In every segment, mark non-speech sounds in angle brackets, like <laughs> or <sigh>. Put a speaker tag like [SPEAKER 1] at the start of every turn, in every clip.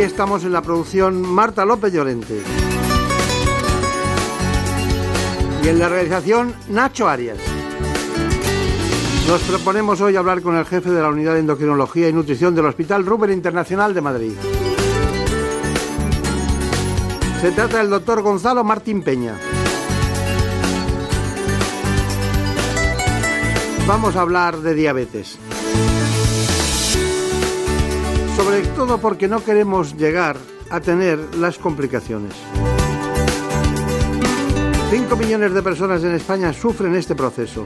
[SPEAKER 1] Estamos en la producción Marta López Llorente. Y en la realización Nacho Arias. Nos proponemos hoy hablar con el jefe de la Unidad de Endocrinología y Nutrición del Hospital Rubén Internacional de Madrid. Se trata del doctor Gonzalo Martín Peña. Vamos a hablar de diabetes. Sobre todo porque no queremos llegar a tener las complicaciones. 5 millones de personas en España sufren este proceso.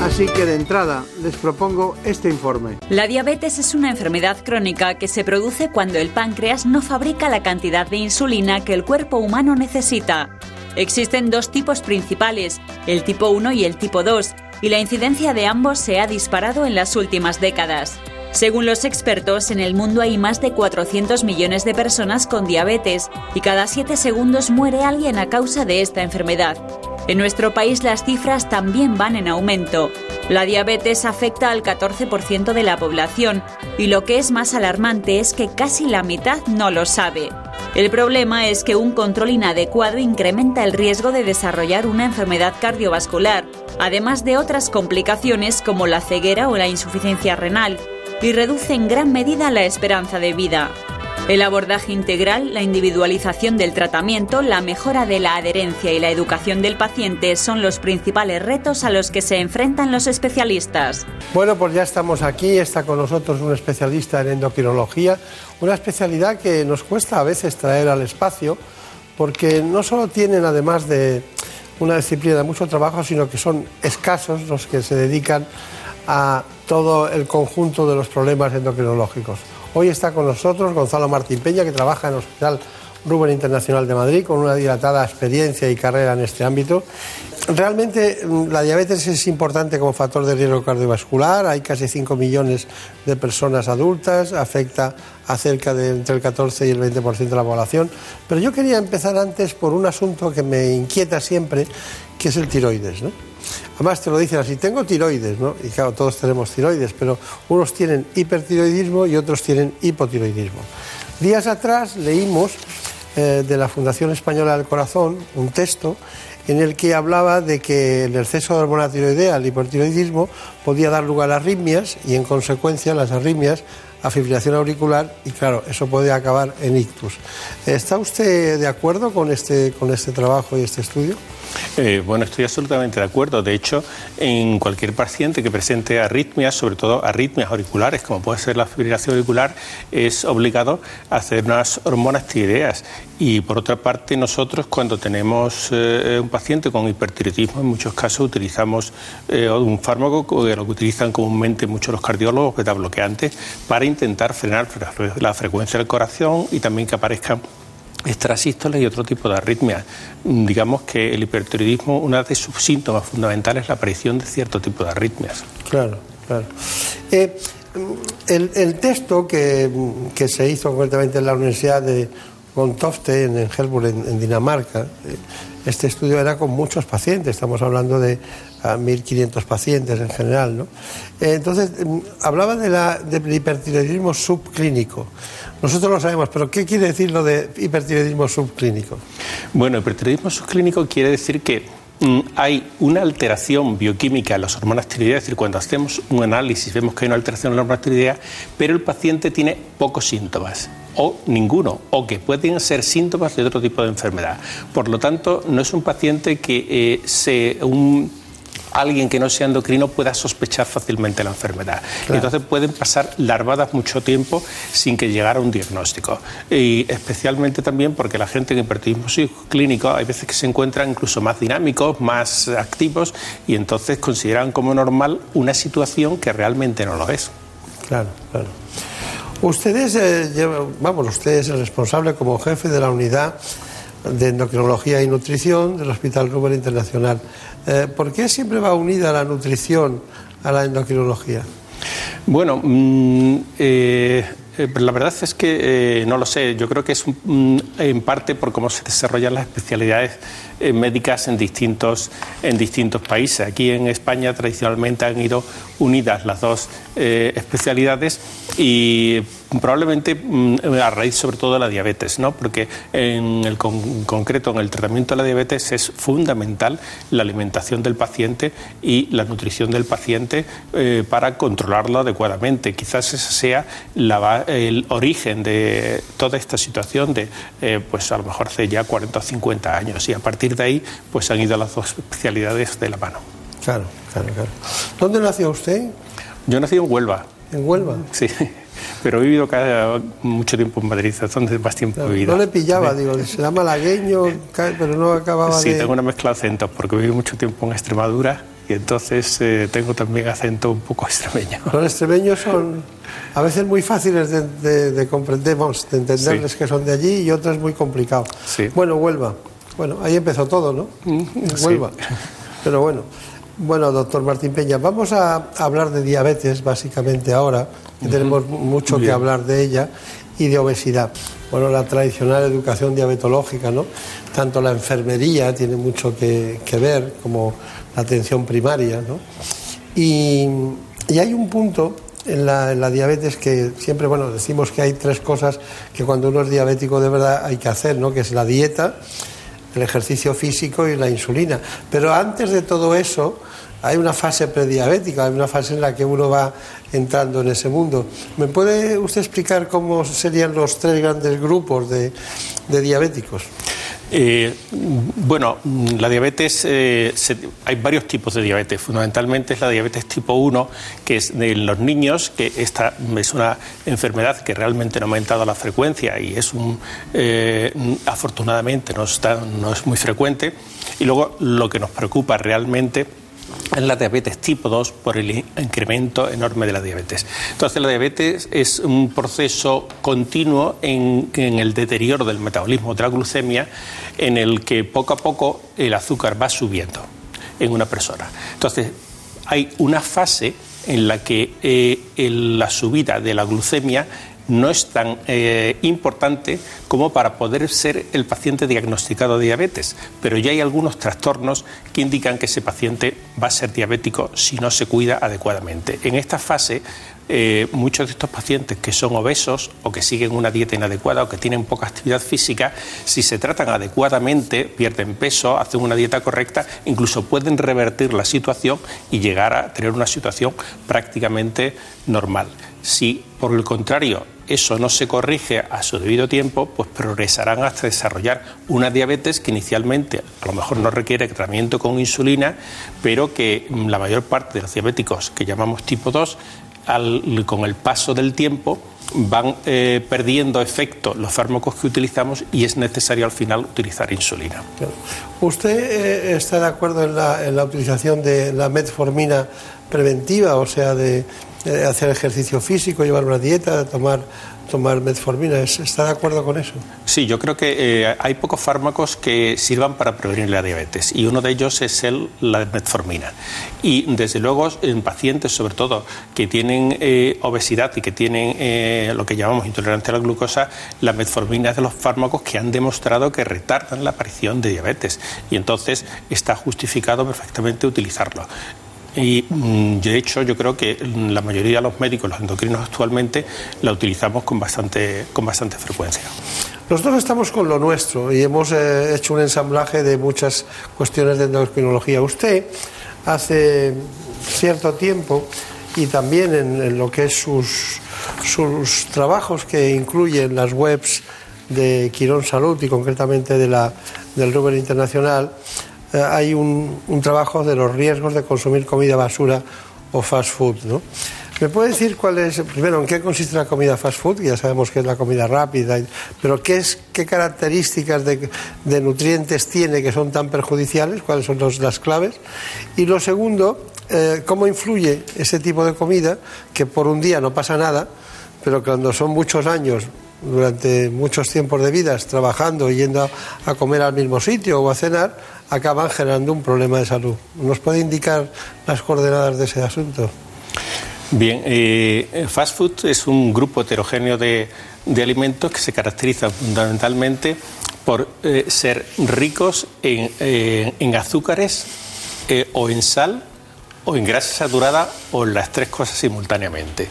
[SPEAKER 1] Así que de entrada les propongo este informe.
[SPEAKER 2] La diabetes es una enfermedad crónica que se produce cuando el páncreas no fabrica la cantidad de insulina que el cuerpo humano necesita. Existen dos tipos principales, el tipo 1 y el tipo 2, y la incidencia de ambos se ha disparado en las últimas décadas. Según los expertos, en el mundo hay más de 400 millones de personas con diabetes y cada 7 segundos muere alguien a causa de esta enfermedad. En nuestro país las cifras también van en aumento. La diabetes afecta al 14% de la población y lo que es más alarmante es que casi la mitad no lo sabe. El problema es que un control inadecuado incrementa el riesgo de desarrollar una enfermedad cardiovascular, además de otras complicaciones como la ceguera o la insuficiencia renal, y reduce en gran medida la esperanza de vida. El abordaje integral, la individualización del tratamiento, la mejora de la adherencia y la educación del paciente son los principales retos a los que se enfrentan los especialistas.
[SPEAKER 1] Bueno, pues ya estamos aquí, está con nosotros un especialista en endocrinología, una especialidad que nos cuesta a veces traer al espacio, porque no solo tienen, además de una disciplina de mucho trabajo, sino que son escasos los que se dedican a todo el conjunto de los problemas endocrinológicos. Hoy está con nosotros Gonzalo Martín Peña, que trabaja en el Hospital Rubén Internacional de Madrid, con una dilatada experiencia y carrera en este ámbito. Realmente mm, la diabetes es importante como factor de riesgo cardiovascular, hay casi 5 millones de personas adultas, afecta a cerca de entre el 14 y el 20% de la población, pero yo quería empezar antes por un asunto que me inquieta siempre, que es el tiroides. ¿no? Además te lo dicen así, tengo tiroides, ¿no? Y claro, todos tenemos tiroides, pero unos tienen hipertiroidismo y otros tienen hipotiroidismo. Días atrás leímos eh, de la Fundación Española del Corazón un texto en el que hablaba de que el exceso de hormona tiroidea, el hipertiroidismo, podía dar lugar a arritmias y en consecuencia las arritmias a fibrilación auricular y claro, eso puede acabar en ictus. ¿Está usted de acuerdo con este, con este trabajo y este estudio?
[SPEAKER 3] Eh, bueno, estoy absolutamente de acuerdo. De hecho, en cualquier paciente que presente arritmias, sobre todo arritmias auriculares, como puede ser la fibrilación auricular, es obligado a hacer unas hormonas tiroideas. Y por otra parte, nosotros cuando tenemos eh, un paciente con hipertiroidismo, en muchos casos utilizamos eh, un fármaco que lo que utilizan comúnmente muchos los cardiólogos, beta bloqueantes, para intentar frenar la frecuencia del corazón y también que aparezcan extrasístoles y otro tipo de arritmias. Digamos que el hipertiroidismo, una de sus síntomas fundamentales es la aparición de cierto tipo de arritmias.
[SPEAKER 1] Claro, claro. Eh, el, texto que, se hizo concretamente en la Universidad de Gontofte, en, Helburg, en, Dinamarca, eh, este estudio era con muchos pacientes, estamos hablando de 1.500 pacientes en general. ¿no? Eh, entonces, mm, hablaba de la, del hipertiroidismo subclínico. Nosotros lo sabemos, pero ¿qué quiere decir lo de hipertiroidismo subclínico?
[SPEAKER 3] Bueno, hipertiroidismo subclínico quiere decir que mm, hay una alteración bioquímica en las hormonas tiroideas, es decir, cuando hacemos un análisis vemos que hay una alteración en las hormonas tiroideas, pero el paciente tiene pocos síntomas o ninguno, o que pueden ser síntomas de otro tipo de enfermedad. Por lo tanto, no es un paciente que eh, se alguien que no sea endocrino pueda sospechar fácilmente la enfermedad. Entonces pueden pasar larvadas mucho tiempo sin que llegara a un diagnóstico. Y especialmente también porque la gente en hipertiroidismo clínico hay veces que se encuentran incluso más dinámicos, más activos y entonces consideran como normal una situación que realmente no lo es.
[SPEAKER 1] Claro, claro. Ustedes, eh, vamos, usted es el responsable como jefe de la unidad de endocrinología y nutrición del Hospital Rubén Internacional. Eh, ¿Por qué siempre va unida la nutrición a la endocrinología?
[SPEAKER 3] Bueno, mm, eh, eh, la verdad es que no lo sé. Yo creo que es en parte por cómo se desarrollan las especialidades médicas en distintos, en distintos países. Aquí en España tradicionalmente han ido unidas las dos especialidades y probablemente mm, a raíz sobre todo de la diabetes, ¿no? porque en el concreto en el tratamiento de la diabetes es fundamental la alimentación del paciente y la nutrición del paciente eh, para controlarlo adecuadamente. Quizás ese sea el origen de toda esta situación de, eh, pues a lo mejor hace ya 40 o 50 años y a partir de ahí pues han ido las dos especialidades de la mano.
[SPEAKER 1] Claro, claro, claro. ¿Dónde nació usted?
[SPEAKER 3] Yo nací en Huelva.
[SPEAKER 1] ¿En Huelva?
[SPEAKER 3] Sí. Pero he vivido cada, mucho tiempo en Madrid, donde más tiempo he vivido.
[SPEAKER 1] No le pillaba, digo, será malagueño, pero no acababa
[SPEAKER 3] sí,
[SPEAKER 1] de...
[SPEAKER 3] Sí, tengo una mezcla de acentos, porque viví mucho tiempo en Extremadura y entonces eh, tengo también acento un poco <laughs> extremeño.
[SPEAKER 1] Los extremeños son a veces muy fáciles de, comprender, vamos, de entenderles que son de allí y otros muy complicados.
[SPEAKER 3] Sí.
[SPEAKER 1] Bueno, Huelva. Bueno, ahí empezó todo, ¿no?
[SPEAKER 3] Mm,
[SPEAKER 1] Huelva. Pero bueno. Bueno, doctor Martín Peña, vamos a hablar de diabetes básicamente ahora, que tenemos mucho que hablar de ella, y de obesidad. Bueno, la tradicional educación diabetológica, ¿no? Tanto la enfermería tiene mucho que, ver, como la atención primaria, ¿no? Y, hay un punto en la, en la, diabetes que siempre, bueno, decimos que hay tres cosas que cuando uno es diabético de verdad hay que hacer, ¿no? Que es la dieta, el ejercicio físico y la insulina. Pero antes de todo eso, hay una fase prediabética, hay una fase en la que uno va entrando en ese mundo. ¿Me puede usted explicar cómo serían los tres grandes grupos de, diabéticos?
[SPEAKER 3] Eh, bueno, la diabetes, eh, hay varios tipos de diabetes. Fundamentalmente es la diabetes tipo 1, que es de los niños, que esta es una enfermedad que realmente no ha aumentado la frecuencia y es un, eh, afortunadamente no, está, no es muy frecuente. Y luego lo que nos preocupa realmente es la diabetes tipo 2 por el incremento enorme de la diabetes. Entonces, la diabetes es un proceso continuo en, el deterioro del metabolismo de la glucemia, en el que poco a poco el azúcar va subiendo en una persona. Entonces, hay una fase en la que eh, la subida de la glucemia no es tan eh, importante como para poder ser el paciente diagnosticado de diabetes, pero ya hay algunos trastornos que indican que ese paciente va a ser diabético si no se cuida adecuadamente. En esta fase, eh, muchos de estos pacientes que son obesos o que siguen una dieta inadecuada o que tienen poca actividad física, si se tratan adecuadamente, pierden peso, hacen una dieta correcta, incluso pueden revertir la situación y llegar a tener una situación prácticamente normal. Si, por el contrario, eso no se corrige a su debido tiempo, pues progresarán hasta desarrollar una diabetes que inicialmente a lo mejor no requiere tratamiento con insulina, pero que la mayor parte de los diabéticos que llamamos tipo 2, con el paso del tiempo, van eh, perdiendo efecto los fármacos que utilizamos y es necesario al final utilizar insulina.
[SPEAKER 1] ¿Usted eh, está de acuerdo en la, en la utilización de la metformina preventiva, o sea, de eh, hacer ejercicio físico, llevar una dieta, tomar, tomar metformina. ¿Está de acuerdo con eso?
[SPEAKER 3] Sí, yo creo que eh, hay pocos fármacos que sirvan para prevenir la diabetes y uno de ellos es el, la metformina. Y desde luego en pacientes, sobre todo, que tienen eh, obesidad y que tienen lo que llamamos intolerancia a la glucosa, la metformina es de los fármacos que han demostrado que retardan la aparición de diabetes y entonces está justificado perfectamente utilizarlo. Y mm, de hecho yo creo que la mayoría de los médicos, los endocrinos actualmente, la utilizamos con bastante, con bastante frecuencia.
[SPEAKER 1] Nosotros estamos con lo nuestro y hemos eh, hecho un ensamblaje de muchas cuestiones de endocrinología. Usted hace cierto tiempo y también en, lo que es sus, sus trabajos que incluyen las webs de Quirón Salud y concretamente de la, del Ruber Internacional, eh, hay un, un, trabajo de los riesgos de consumir comida basura o fast food. ¿no? ¿Me puede decir cuál es, primero, en qué consiste la comida fast food? Ya sabemos que es la comida rápida, pero ¿qué, es, qué características de, nutrientes tiene que son tan perjudiciales? ¿Cuáles son los, las claves? Y lo segundo, eh, ¿cómo influye ese tipo de comida que por un día no pasa nada, pero cuando son muchos años durante muchos tiempos de vida trabajando yendo a, comer al mismo sitio o a cenar, acaban generando un problema de salud. ¿Nos puede indicar las coordenadas de ese asunto?
[SPEAKER 3] Bien, eh, fast food es un grupo heterogéneo de, de alimentos que se caracteriza fundamentalmente por eh, ser ricos en, eh, en azúcares o en sal o en grasa saturada o en las tres cosas simultáneamente.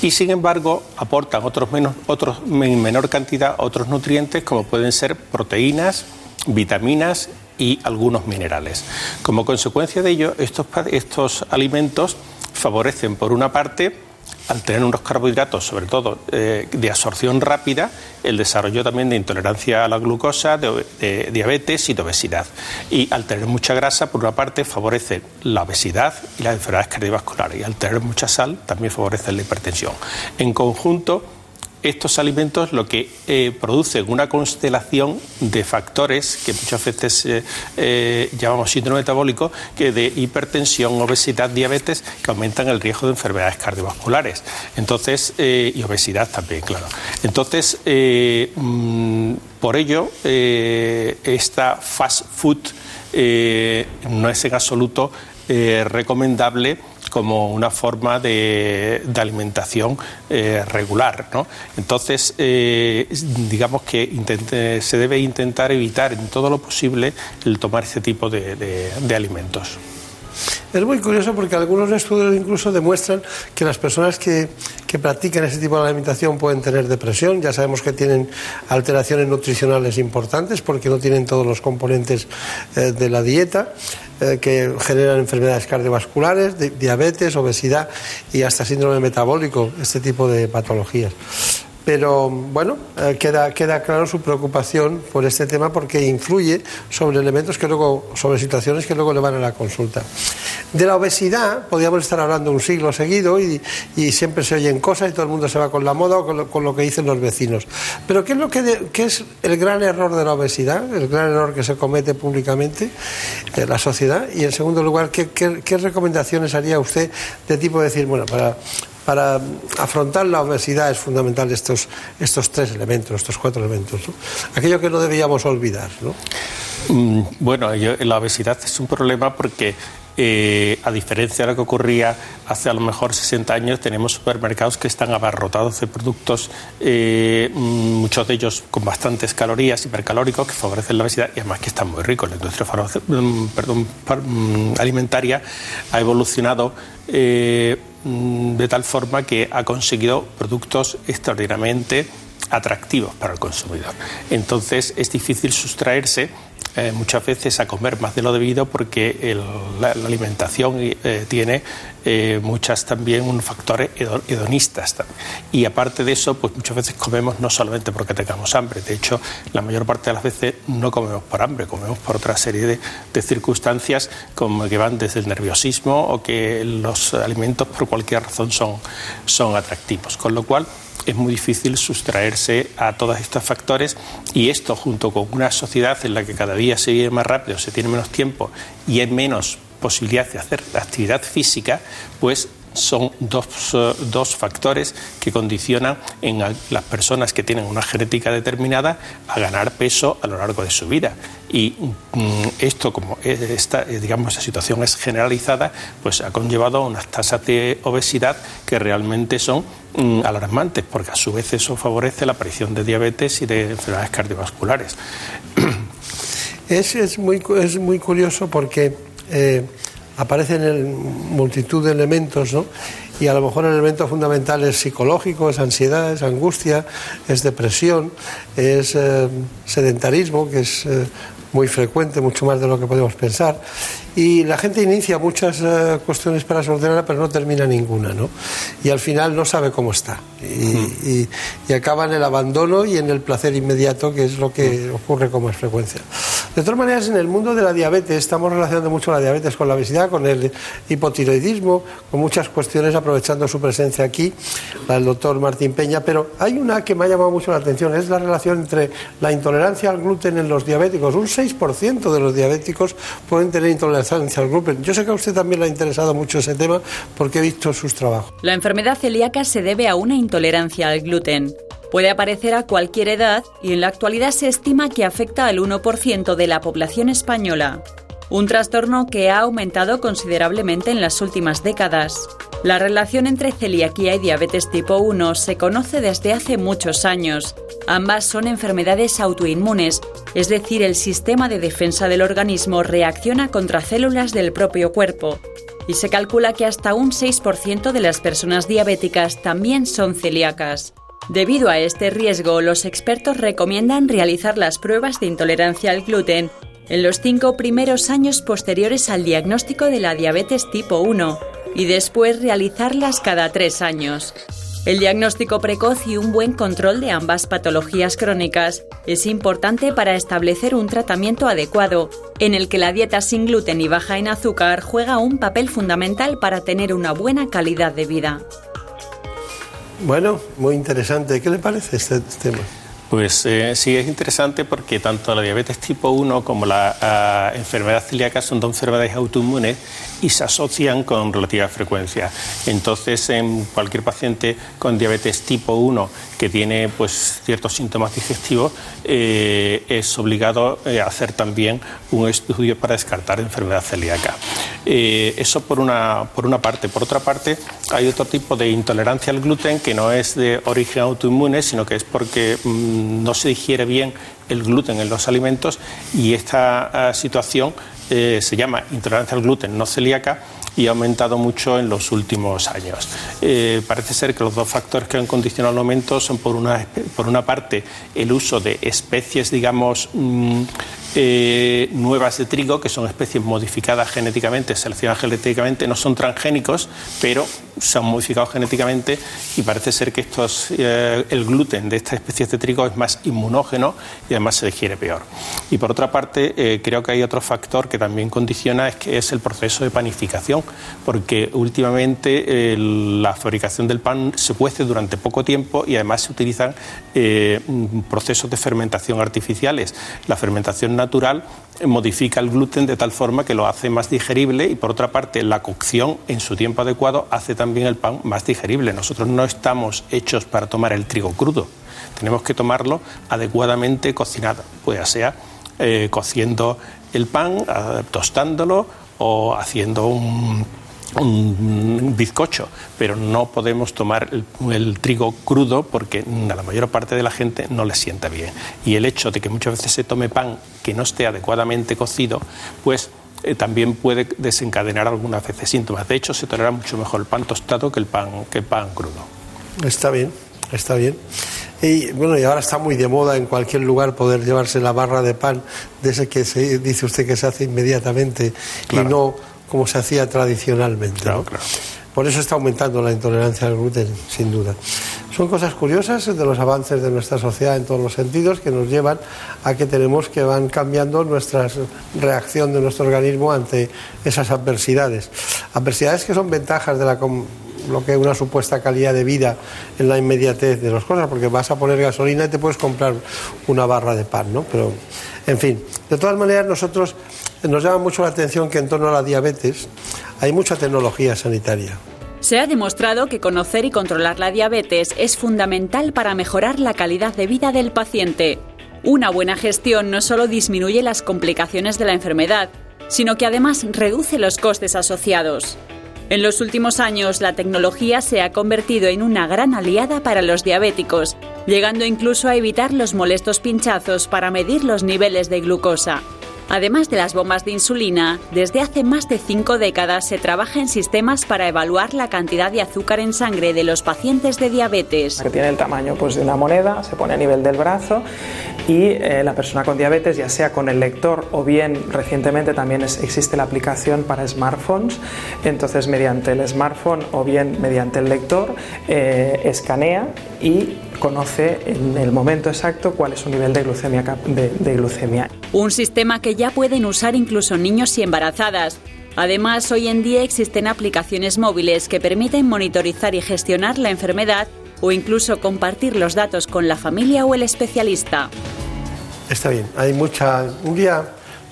[SPEAKER 3] Y sin embargo aportan otros, menos, otros en menor cantidad otros nutrientes como pueden ser proteínas, vitaminas y algunos minerales. Como consecuencia de ello, estos, estos alimentos favorecen, por una parte, al tener unos carbohidratos, sobre todo eh, de absorción rápida, el desarrollo también de intolerancia a la glucosa, de, de, diabetes y de obesidad. Y al tener mucha grasa, por una parte, favorece la obesidad y las enfermedades cardiovasculares. Y al tener mucha sal, también favorece la hipertensión. En conjunto, estos alimentos lo que eh, producen una constelación de factores que muchas veces eh, eh, llamamos síndrome metabólico, que de hipertensión, obesidad, diabetes, que aumentan el riesgo de enfermedades cardiovasculares. Entonces, y obesidad también, claro. Entonces, mmm, por ello, esta fast food no es en absoluto recomendable como una forma de, de alimentación eh, regular. ¿no? Entonces, eh, digamos que intente, se debe intentar evitar en todo lo posible el tomar este tipo de, alimentos.
[SPEAKER 1] Es muy curioso porque algunos estudios incluso demuestran que las personas que, que, practican ese tipo de alimentación pueden tener depresión. Ya sabemos que tienen alteraciones nutricionales importantes porque no tienen todos los componentes eh, de la dieta eh, que generan enfermedades cardiovasculares, diabetes, obesidad y hasta síndrome metabólico, este tipo de patologías pero bueno, eh, queda, queda claro su preocupación por este tema porque influye sobre elementos que luego, sobre situaciones que luego le van a la consulta. De la obesidad podríamos estar hablando un siglo seguido y, y, siempre se oyen cosas y todo el mundo se va con la moda o con lo, que dicen los vecinos. Pero ¿qué es, lo que qué es el gran error de la obesidad? El gran error que se comete públicamente en la sociedad. Y en segundo lugar, ¿qué, qué, qué recomendaciones haría usted de tipo de decir, bueno, para para afrontar la obesidad es fundamental estos, estos tres elementos, estos cuatro elementos. Aquello que no deberíamos olvidar. ¿no?
[SPEAKER 3] Mm, bueno, yo, la obesidad es un problema porque eh, a diferencia de lo que ocurría hace a lo mejor 60 años, tenemos supermercados que están abarrotados de productos, eh, muchos de ellos con bastantes calorías, hipercalóricos, que favorecen la obesidad y además que están muy ricos. La industria mm, mm, alimentaria ha evolucionado. Eh, de tal forma que ha conseguido productos extraordinariamente atractivos para el consumidor. Entonces es difícil sustraerse eh, muchas veces a comer más de lo debido porque la, alimentación eh, tiene eh, muchas también un factores hedonistas y aparte de eso pues muchas veces comemos no solamente porque tengamos hambre. De hecho la mayor parte de las veces no comemos por hambre comemos por otra serie de, de circunstancias como que van desde el nerviosismo o que los alimentos por cualquier razón son, son atractivos. Con lo cual es muy difícil sustraerse a todos estos factores y esto junto con una sociedad en la que cada día se vive más rápido, se tiene menos tiempo y hay menos posibilidad de hacer actividad física, pues son dos, dos, factores que condicionan en las personas que tienen una genética determinada a ganar peso a lo largo de su vida. Y mm, esto, como esta, digamos, esa situación es generalizada, pues ha conllevado unas tasas de obesidad que realmente son mm, alarmantes, porque a su vez eso favorece la aparición de diabetes y de enfermedades cardiovasculares.
[SPEAKER 1] Es, es, muy, es muy curioso porque eh, aparecen en multitud de elementos, ¿no? Y a lo mejor el elemento fundamental es psicológico, es ansiedad, es angustia, es depresión, es eh, sedentarismo, que es eh, muy frecuente, mucho más de lo que podemos pensar. Y la gente inicia muchas uh, cuestiones para solucionarla, pero no termina ninguna, ¿no? Y al final no sabe cómo está. Y, mm. y, y, acaba en el abandono y en el placer inmediato, que es lo que ocurre con más frecuencia. De todas maneras, en el mundo de la diabetes estamos relacionando mucho la diabetes con la obesidad, con el hipotiroidismo, con muchas cuestiones, aprovechando su presencia aquí, del doctor Martín Peña, pero hay una que me ha llamado mucho la atención, es la relación entre la intolerancia al gluten en los diabéticos. Un 6% de los diabéticos pueden tener intolerancia al gluten. Yo sé que a usted también le ha interesado mucho ese tema porque he visto sus trabajos.
[SPEAKER 2] La enfermedad celíaca se debe a una intolerancia al gluten. Puede aparecer a cualquier edad y en la actualidad se estima que afecta al 1% de la población española. Un trastorno que ha aumentado considerablemente en las últimas décadas. La relación entre celiaquía y diabetes tipo 1 se conoce desde hace muchos años. Ambas son enfermedades autoinmunes, es decir, el sistema de defensa del organismo reacciona contra células del propio cuerpo. Y se calcula que hasta un 6% de las personas diabéticas también son celíacas. Debido a este riesgo, los expertos recomiendan realizar las pruebas de intolerancia al gluten en los cinco primeros años posteriores al diagnóstico de la diabetes tipo 1 y después realizarlas cada tres años. El diagnóstico precoz y un buen control de ambas patologías crónicas es importante para establecer un tratamiento adecuado, en el que la dieta sin gluten y baja en azúcar juega un papel fundamental para tener una buena calidad de vida.
[SPEAKER 1] Bueno, muy interesante. ¿Qué le parece este tema?
[SPEAKER 3] Pues eh, sí, es interesante porque tanto la diabetes tipo 1 como la ah, enfermedad celíaca son dos enfermedades autoinmunes y se asocian con relativa frecuencia. Entonces, en cualquier paciente con diabetes tipo 1 que tiene pues, ciertos síntomas digestivos, eh, es obligado a eh, hacer también un estudio para descartar enfermedad celíaca. eso por una, por una parte. Por otra parte, hay otro tipo de intolerancia al gluten que no es de origen autoinmune, sino que es porque mm, no se digiere bien el gluten en los alimentos y esta ah, situación eh, se llama intolerancia al gluten no celíaca y ha aumentado mucho en los últimos años. Eh, parece ser que los dos factores que han condicionado el aumento son, por una, por una parte, el uso de especies, digamos, mm, eh, nuevas de trigo, que son especies modificadas genéticamente, seleccionadas genéticamente, no son transgénicos, pero se han modificado genéticamente y parece ser que estos, eh, el gluten de estas especies de trigo es más inmunógeno y además se digiere peor. Y por otra parte, eh, creo que hay otro factor que también condiciona, es que es el proceso de panificación, porque últimamente la fabricación del pan se cuece durante poco tiempo y además se utilizan procesos de fermentación artificiales. La fermentación natural modifica el gluten de tal forma que lo hace más digerible y por otra parte la cocción en su tiempo adecuado hace también el pan más digerible. Nosotros no estamos hechos para tomar el trigo crudo, tenemos que tomarlo adecuadamente cocinado, pues sea eh, cociendo el pan, eh, tostándolo o haciendo un un bizcocho, pero no podemos tomar el, trigo crudo porque a la mayor parte de la gente no le sienta bien. Y el hecho de que muchas veces se tome pan que no esté adecuadamente cocido, pues eh, también puede desencadenar algunas veces síntomas. De hecho, se tolera mucho mejor el pan tostado que el pan, que el pan crudo.
[SPEAKER 1] Está bien, está bien. Y bueno, y ahora está muy de moda en cualquier lugar poder llevarse la barra de pan de ese que se dice usted que se hace inmediatamente y no como se hacía tradicionalmente. Por eso está aumentando la intolerancia al gluten, sin duda. Son cosas curiosas de los avances de nuestra sociedad en todos los sentidos que nos llevan a que tenemos que van cambiando nuestra reacción de nuestro organismo ante esas adversidades. Adversidades que son ventajas de la, lo que es una supuesta calidad de vida en la inmediatez de las cosas, porque vas a poner gasolina y te puedes comprar una barra de pan, ¿no? Pero, en fin, de todas maneras nosotros nos llama mucho la atención que en torno a la diabetes hay mucha tecnología sanitaria.
[SPEAKER 2] Se ha demostrado que conocer y controlar la diabetes es fundamental para mejorar la calidad de vida del paciente. Una buena gestión no solo disminuye las complicaciones de la enfermedad, sino que además reduce los costes asociados. En los últimos años, la tecnología se ha convertido en una gran aliada para los diabéticos, llegando incluso a evitar los molestos pinchazos para medir los niveles de glucosa. Además de las bombas de insulina, desde hace más de cinco décadas se trabaja en sistemas para evaluar la cantidad de azúcar en sangre de los pacientes de diabetes.
[SPEAKER 4] Que tiene el tamaño pues, de una moneda, se pone a nivel del brazo y eh, la persona con diabetes, ya sea con el lector o bien recientemente también existe la aplicación para smartphones, entonces mediante el smartphone o bien mediante el lector eh, escanea y conoce en el momento exacto cuál es su nivel de glucemia, de glucemia.
[SPEAKER 2] Un sistema que ya pueden usar incluso niños y embarazadas. Además, hoy en día existen aplicaciones móviles que permiten monitorizar y gestionar la enfermedad o incluso compartir los datos con la familia o el especialista.
[SPEAKER 1] Está bien, hay mucha... Un día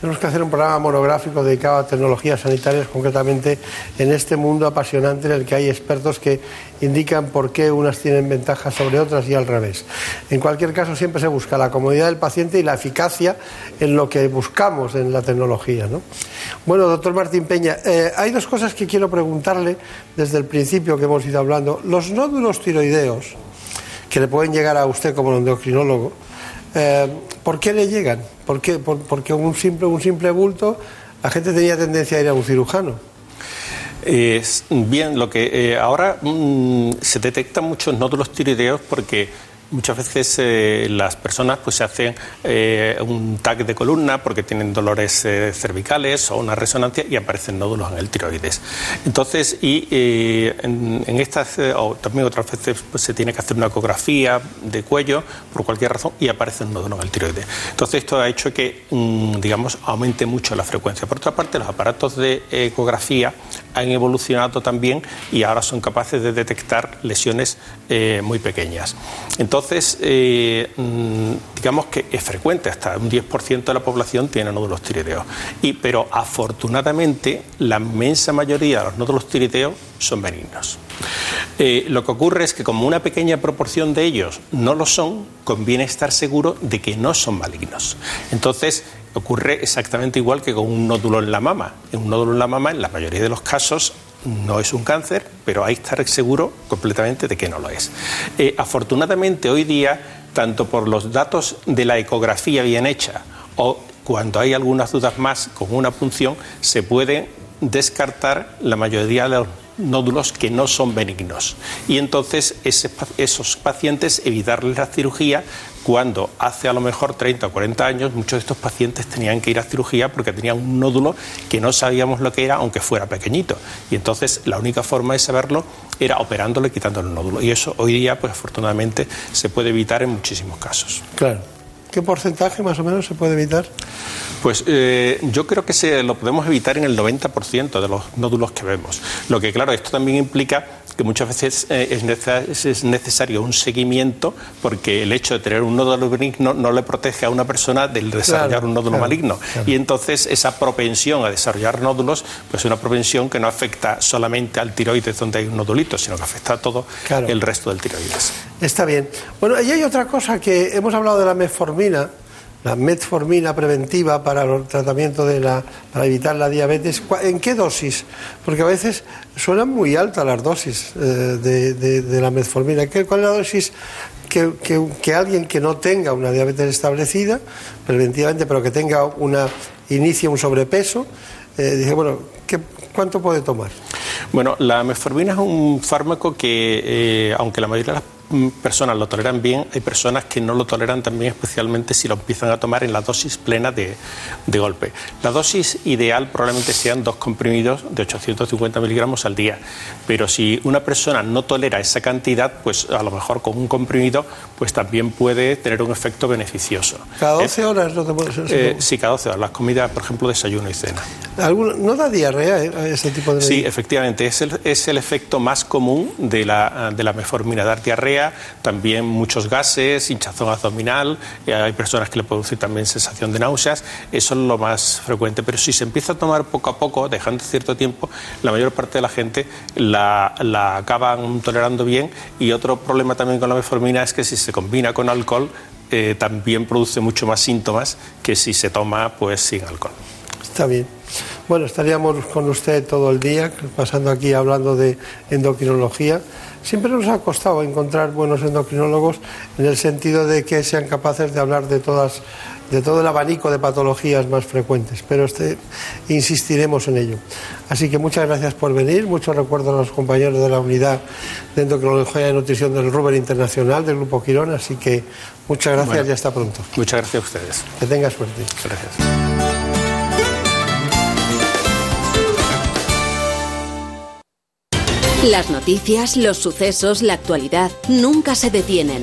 [SPEAKER 1] tenemos que hacer un programa monográfico dedicado a tecnologías sanitarias, concretamente en este mundo apasionante en el que hay expertos que indican por qué unas tienen ventajas sobre otras y al revés. En cualquier caso, siempre se busca la comodidad del paciente y la eficacia en lo que buscamos en la tecnología. Bueno, doctor Martín Peña, eh, hay dos cosas que quiero preguntarle desde el principio que hemos ido hablando. Los nódulos tiroideos, que le pueden llegar a usted como endocrinólogo, eh, ¿por qué le llegan? ¿Por qué? porque un simple, un simple bulto, la gente tenía tendencia a ir a un cirujano.
[SPEAKER 3] bien, lo que eh, ahora mm, se detectan muchos nódulos tiroideos porque Muchas veces eh, las personas pues se hacen eh, un tag de columna porque tienen dolores eh, cervicales o una resonancia y aparecen nódulos en el tiroides. Entonces, y en, estas, o también otras veces pues, se tiene que hacer una ecografía de cuello por cualquier razón y aparece un nódulo en el tiroides. Entonces, esto ha hecho que, mm, digamos, aumente mucho la frecuencia. Por otra parte, los aparatos de ecografía han evolucionado también y ahora son capaces de detectar lesiones muy pequeñas. Entonces, eh, mm, digamos que es frecuente, hasta un 10% de la población tiene nódulos tiroideos. Y, pero afortunadamente, la inmensa mayoría de los nódulos tiroideos son benignos. Eh, lo que ocurre es que como una pequeña proporción de ellos no lo son, conviene estar seguro de que no son malignos. Entonces, ocurre exactamente igual que con un nódulo en la mama. Un nódulo en la mama, en la mayoría de los casos, no es un cáncer, pero hay que estar seguro completamente de que no lo es. Eh, afortunadamente hoy día, tanto por los datos de la ecografía bien hecha o cuando hay algunas dudas más con una punción, se puede descartar la mayoría de los nódulos que no son benignos. Y entonces esos pacientes evitarles la cirugía cuando hace a lo mejor 30 o 40 años muchos de estos pacientes tenían que ir a cirugía porque tenían un nódulo que no sabíamos lo que era aunque fuera pequeñito. Y entonces la única forma de saberlo era operándole quitándole el nódulo. Y eso hoy día pues afortunadamente se puede evitar en muchísimos casos.
[SPEAKER 1] Claro. ¿Qué porcentaje más o menos se puede evitar?
[SPEAKER 3] Pues eh, yo creo que se lo podemos evitar en el 90% de los nódulos que vemos. Lo que, claro, esto también implica que muchas veces eh, es, necesario un seguimiento porque el hecho de tener un nódulo benigno no le protege a una persona del desarrollar un nódulo maligno. Y entonces esa propensión a desarrollar nódulos, pues es una propensión que no afecta solamente al tiroides donde hay un nodulito, sino que afecta a todo el resto del tiroides.
[SPEAKER 1] Está bien. Bueno, y hay otra cosa que hemos hablado de la metformina la metformina preventiva para el tratamiento de la, para evitar la diabetes, ¿en qué dosis? Porque a veces suenan muy altas las dosis eh, de, la metformina. ¿Cuál es la dosis que, alguien que no tenga una diabetes establecida, preventivamente, pero que tenga una inicie un sobrepeso, eh, dije, bueno, ¿cuánto puede tomar?
[SPEAKER 3] Bueno, la metformina es un fármaco que, eh, aunque la mayoría de las personas lo toleran bien, hay personas que no lo toleran también, especialmente si lo empiezan a tomar en la dosis plena de, golpe. La dosis ideal probablemente sean dos comprimidos de 850 miligramos al día, pero si una persona no tolera esa cantidad, pues a lo mejor con un comprimido, pues también puede tener un efecto beneficioso.
[SPEAKER 1] ¿Cada 12 horas no te puedes
[SPEAKER 3] eh, Sí, cada 12 horas. Las comidas, por ejemplo, desayuno y cena.
[SPEAKER 1] ¿No da diarrea eh, ese tipo de.?
[SPEAKER 3] Sí, efectivamente. Es el, es el efecto más común de la, de la metformina, dar diarrea también muchos gases, hinchazón abdominal, eh, hay personas que le producen también sensación de náuseas, eso es lo más frecuente. Pero si se empieza a tomar poco a poco, dejando cierto tiempo, la mayor parte de la gente la, la acaban tolerando bien y otro problema también con la metformina es que si se combina con alcohol, eh, también produce mucho más síntomas que si se toma pues sin alcohol.
[SPEAKER 1] Está bien. Bueno, estaríamos con usted todo el día, pasando aquí hablando de endocrinología. Siempre nos ha costado encontrar buenos endocrinólogos en el sentido de que sean capaces de hablar de todas de todo el abanico de patologías más frecuentes, pero este, insistiremos en ello. Así que muchas gracias por venir, muchos recuerdos a los compañeros de la unidad de endocrinología y nutrición del Ruber Internacional del Grupo Quirón, así que muchas gracias y hasta pronto.
[SPEAKER 3] Muchas gracias a ustedes.
[SPEAKER 1] Que tenga suerte.
[SPEAKER 3] Gracias.
[SPEAKER 5] Las noticias, los sucesos, la actualidad nunca se detienen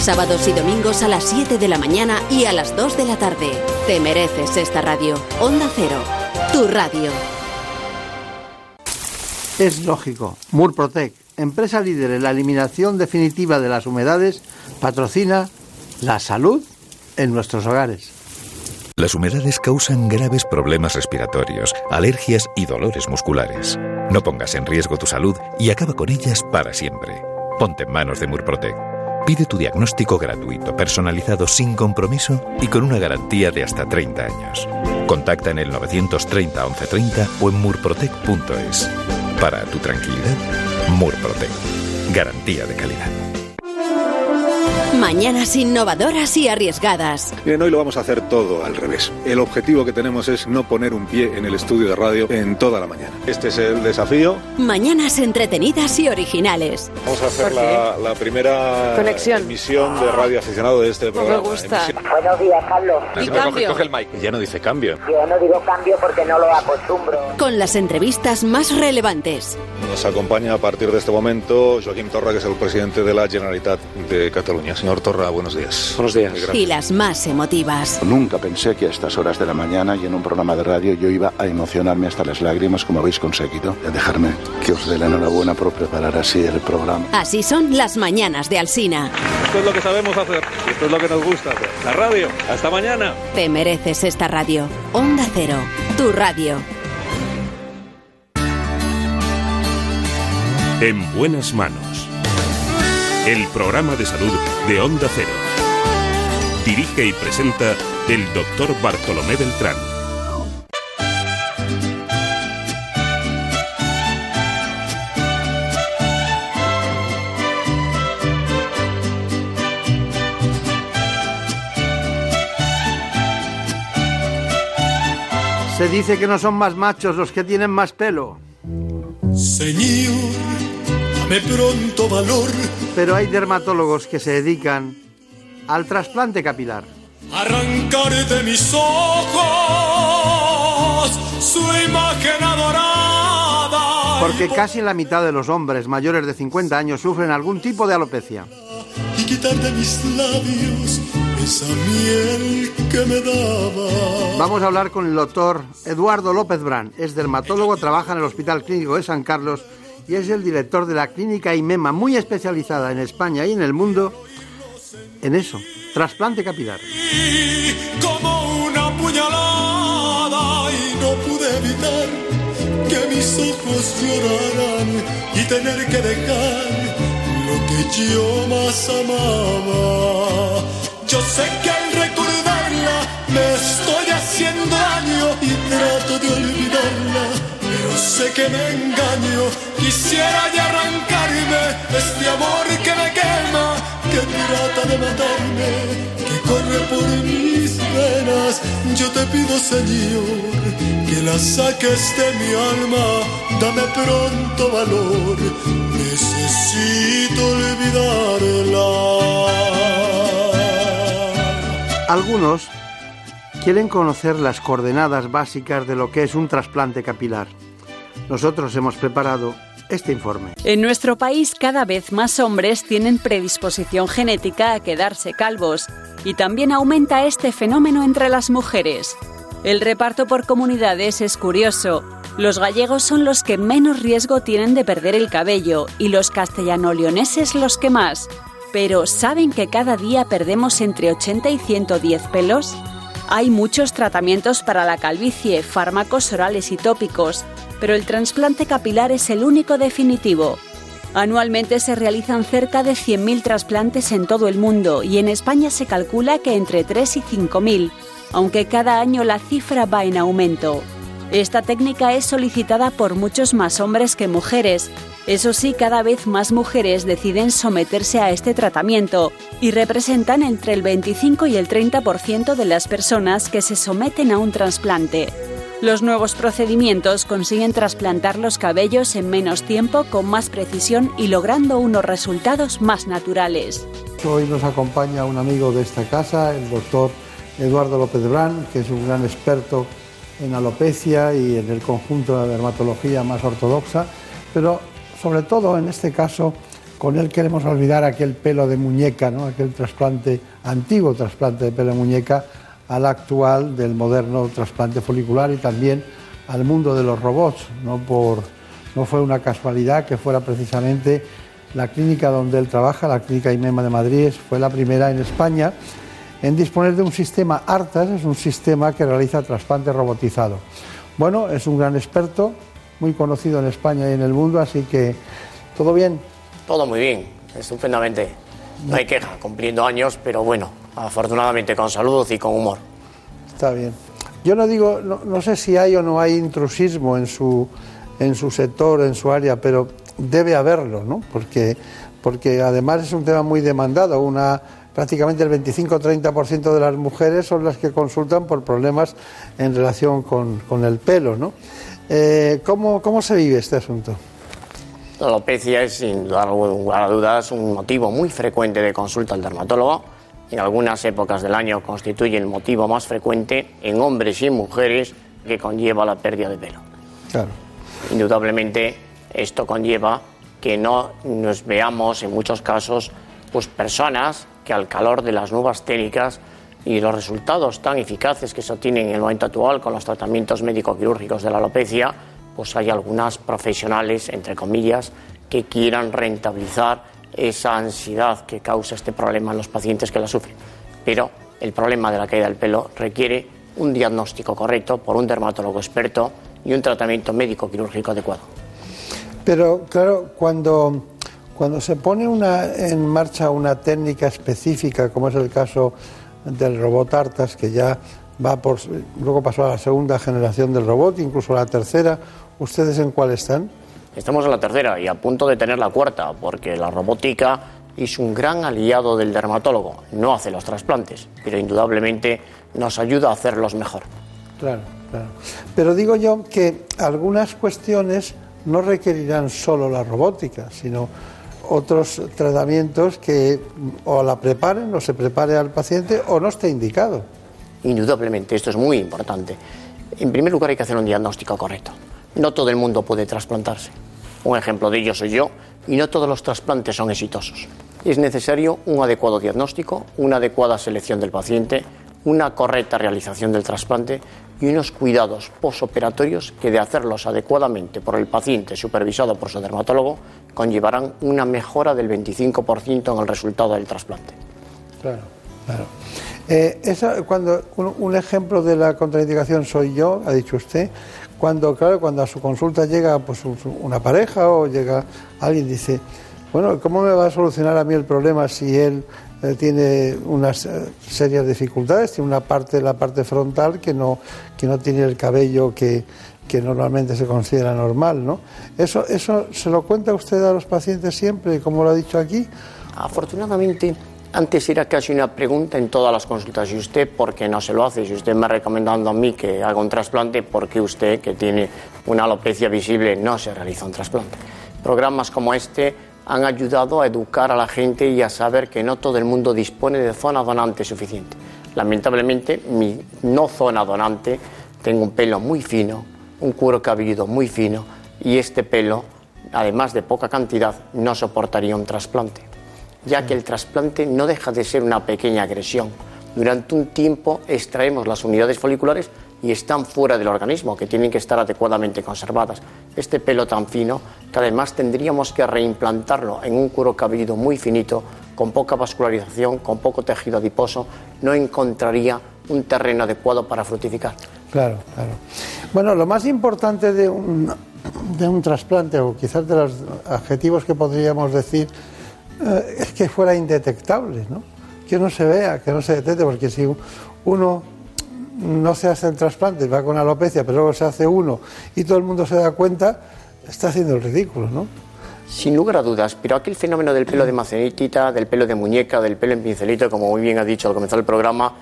[SPEAKER 5] sábados y domingos a las 7 de la mañana y a las 2 de la tarde. Te mereces esta radio. Onda Cero, tu radio.
[SPEAKER 1] Es lógico. Murprotec, empresa líder en la eliminación definitiva de las humedades, patrocina la salud en nuestros hogares.
[SPEAKER 6] Las humedades causan graves problemas respiratorios, alergias y dolores musculares. No pongas en riesgo tu salud y acaba con ellas para siempre. Ponte en manos de Murprotec. Pide tu diagnóstico gratuito, personalizado sin compromiso y con una garantía de hasta 30 años. Contacta en el 930 1130 o en murprotec.es. Para tu tranquilidad, Murprotec. Garantía de calidad.
[SPEAKER 5] Mañanas innovadoras y arriesgadas.
[SPEAKER 7] Bien, hoy lo vamos a hacer todo al revés. El objetivo que tenemos es no poner un pie en el estudio de radio en toda la mañana. Este es el desafío.
[SPEAKER 5] Mañanas entretenidas y originales.
[SPEAKER 7] Vamos a hacer la, la primera
[SPEAKER 8] Conexión.
[SPEAKER 7] emisión de radio aficionado de este
[SPEAKER 8] Me
[SPEAKER 7] programa.
[SPEAKER 8] gusta.
[SPEAKER 7] Emisión-
[SPEAKER 9] Buenos días, Carlos.
[SPEAKER 8] Y cambio.
[SPEAKER 7] Coge el mic. Ya no dice cambio.
[SPEAKER 9] Yo no digo cambio porque no lo acostumbro.
[SPEAKER 5] Con las entrevistas más relevantes.
[SPEAKER 7] Nos acompaña a partir de este momento Joaquim Torra, que es el presidente de la Generalitat de Cataluña. Señor Torra, buenos días.
[SPEAKER 10] Buenos días.
[SPEAKER 5] Y las más emotivas.
[SPEAKER 10] Nunca pensé que a estas horas de la mañana y en un programa de radio yo iba a emocionarme hasta las lágrimas como habéis conseguido. Dejarme que os dé la enhorabuena por preparar así el programa.
[SPEAKER 5] Así son las mañanas de Alsina.
[SPEAKER 7] Esto es lo que sabemos hacer. Esto es lo que nos gusta hacer. La radio. Hasta mañana.
[SPEAKER 5] Te mereces esta radio. Onda Cero, tu radio.
[SPEAKER 11] En buenas manos. El programa de salud de Onda Cero. Dirige y presenta el doctor Bartolomé Beltrán.
[SPEAKER 1] Se dice que no son más machos los que tienen más pelo,
[SPEAKER 12] Señor, dame pronto valor,
[SPEAKER 1] pero hay dermatólogos que se dedican al trasplante capilar.
[SPEAKER 12] arrancar de mis ojos su imagen adorada.
[SPEAKER 1] Porque casi la mitad de los hombres mayores de 50 años sufren algún tipo de alopecia.
[SPEAKER 12] Y quitar de mis labios esa miel que me daba.
[SPEAKER 1] Vamos a hablar con el doctor Eduardo López Brand. Es dermatólogo, trabaja en el Hospital Clínico de San Carlos y es el director de la clínica IMEMA, muy especializada en España y en el mundo en eso, trasplante capilar.
[SPEAKER 12] Como una puñalada y no pude evitar que mis ojos lloraran y tener que dejar lo que yo más amaba. Yo sé que al recordarla me estoy haciendo daño y trato de sé que me engaño. Quisiera ya arrancarme este amor que me quema, que trata de matarme, que corre por mis venas. Yo te pido, Señor, que la saques de mi alma, dame pronto valor. Necesito olvidarla.
[SPEAKER 1] Algunos quieren conocer las coordenadas básicas de lo que es un trasplante capilar. Nosotros hemos preparado este informe.
[SPEAKER 2] En nuestro país cada vez más hombres tienen predisposición genética a quedarse calvos y también aumenta este fenómeno entre las mujeres. El reparto por comunidades es curioso. Los gallegos son los que menos riesgo tienen de perder el cabello y los castellano-leoneses los que más. Pero ¿saben que cada día perdemos entre 80 y 110 pelos? Hay muchos tratamientos para la calvicie, fármacos orales y tópicos, pero el trasplante capilar es el único definitivo. Anualmente se realizan cerca de 100.000 trasplantes en todo el mundo y en España se calcula que entre 3 y 5.000, aunque cada año la cifra va en aumento. Esta técnica es solicitada por muchos más hombres que mujeres. Eso sí, cada vez más mujeres deciden someterse a este tratamiento y representan entre el 25 y el 30% de las personas que se someten a un trasplante. Los nuevos procedimientos consiguen trasplantar los cabellos en menos tiempo, con más precisión y logrando unos resultados más naturales.
[SPEAKER 13] Hoy nos acompaña un amigo de esta casa, el doctor Eduardo López Brán, que es un gran experto en alopecia y en el conjunto de la dermatología más ortodoxa, pero sobre todo en este caso con él queremos olvidar aquel pelo de muñeca, ¿no? aquel trasplante, antiguo trasplante de pelo de muñeca, al actual del moderno trasplante folicular y también al mundo de los robots. No, no fue una casualidad que fuera precisamente la clínica donde él trabaja, la clínica IMEMA de Madrid, fue la primera en España en disponer de un sistema ARTAS, es un sistema que realiza trasplante robotizado. Bueno, es un gran experto, muy conocido en España y en el mundo, así que todo bien.
[SPEAKER 14] Todo muy bien, estupendamente. No hay queja, cumpliendo años, pero bueno, afortunadamente con salud y con humor.
[SPEAKER 13] Está bien. Yo no digo, no, sé si hay o no hay intrusismo en su, en su sector, en su área, pero debe haberlo, ¿no? Porque, porque además es un tema muy demandado. Una prácticamente el 25-30% de las mujeres son las que consultan por problemas en relación con, el pelo. ¿no? Eh, ¿cómo, ¿Cómo se vive este asunto?
[SPEAKER 14] La alopecia es, sin lugar a dudas, un motivo muy frecuente de consulta al dermatólogo. En algunas épocas del año constituye el motivo más frecuente en hombres y mujeres que conlleva la pérdida de pelo.
[SPEAKER 13] Claro.
[SPEAKER 14] Indudablemente, esto conlleva que no nos veamos en muchos casos pues personas que al calor de las nuevas técnicas y los resultados tan eficaces que se obtienen en el momento actual con los tratamientos médico-quirúrgicos de la alopecia, pues hay algunas profesionales, entre comillas, que quieran rentabilizar esa ansiedad que causa este problema en los pacientes que la sufren. Pero el problema de la caída del pelo requiere un diagnóstico correcto por un dermatólogo experto y un tratamiento médico-quirúrgico adecuado.
[SPEAKER 13] Pero claro, cuando cuando se pone una, en marcha una técnica específica, como es el caso del robot Artas, que ya va por. luego pasó a la segunda generación del robot, incluso a la tercera, ¿ustedes en cuál están?
[SPEAKER 14] Estamos en la tercera y a punto de tener la cuarta, porque la robótica es un gran aliado del dermatólogo. No hace los trasplantes, pero indudablemente nos ayuda a hacerlos mejor.
[SPEAKER 13] Claro, claro. Pero digo yo que algunas cuestiones no requerirán solo la robótica, sino otros tratamientos que o la preparen o se prepare al paciente o no esté indicado.
[SPEAKER 14] Indudablemente, esto es muy importante. En primer lugar hay que hacer un diagnóstico correcto. No todo el mundo puede trasplantarse. Un ejemplo de ello soy yo y no todos los trasplantes son exitosos. Es necesario un adecuado diagnóstico, una adecuada selección del paciente, una correcta realización del trasplante y unos cuidados posoperatorios que de hacerlos adecuadamente por el paciente supervisado por su dermatólogo conllevarán una mejora del 25% en el resultado del trasplante.
[SPEAKER 13] Claro, claro. Eh, cuando un, ejemplo de la contraindicación soy yo, ha dicho usted, cuando claro, cuando a su consulta llega pues una pareja o llega alguien dice, bueno, ¿cómo me va a solucionar a mí el problema si él eh, tiene unas serias dificultades, tiene una parte, la parte frontal que no, que no tiene el cabello que, que normalmente se considera normal, ¿no? Eso, ¿Eso se lo cuenta usted a los pacientes siempre, como lo ha dicho aquí?
[SPEAKER 14] Afortunadamente, antes era casi una pregunta en todas las consultas. ¿Y usted por qué no se lo hace? Si usted me ha recomendado a mí que haga un trasplante, ¿por qué usted, que tiene una alopecia visible, no se realiza un trasplante? Programas como este han ayudado a educar a la gente y a saber que no todo el mundo dispone de zona donante suficiente. Lamentablemente, mi no zona donante, tengo un pelo muy fino, un cuero cabelludo muy fino y este pelo, además de poca cantidad, no soportaría un trasplante, ya que el trasplante no deja de ser una pequeña agresión. Durante un tiempo extraemos las unidades foliculares y están fuera del organismo, que tienen que estar adecuadamente conservadas. Este pelo tan fino, que además tendríamos que reimplantarlo en un cuero cabelludo muy finito, con poca vascularización, con poco tejido adiposo, no encontraría un terreno adecuado para frutificar.
[SPEAKER 13] Claro, claro. Bueno, lo más importante de un, de un trasplante, o quizás de los adjetivos que podríamos decir, eh, es que fuera indetectable, ¿no? Que no se vea, que no se detecte, porque si uno no se hace el trasplante, va con alopecia, pero luego se hace uno y todo el mundo se da cuenta, está haciendo el ridículo, ¿no?
[SPEAKER 14] Sin lugar a dudas, pero aquel fenómeno del pelo de macenitita, del pelo de muñeca, del pelo en pincelito, como muy bien ha dicho al comenzar el programa,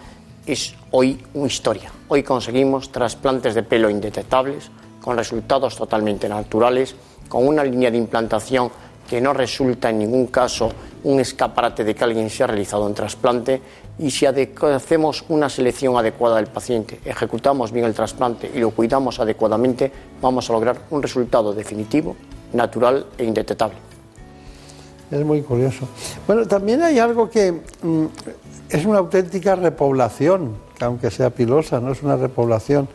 [SPEAKER 14] es hoy una historia. Hoy conseguimos trasplantes de pelo indetectables, con resultados totalmente naturales, con una línea de implantación que no resulta en ningún caso un escaparate de que alguien se ha realizado un trasplante y si hacemos una selección adecuada del paciente, ejecutamos bien el trasplante y lo cuidamos adecuadamente, vamos a lograr un resultado definitivo, natural e indetectable.
[SPEAKER 13] Es muy curioso. Bueno, también hay algo que mm, es una auténtica repoblación, que aunque sea pilosa, no es una repoblación.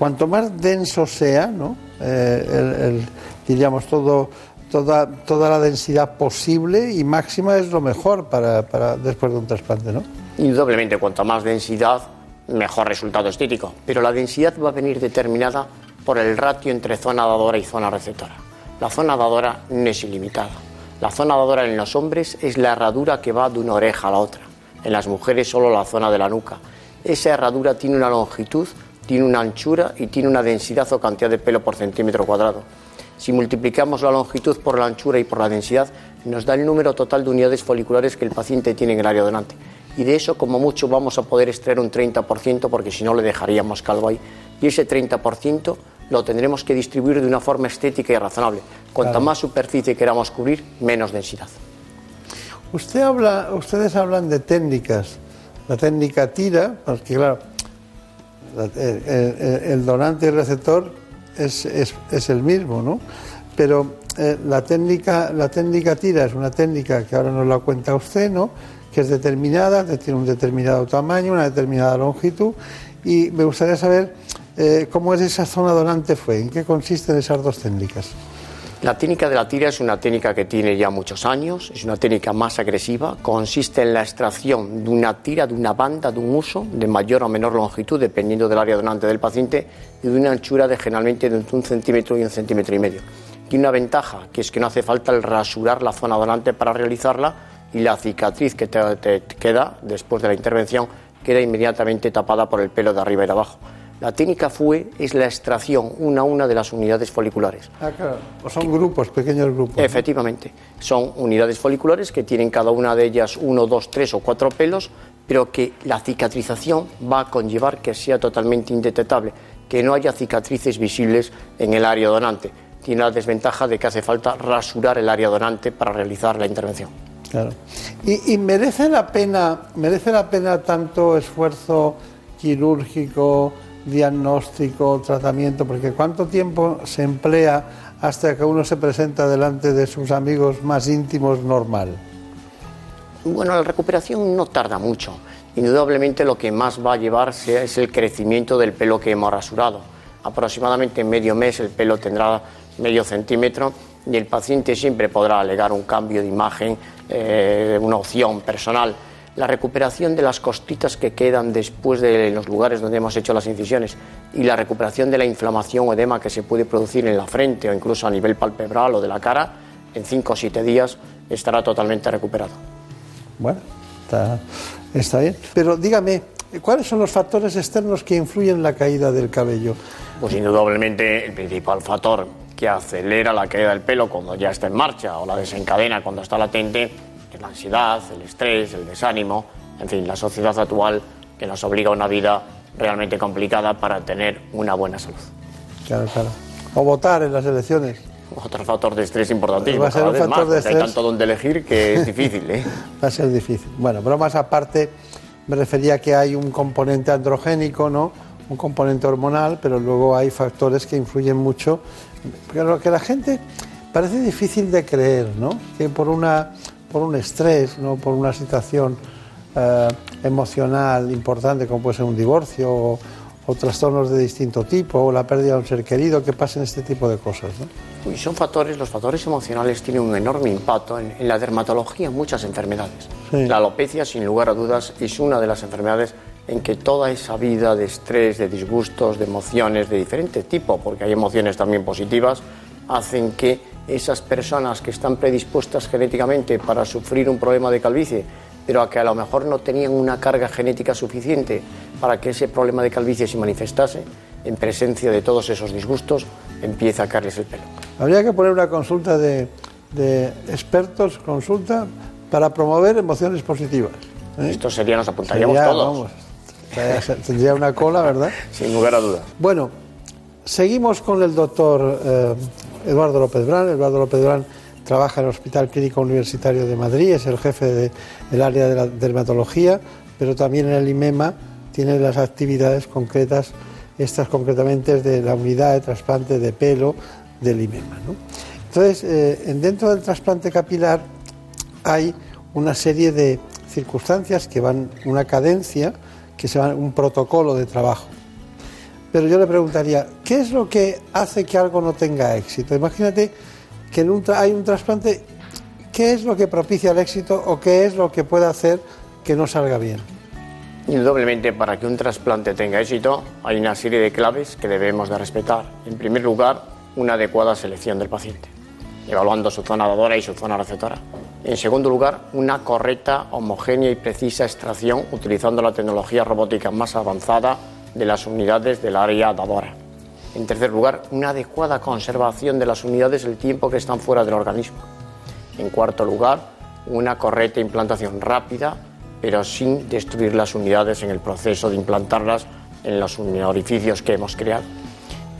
[SPEAKER 13] Cuanto más denso sea, ¿no? Eh, diríamos todo toda, toda la densidad posible y máxima es lo mejor para, después de un trasplante, ¿no?
[SPEAKER 14] Indudablemente, cuanto más densidad, mejor resultado estético. Pero la densidad va a venir determinada por el ratio entre zona dadora y zona receptora. La zona dadora no es ilimitada. La zona dadora en los hombres es la herradura que va de una oreja a la otra. En las mujeres solo la zona de la nuca. Esa herradura tiene una longitud, tiene una anchura y tiene una densidad o cantidad de pelo por centímetro cuadrado. Si multiplicamos la longitud por la anchura y por la densidad, nos da el número total de unidades foliculares que el paciente tiene en el área donante. Y de eso, como mucho, vamos a poder extraer un 30%, porque si no, le dejaríamos calvo ahí. Y ese 30% lo tendremos que distribuir de una forma estética y razonable. Cuanta más superficie queramos cubrir, menos densidad.
[SPEAKER 13] Usted habla, ustedes hablan de técnicas. La técnica tira, porque claro, el donante y el receptor es, es, es el mismo, ¿no? Pero eh, la, técnica, la técnica tira es una técnica que ahora nos la cuenta usted, ¿no? Que es determinada, tiene un determinado tamaño, una determinada longitud, y me gustaría saber eh, cómo es esa zona donante fue, en qué consisten esas dos técnicas.
[SPEAKER 14] La técnica de la tira es una técnica que tiene ya muchos años, es una técnica más agresiva, consiste en la extracción de una tira, de una banda, de un uso de mayor o menor longitud, dependiendo del área donante del paciente, y de una anchura de generalmente de un centímetro y un centímetro y medio. Tiene una ventaja, que es que no hace falta el rasurar la zona donante para realizarla y la cicatriz que te queda después de la intervención queda inmediatamente tapada por el pelo de arriba y de abajo. La técnica FUE es la extracción una a una de las unidades foliculares.
[SPEAKER 13] Ah, claro. O son grupos, pequeños grupos.
[SPEAKER 14] Efectivamente. Son unidades foliculares que tienen cada una de ellas uno, dos, tres o cuatro pelos, pero que la cicatrización va a conllevar que sea totalmente indetectable, que no haya cicatrices visibles en el área donante. Tiene la desventaja de que hace falta rasurar el área donante para realizar la intervención.
[SPEAKER 13] Claro. ¿Y, y merece la pena, merece la pena tanto esfuerzo quirúrgico? Diagnóstico, tratamiento, porque cuánto tiempo se emplea hasta que uno se presenta delante de sus amigos más íntimos normal.
[SPEAKER 14] Bueno, la recuperación no tarda mucho. Indudablemente lo que más va a llevarse es el crecimiento del pelo que hemos rasurado. Aproximadamente en medio mes el pelo tendrá medio centímetro y el paciente siempre podrá alegar un cambio de imagen, eh, una opción personal la recuperación de las costitas que quedan después de los lugares donde hemos hecho las incisiones y la recuperación de la inflamación o edema que se puede producir en la frente o incluso a nivel palpebral o de la cara, en 5 o 7 días estará totalmente recuperado.
[SPEAKER 13] Bueno, está, bien. Pero dígame, ¿cuáles son los factores externos que influyen en la caída del cabello?
[SPEAKER 14] Pues indudablemente el principal factor que acelera la caída del pelo cuando ya está en marcha o la desencadena cuando está latente la ansiedad, el estrés, el desánimo, en fin, la sociedad actual que nos obliga a una vida realmente complicada para tener una buena salud.
[SPEAKER 13] Claro, claro. O votar en las elecciones.
[SPEAKER 14] Otro factor de estrés importantísimo.
[SPEAKER 13] Va a ser un factor de estrés.
[SPEAKER 14] Hay tanto donde elegir que es <laughs> difícil. ¿eh?
[SPEAKER 13] Va a ser difícil. Bueno, pero más aparte, me refería a que hay un componente androgénico, ¿no? Un componente hormonal, pero luego hay factores que influyen mucho. Pero que la gente parece difícil de creer, ¿no? Que por una por un estrés, no por una situación eh, emocional importante como puede ser un divorcio o, trastornos de distinto tipo o la pérdida de un ser querido, que pasen este tipo de cosas.
[SPEAKER 14] ¿no? son factores, los factores emocionales tienen un enorme impacto en, la dermatología en muchas enfermedades. La alopecia, sin lugar a dudas, es una de las enfermedades en que toda esa vida de estrés, de disgustos, de emociones de diferente tipo, porque hay emociones también positivas, hacen que esas personas que están predispuestas genéticamente para sufrir un problema de calvicie, pero a que a lo mejor no tenían una carga genética suficiente para que ese problema de calvicie se manifestase, en presencia de todos esos disgustos, empieza a caerles el pelo.
[SPEAKER 13] Habría que poner una consulta de, de expertos, consulta, para promover emociones positivas. ¿eh?
[SPEAKER 14] Esto sería, nos apuntaríamos
[SPEAKER 13] Sería,
[SPEAKER 14] todos.
[SPEAKER 13] vamos, tendría una cola, ¿verdad? <laughs>
[SPEAKER 14] Sin lugar a dudas.
[SPEAKER 13] Bueno, seguimos con el doctor eh, Eduardo López Brán. Eduardo López Brán trabaja en el Hospital Clínico Universitario de Madrid, es el jefe de- del área de la dermatología, pero también en el IMEMA tiene las actividades concretas, estas concretamente es de la unidad de trasplante de pelo del IMEMA. Entonces, eh, en- dentro del trasplante capilar hay una serie de circunstancias que van, una cadencia, que se van, un protocolo de trabajo. Pero yo le preguntaría, ¿qué es lo que hace que algo no tenga éxito? Imagínate que en hay un trasplante, ¿qué es lo que propicia el éxito o qué es lo que puede hacer que no salga bien?
[SPEAKER 14] Indudablemente, para que un trasplante tenga éxito, hay una serie de claves que debemos de respetar. En primer lugar, una adecuada selección del paciente, evaluando su zona dadora y su zona receptora. En segundo lugar, una correcta, homogénea y precisa extracción utilizando la tecnología robótica más avanzada de las unidades del área dadora. En tercer lugar, una adecuada conservación de las unidades el tiempo que están fuera del organismo. En cuarto lugar, una correcta implantación rápida, pero sin destruir las unidades en el proceso de implantarlas en los orificios que hemos creado.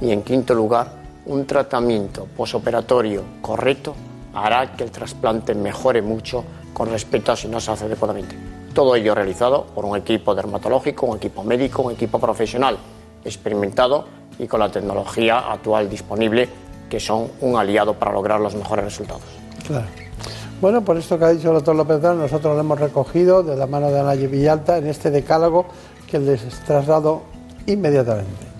[SPEAKER 14] Y en quinto lugar, un tratamiento posoperatorio correcto hará que el trasplante mejore mucho con respecto a si no se hace adecuadamente. Todo ello realizado por un equipo dermatológico, un equipo médico, un equipo profesional experimentado y con la tecnología actual disponible, que son un aliado para lograr los mejores resultados.
[SPEAKER 13] Claro. Bueno, por esto que ha dicho el doctor López Brán, nosotros lo hemos recogido de la mano de Ana Villalta en este decálogo que les traslado inmediatamente.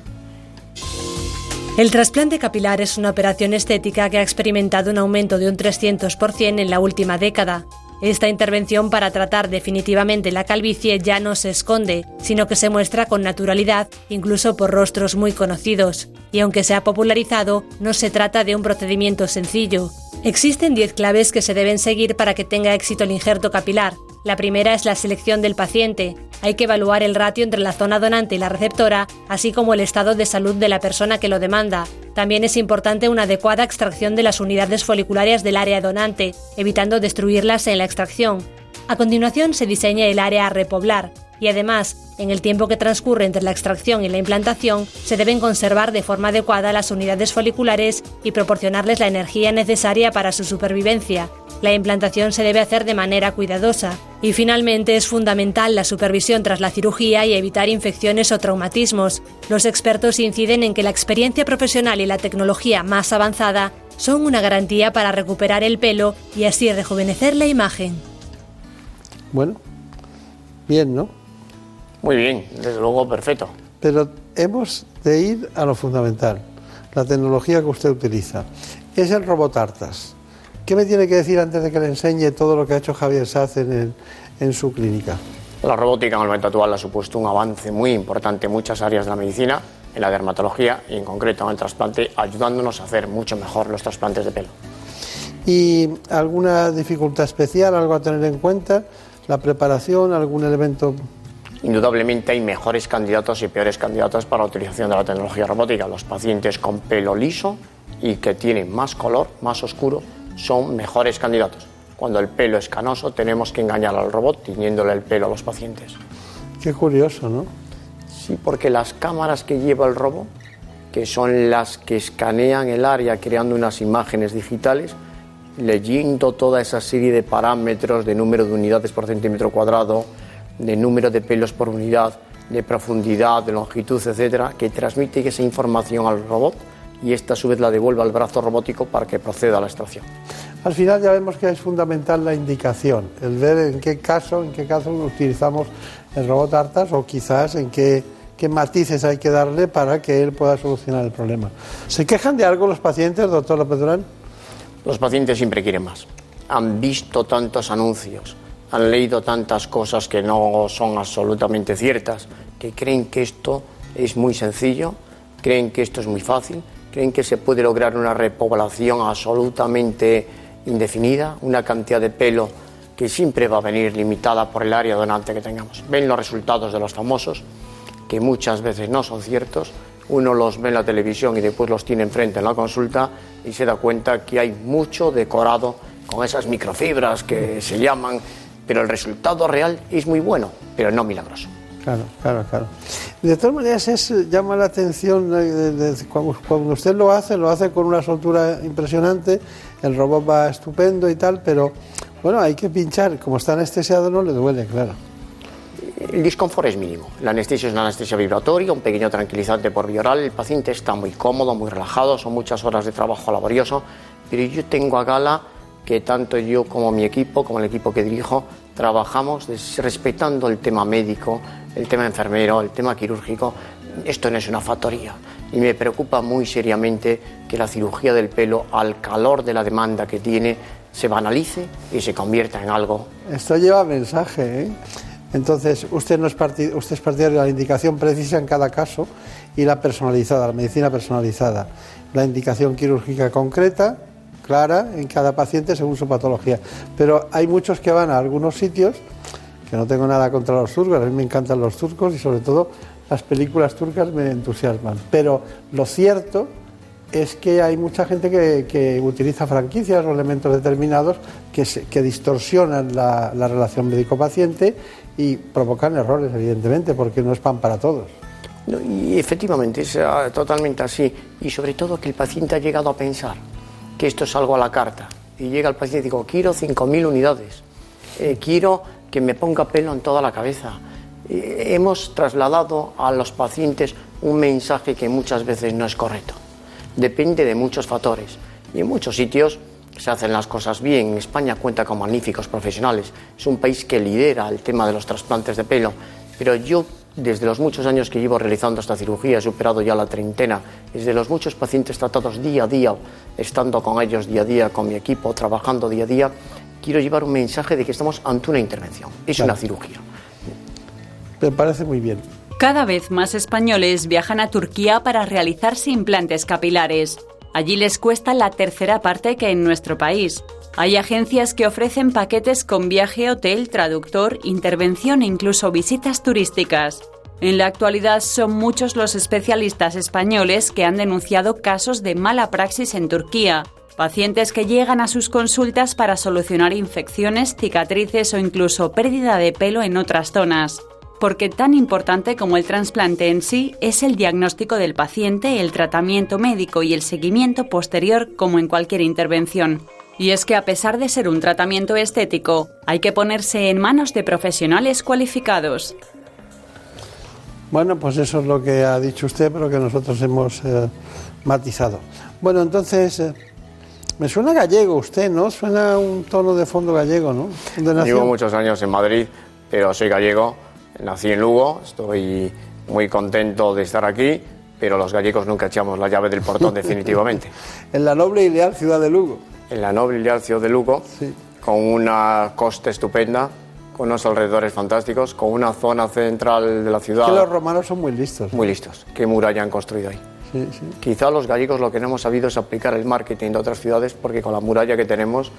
[SPEAKER 15] El trasplante capilar es una operación estética que ha experimentado un aumento de un 300% en la última década. Esta intervención para tratar definitivamente la calvicie ya no se esconde, sino que se muestra con naturalidad, incluso por rostros muy conocidos. Y aunque se ha popularizado, no se trata de un procedimiento sencillo. Existen 10 claves que se deben seguir para que tenga éxito el injerto capilar. La primera es la selección del paciente. Hay que evaluar el ratio entre la zona donante y la receptora, así como el estado de salud de la persona que lo demanda. También es importante una adecuada extracción de las unidades foliculares del área donante, evitando destruirlas en la extracción. A continuación se diseña el área a repoblar y además, en el tiempo que transcurre entre la extracción y la implantación, se deben conservar de forma adecuada las unidades foliculares y proporcionarles la energía necesaria para su supervivencia. La implantación se debe hacer de manera cuidadosa. Y finalmente es fundamental la supervisión tras la cirugía y evitar infecciones o traumatismos. Los expertos inciden en que la experiencia profesional y la tecnología más avanzada son una garantía para recuperar el pelo y así rejuvenecer la imagen.
[SPEAKER 13] Bueno, bien, ¿no?
[SPEAKER 14] Muy bien, desde luego perfecto.
[SPEAKER 13] Pero hemos de ir a lo fundamental, la tecnología que usted utiliza. Es el robot Artas. ¿Qué me tiene que decir antes de que le enseñe todo lo que ha hecho Javier Saz en, el- en su clínica?
[SPEAKER 14] La robótica en el momento actual ha supuesto un avance muy importante en muchas áreas de la medicina, en la dermatología y en concreto en el trasplante, ayudándonos a hacer mucho mejor los trasplantes de pelo.
[SPEAKER 13] ¿Y alguna dificultad especial, algo a tener en cuenta? ¿La preparación, algún elemento?
[SPEAKER 14] Indudablemente hay mejores candidatos y peores candidatos para la utilización de la tecnología robótica. Los pacientes con pelo liso y que tienen más color, más oscuro, son mejores candidatos. Cuando el pelo es canoso, tenemos que engañar al robot tiñéndole el pelo a los pacientes.
[SPEAKER 13] Qué curioso, ¿no?
[SPEAKER 14] Sí, porque las cámaras que lleva el robot, que son las que escanean el área creando unas imágenes digitales, leyendo toda esa serie de parámetros de número de unidades por centímetro cuadrado, de número de pelos por unidad, de profundidad, de longitud, etcétera, que transmite esa información al robot y esta a su vez la devuelve al brazo robótico para que proceda a la extracción.
[SPEAKER 13] Al final ya vemos que es fundamental la indicación, el ver en qué caso, en qué caso utilizamos el robot Artas o quizás en qué, qué matices hay que darle para que él pueda solucionar el problema. ¿Se quejan de algo los pacientes, doctor López Durán?
[SPEAKER 14] Los pacientes siempre quieren más. Han visto tantos anuncios, han leído tantas cosas que no son absolutamente ciertas, que creen que esto es muy sencillo, creen que esto es muy fácil, creen que se puede lograr una repoblación absolutamente indefinida, una cantidad de pelo que siempre va a venir limitada por el área donante que tengamos. Ven los resultados de los famosos, que muchas veces no son ciertos, uno los ve en la televisión y después los tiene enfrente en la consulta y se da cuenta que hay mucho decorado con esas microfibras que se llaman, pero el resultado real es muy bueno, pero no milagroso.
[SPEAKER 13] Claro, claro, claro. De todas maneras, es, llama la atención, eh, de- de- cuando, cuando usted lo hace, lo hace con una soltura impresionante, el robot va estupendo y tal, pero bueno, hay que pinchar, como está anestesiado no le duele, claro.
[SPEAKER 14] El disconfort es mínimo. La anestesia es una anestesia vibratoria, un pequeño tranquilizante por vía oral. El paciente está muy cómodo, muy relajado, son muchas horas de trabajo laborioso, pero yo tengo a gala que tanto yo como mi equipo, como el equipo que dirijo, trabajamos respetando el tema médico, el tema enfermero, el tema quirúrgico. Esto no es una factoría y me preocupa muy seriamente que la cirugía del pelo, al calor de la demanda que tiene, se banalice y se convierta en algo
[SPEAKER 13] Esto lleva mensaje, ¿eh? Entonces, usted, no es usted es partidario de la indicación precisa en cada caso y la personalizada, la medicina personalizada. La indicación quirúrgica concreta, clara, en cada paciente según su patología. Pero hay muchos que van a algunos sitios, que no tengo nada contra los turcos, a mí me encantan los turcos y sobre todo las películas turcas me entusiasman. Pero lo cierto es que hay mucha gente que, utiliza franquicias o elementos determinados que, distorsionan la, la relación médico-paciente y provocan errores, evidentemente, porque no es pan para todos.
[SPEAKER 14] No, y efectivamente es totalmente así. Y sobre todo que el paciente ha llegado a pensar que esto es algo a la carta. Y llega el paciente y digo, quiero 5.000 unidades, eh, quiero que me ponga pelo en toda la cabeza. Eh, hemos trasladado a los pacientes un mensaje que muchas veces no es correcto. Depende de muchos factores. Y en muchos sitios se hacen las cosas bien. España cuenta con magníficos profesionales. Es un país que lidera el tema de los trasplantes de pelo. Pero yo, desde los muchos años que llevo realizando esta cirugía, he superado ya la treintena, desde los muchos pacientes tratados día a día, estando con ellos día a día, con mi equipo, trabajando día a día, quiero llevar un mensaje de que estamos ante una intervención. Es
[SPEAKER 13] Claro.
[SPEAKER 14] una cirugía.
[SPEAKER 13] Me parece muy bien.
[SPEAKER 2] Cada vez más españoles viajan a Turquía para realizarse implantes capilares. Allí les cuesta la tercera parte que en nuestro país. Hay agencias que ofrecen paquetes con viaje, hotel, traductor, intervención e incluso visitas turísticas. En la actualidad son muchos los especialistas españoles que han denunciado casos de mala praxis en Turquía. Pacientes que llegan a sus consultas para solucionar infecciones, cicatrices o incluso pérdida de pelo en otras zonas porque tan importante como el trasplante en sí es el diagnóstico del paciente, el tratamiento médico y el seguimiento posterior como en cualquier intervención. Y es que a pesar de ser un tratamiento estético, hay que ponerse en manos de profesionales cualificados.
[SPEAKER 13] Bueno, pues eso es lo que ha dicho usted, pero que nosotros hemos eh, matizado. Bueno, entonces, eh, me suena gallego usted, ¿no? Suena un tono de fondo gallego, ¿no?
[SPEAKER 14] Llevo muchos años en Madrid, pero soy gallego. Nací en Lugo, estoy muy contento de estar aquí, pero los gallegos nunca echamos la llave del portón <laughs> definitivamente.
[SPEAKER 13] En la noble y leal ciudad de Lugo.
[SPEAKER 14] En la noble y leal ciudad de Lugo, con una costa estupenda, con unos alrededores fantásticos, con una zona central de la ciudad.
[SPEAKER 13] Que los romanos son muy listos.
[SPEAKER 14] Muy listos. ¿Qué muralla han construido ahí?
[SPEAKER 13] Sí, sí.
[SPEAKER 14] Quizá los gallegos lo que no hemos sabido es aplicar el marketing de otras ciudades, porque con la muralla que tenemos,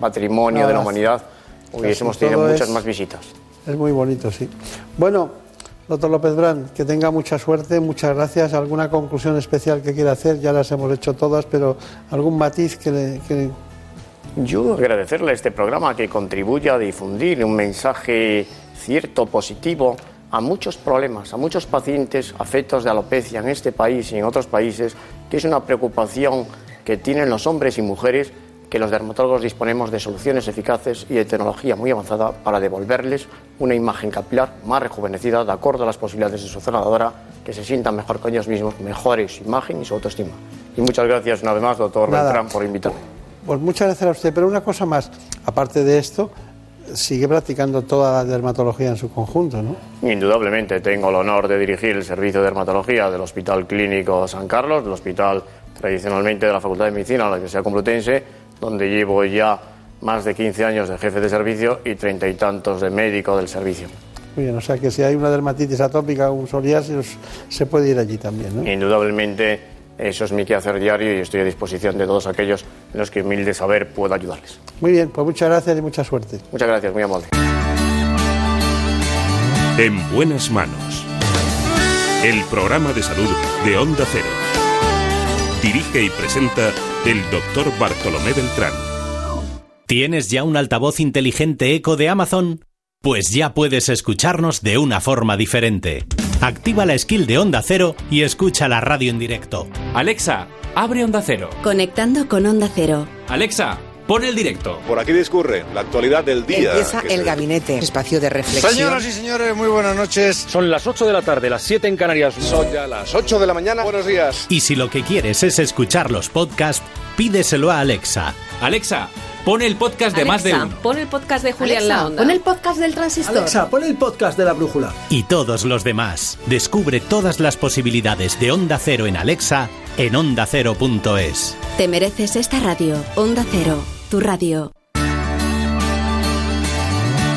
[SPEAKER 14] patrimonio
[SPEAKER 13] No,
[SPEAKER 14] de la humanidad, hubiésemos tenido muchas
[SPEAKER 13] es-
[SPEAKER 14] más visitas.
[SPEAKER 13] Es muy bonito, sí. Bueno, doctor López Brand, que tenga mucha suerte, muchas gracias. ¿Alguna conclusión especial que quiera hacer? Ya las hemos hecho todas, pero algún matiz que, le-
[SPEAKER 14] Yo agradecerle a este programa que contribuye a difundir un mensaje cierto, positivo, a muchos problemas, a muchos pacientes afectos de alopecia en este país y en otros países, que es una preocupación que tienen los hombres y mujeres, que los dermatólogos disponemos de soluciones eficaces y de tecnología muy avanzada para devolverles una imagen capilar más rejuvenecida, de acuerdo a las posibilidades de su ahora, que se sientan mejor con ellos mismos, mejore su imagen y su autoestima. Y muchas gracias una vez más, doctor
[SPEAKER 13] Nada.
[SPEAKER 14] Beltrán, por invitarme.
[SPEAKER 13] Pues muchas gracias a usted, pero una cosa más, aparte de esto, sigue practicando toda la dermatología en su conjunto, ¿no?
[SPEAKER 14] Indudablemente tengo el honor de dirigir el servicio de dermatología del Hospital Clínico San Carlos, del hospital tradicionalmente de la Facultad de Medicina de la Universidad Complutense, donde llevo ya más de 15 años de jefe de servicio y treinta y tantos de médico del servicio.
[SPEAKER 13] Muy bien, o sea que si hay una dermatitis atópica o un psoriasis, se puede ir allí también, ¿no?
[SPEAKER 14] Indudablemente Eso es mi quehacer diario y estoy a disposición de todos aquellos en los que humilde saber puedo ayudarles.
[SPEAKER 1] Muy bien, pues muchas gracias y mucha suerte.
[SPEAKER 14] Muchas gracias, muy amable.
[SPEAKER 11] En buenas manos. El programa de salud de Onda Cero. Dirige y presenta el doctor Bartolomé Beltrán.
[SPEAKER 16] ¿Tienes ya un altavoz inteligente eco de Amazon? Pues ya puedes escucharnos de una forma diferente. Activa la skill de Onda Cero y escucha la radio en directo.
[SPEAKER 17] Alexa, abre Onda Cero.
[SPEAKER 5] Conectando con Onda Cero.
[SPEAKER 17] Alexa, pon el directo.
[SPEAKER 7] Por aquí discurre la actualidad del día.
[SPEAKER 18] Empieza el
[SPEAKER 7] se-
[SPEAKER 18] gabinete, espacio de reflexión.
[SPEAKER 19] Señoras y señores, muy buenas noches. Son las 8 de la tarde, las 7 en Canarias.
[SPEAKER 7] Son ya las 8 de la mañana. Buenos días.
[SPEAKER 16] Y si lo que quieres es escuchar los podcasts, pídeselo a Alexa.
[SPEAKER 17] Alexa, pon el podcast de más de
[SPEAKER 20] Alexa,
[SPEAKER 17] uno.
[SPEAKER 20] Pon el podcast de Julián
[SPEAKER 8] Alexa,
[SPEAKER 20] La Onda.
[SPEAKER 8] pon el podcast del transistor.
[SPEAKER 13] Alexa, pon el podcast de la brújula.
[SPEAKER 16] Y todos los demás. Descubre todas las posibilidades de Onda Cero en Alexa en ondacero.es.
[SPEAKER 5] Te mereces esta radio. Onda Cero, tu radio.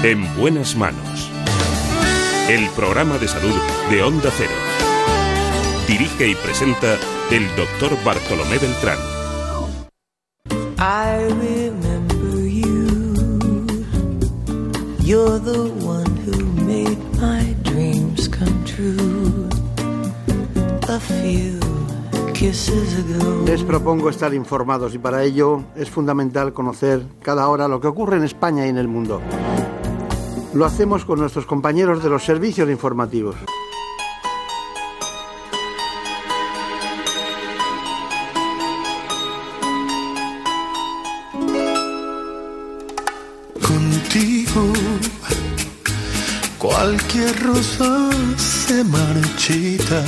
[SPEAKER 11] En buenas manos. El programa de salud de Onda Cero. Dirige y presenta el doctor Bartolomé Beltrán.
[SPEAKER 21] I remember you. You're the one who made my dreams come true. A few.
[SPEAKER 13] Les propongo estar informados y para ello es fundamental conocer cada hora lo que ocurre en España y en el mundo. Lo hacemos con nuestros compañeros de los servicios informativos.
[SPEAKER 12] Contigo cualquier rosa se marchita.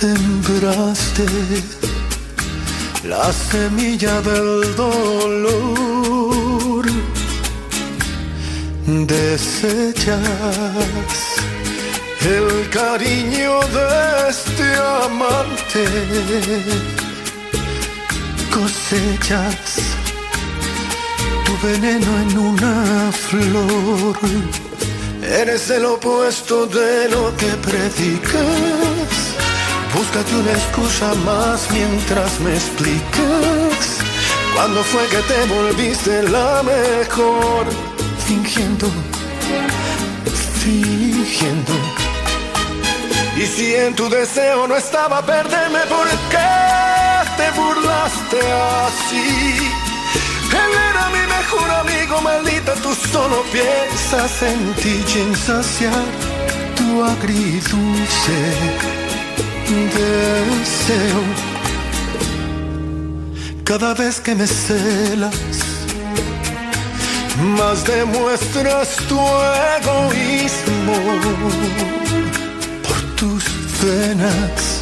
[SPEAKER 12] Sembraste la semilla del dolor. Desechas el cariño de este amante. Cosechas tu veneno en una flor. Eres el opuesto de lo que predicas. Búscate una excusa más mientras me explicas. ¿Cuándo fue que te volviste la mejor? Fingiendo, fingiendo. Y si en tu deseo no estaba perderme, ¿por qué te burlaste así? Él era mi mejor amigo, maldita, tú solo piensas en ti y en saciar tu agridulce deseo. Cada vez que me celas, más demuestras tu egoísmo por tus venas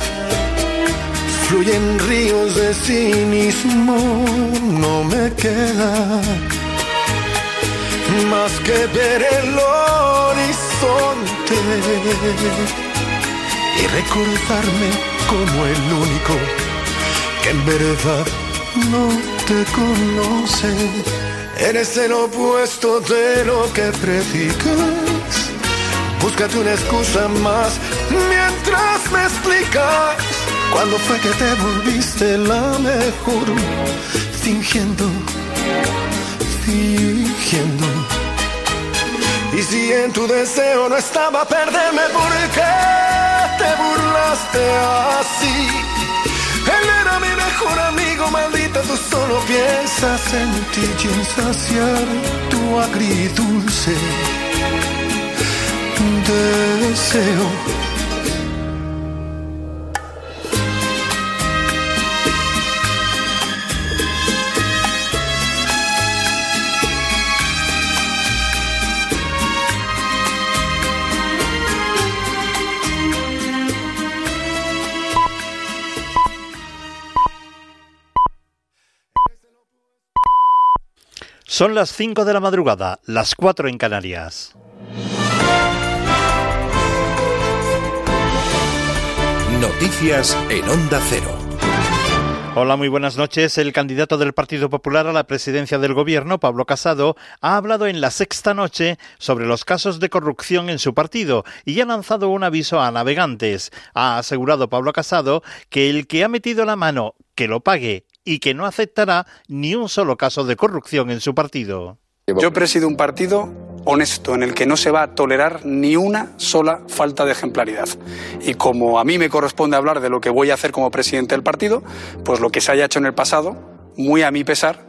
[SPEAKER 12] fluyen ríos de cinismo, no me queda más que ver el horizonte y recordarme como el único que en verdad no te conoce. Eres el opuesto de lo que predicas. Búscate una excusa más mientras me explicas cuándo fue que te volviste la mejor. Fingiendo, fingiendo. Y si en tu deseo no estaba perderme, ¿por qué te burlaste así? Él era mi mejor amigo, maldita, tú solo piensas en ti y en saciar tu agridulce deseo.
[SPEAKER 22] Son las 5 de la madrugada, las 4 en Canarias.
[SPEAKER 11] Noticias en Onda Cero.
[SPEAKER 22] Hola, muy buenas noches. El candidato del Partido Popular a la presidencia del Gobierno, Pablo Casado, ha hablado en la sexta noche sobre los casos de corrupción en su partido y ha lanzado un aviso a navegantes. Ha asegurado Pablo Casado que el que ha metido la mano que lo pague y que no aceptará ni un solo caso de corrupción en su partido.
[SPEAKER 23] Yo presido un partido honesto en el que no se va a tolerar ni una sola falta de ejemplaridad. Y como a mí me corresponde hablar de lo que voy a hacer como presidente del partido, pues lo que se haya hecho en el pasado, muy a mi pesar,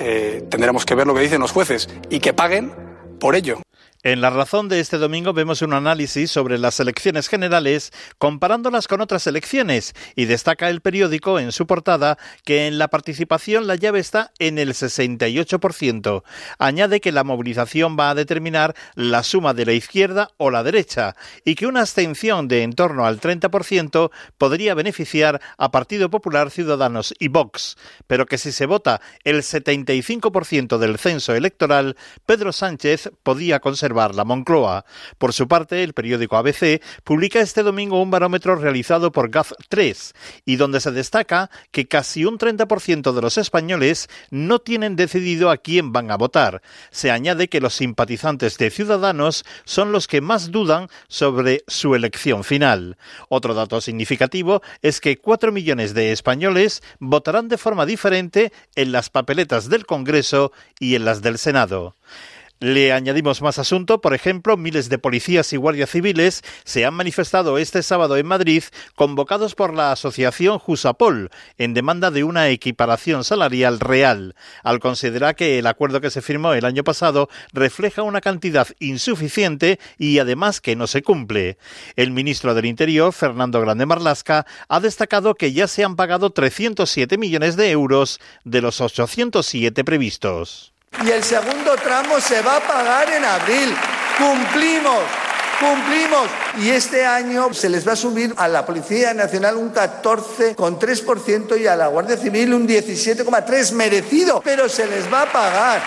[SPEAKER 23] eh, tendremos que ver lo que dicen los jueces y que paguen por ello.
[SPEAKER 22] En la razón de este domingo vemos un análisis sobre las elecciones generales comparándolas con otras elecciones y destaca el periódico en su portada que en la participación la llave está en el 68%. Añade que la movilización va a determinar la suma de la izquierda o la derecha y que una abstención de en torno al 30% podría beneficiar a Partido Popular, Ciudadanos y Vox, pero que si se vota el 75% del censo electoral, Pedro Sánchez podía conservar la Moncloa. Por su parte, el periódico ABC publica este domingo un barómetro realizado por GAF3 y donde se destaca que casi un 30% de los españoles no tienen decidido a quién van a votar. Se añade que los simpatizantes de Ciudadanos son los que más dudan sobre su elección final. Otro dato significativo es que 4 millones de españoles votarán de forma diferente en las papeletas del Congreso y en las del Senado. Le añadimos más asunto, por ejemplo, miles de policías y guardias civiles se han manifestado este sábado en Madrid, convocados por la asociación Jusapol, en demanda de una equiparación salarial real, al considerar que el acuerdo que se firmó el año pasado refleja una cantidad insuficiente y además que no se cumple. El ministro del Interior, Fernando Grande Marlasca, ha destacado que ya se han pagado 307 millones de euros de los 807 previstos
[SPEAKER 24] y el segundo tramo se va a pagar en abril. Cumplimos. Cumplimos y este año se les va a subir a la Policía Nacional un 14,3% y a la Guardia Civil un 17,3% merecido, pero se les va a pagar.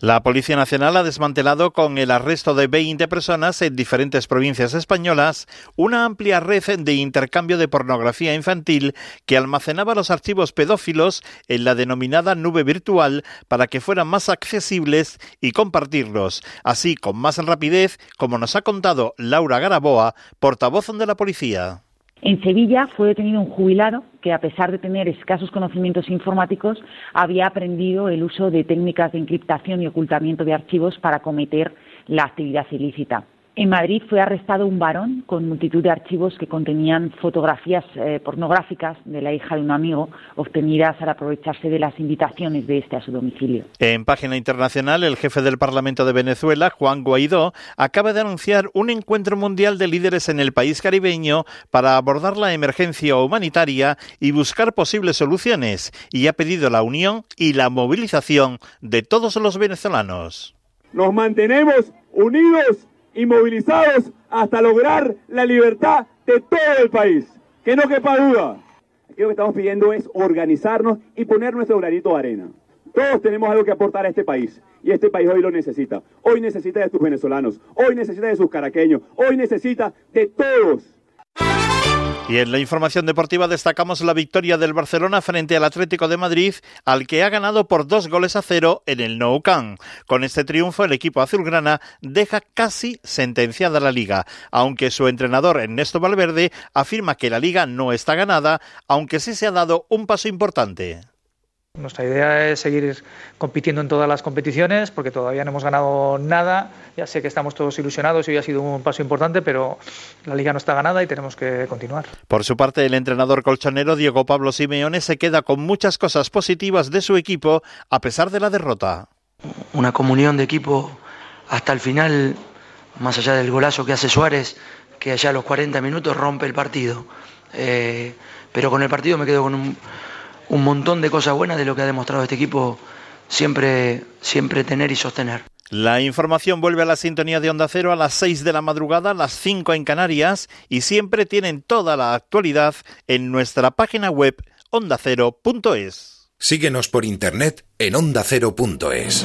[SPEAKER 22] La Policía Nacional ha desmantelado con el arresto de 20 personas en diferentes provincias españolas una amplia red de intercambio de pornografía infantil que almacenaba los archivos pedófilos en la denominada nube virtual para que fueran más accesibles y compartirlos, así con más rapidez, como nos ha contado Laura Garaboa, portavoz de la policía.
[SPEAKER 20] En Sevilla fue detenido un jubilado que, a pesar de tener escasos conocimientos informáticos, había aprendido el uso de técnicas de encriptación y ocultamiento de archivos para cometer la actividad ilícita. En Madrid fue arrestado un varón con multitud de archivos que contenían fotografías eh, pornográficas de la hija de un amigo obtenidas al aprovecharse de las invitaciones de este a su domicilio.
[SPEAKER 22] En página internacional, el jefe del Parlamento de Venezuela, Juan Guaidó, acaba de anunciar un encuentro mundial de líderes en el país caribeño para abordar la emergencia humanitaria y buscar posibles soluciones, y ha pedido la unión y la movilización de todos los venezolanos.
[SPEAKER 25] Nos mantenemos unidos y movilizados hasta lograr la libertad de todo el país. Que no quepa duda. Aquí lo que estamos pidiendo es organizarnos y poner nuestro granito de arena. Todos tenemos algo que aportar a este país y este país hoy lo necesita. Hoy necesita de sus venezolanos, hoy necesita de sus caraqueños, hoy necesita de todos.
[SPEAKER 22] Y en la información deportiva destacamos la victoria del Barcelona frente al Atlético de Madrid, al que ha ganado por dos goles a cero en el Nou Camp. Con este triunfo, el equipo azulgrana deja casi sentenciada la liga, aunque su entrenador Ernesto Valverde afirma que la liga no está ganada, aunque sí se ha dado un paso importante.
[SPEAKER 26] Nuestra idea es seguir compitiendo en todas las competiciones porque todavía no hemos ganado nada. Ya sé que estamos todos ilusionados y hoy ha sido un paso importante, pero la liga no está ganada y tenemos que continuar.
[SPEAKER 22] Por su parte, el entrenador colchonero Diego Pablo Simeone se queda con muchas cosas positivas de su equipo a pesar de la derrota.
[SPEAKER 27] Una comunión de equipo hasta el final, más allá del golazo que hace Suárez, que allá a los 40 minutos rompe el partido. Eh, pero con el partido me quedo con un un montón de cosas buenas de lo que ha demostrado este equipo siempre, siempre tener y sostener.
[SPEAKER 22] La información vuelve a la sintonía de Onda Cero a las 6 de la madrugada, las 5 en Canarias, y siempre tienen toda la actualidad en nuestra página web ondacero.es.
[SPEAKER 11] Síguenos por internet en ondacero.es.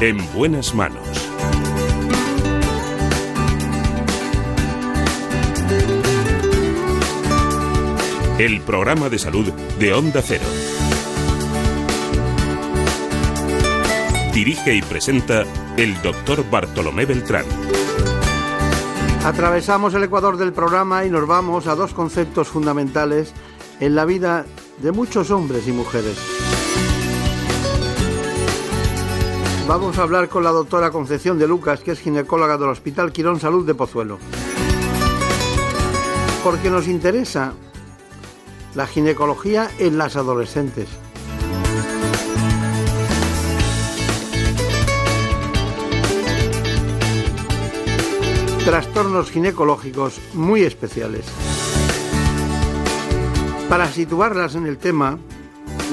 [SPEAKER 11] En buenas manos. El programa de salud de Onda Cero. Dirige y presenta el doctor Bartolomé Beltrán.
[SPEAKER 13] Atravesamos el ecuador del programa y nos vamos a dos conceptos fundamentales en la vida de muchos hombres y mujeres. Vamos a hablar con la doctora Concepción de Lucas, que es ginecóloga del Hospital Quirón Salud de Pozuelo. Porque nos interesa la ginecología en las adolescentes. Trastornos ginecológicos muy especiales. Para situarlas en el tema,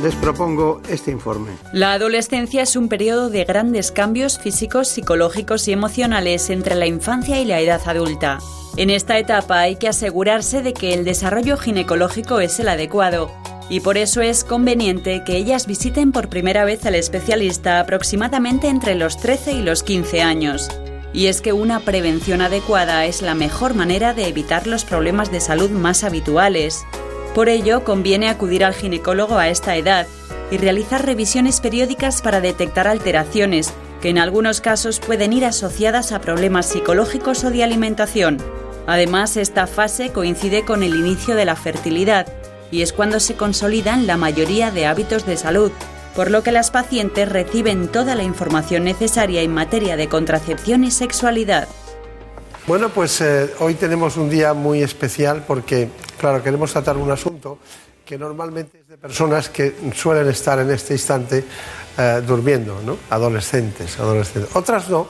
[SPEAKER 13] les propongo este informe.
[SPEAKER 2] La adolescencia es un periodo de grandes cambios físicos, psicológicos y emocionales entre la infancia y la edad adulta. En esta etapa hay que asegurarse de que el desarrollo ginecológico es el adecuado y por eso es conveniente que ellas visiten por primera vez al especialista aproximadamente entre los 13 y los 15 años. Y es que una prevención adecuada es la mejor manera de evitar los problemas de salud más habituales. Por ello, conviene acudir al ginecólogo a esta edad y realizar revisiones periódicas para detectar alteraciones, que en algunos casos pueden ir asociadas a problemas psicológicos o de alimentación. Además, esta fase coincide con el inicio de la fertilidad y es cuando se consolidan la mayoría de hábitos de salud, por lo que las pacientes reciben toda la información necesaria en materia de contracepción y sexualidad.
[SPEAKER 1] Bueno, pues eh, hoy tenemos un día muy especial porque, claro, queremos tratar un asunto que normalmente es de personas que suelen estar en este instante eh, durmiendo, ¿no? Adolescentes, adolescentes. Otras no,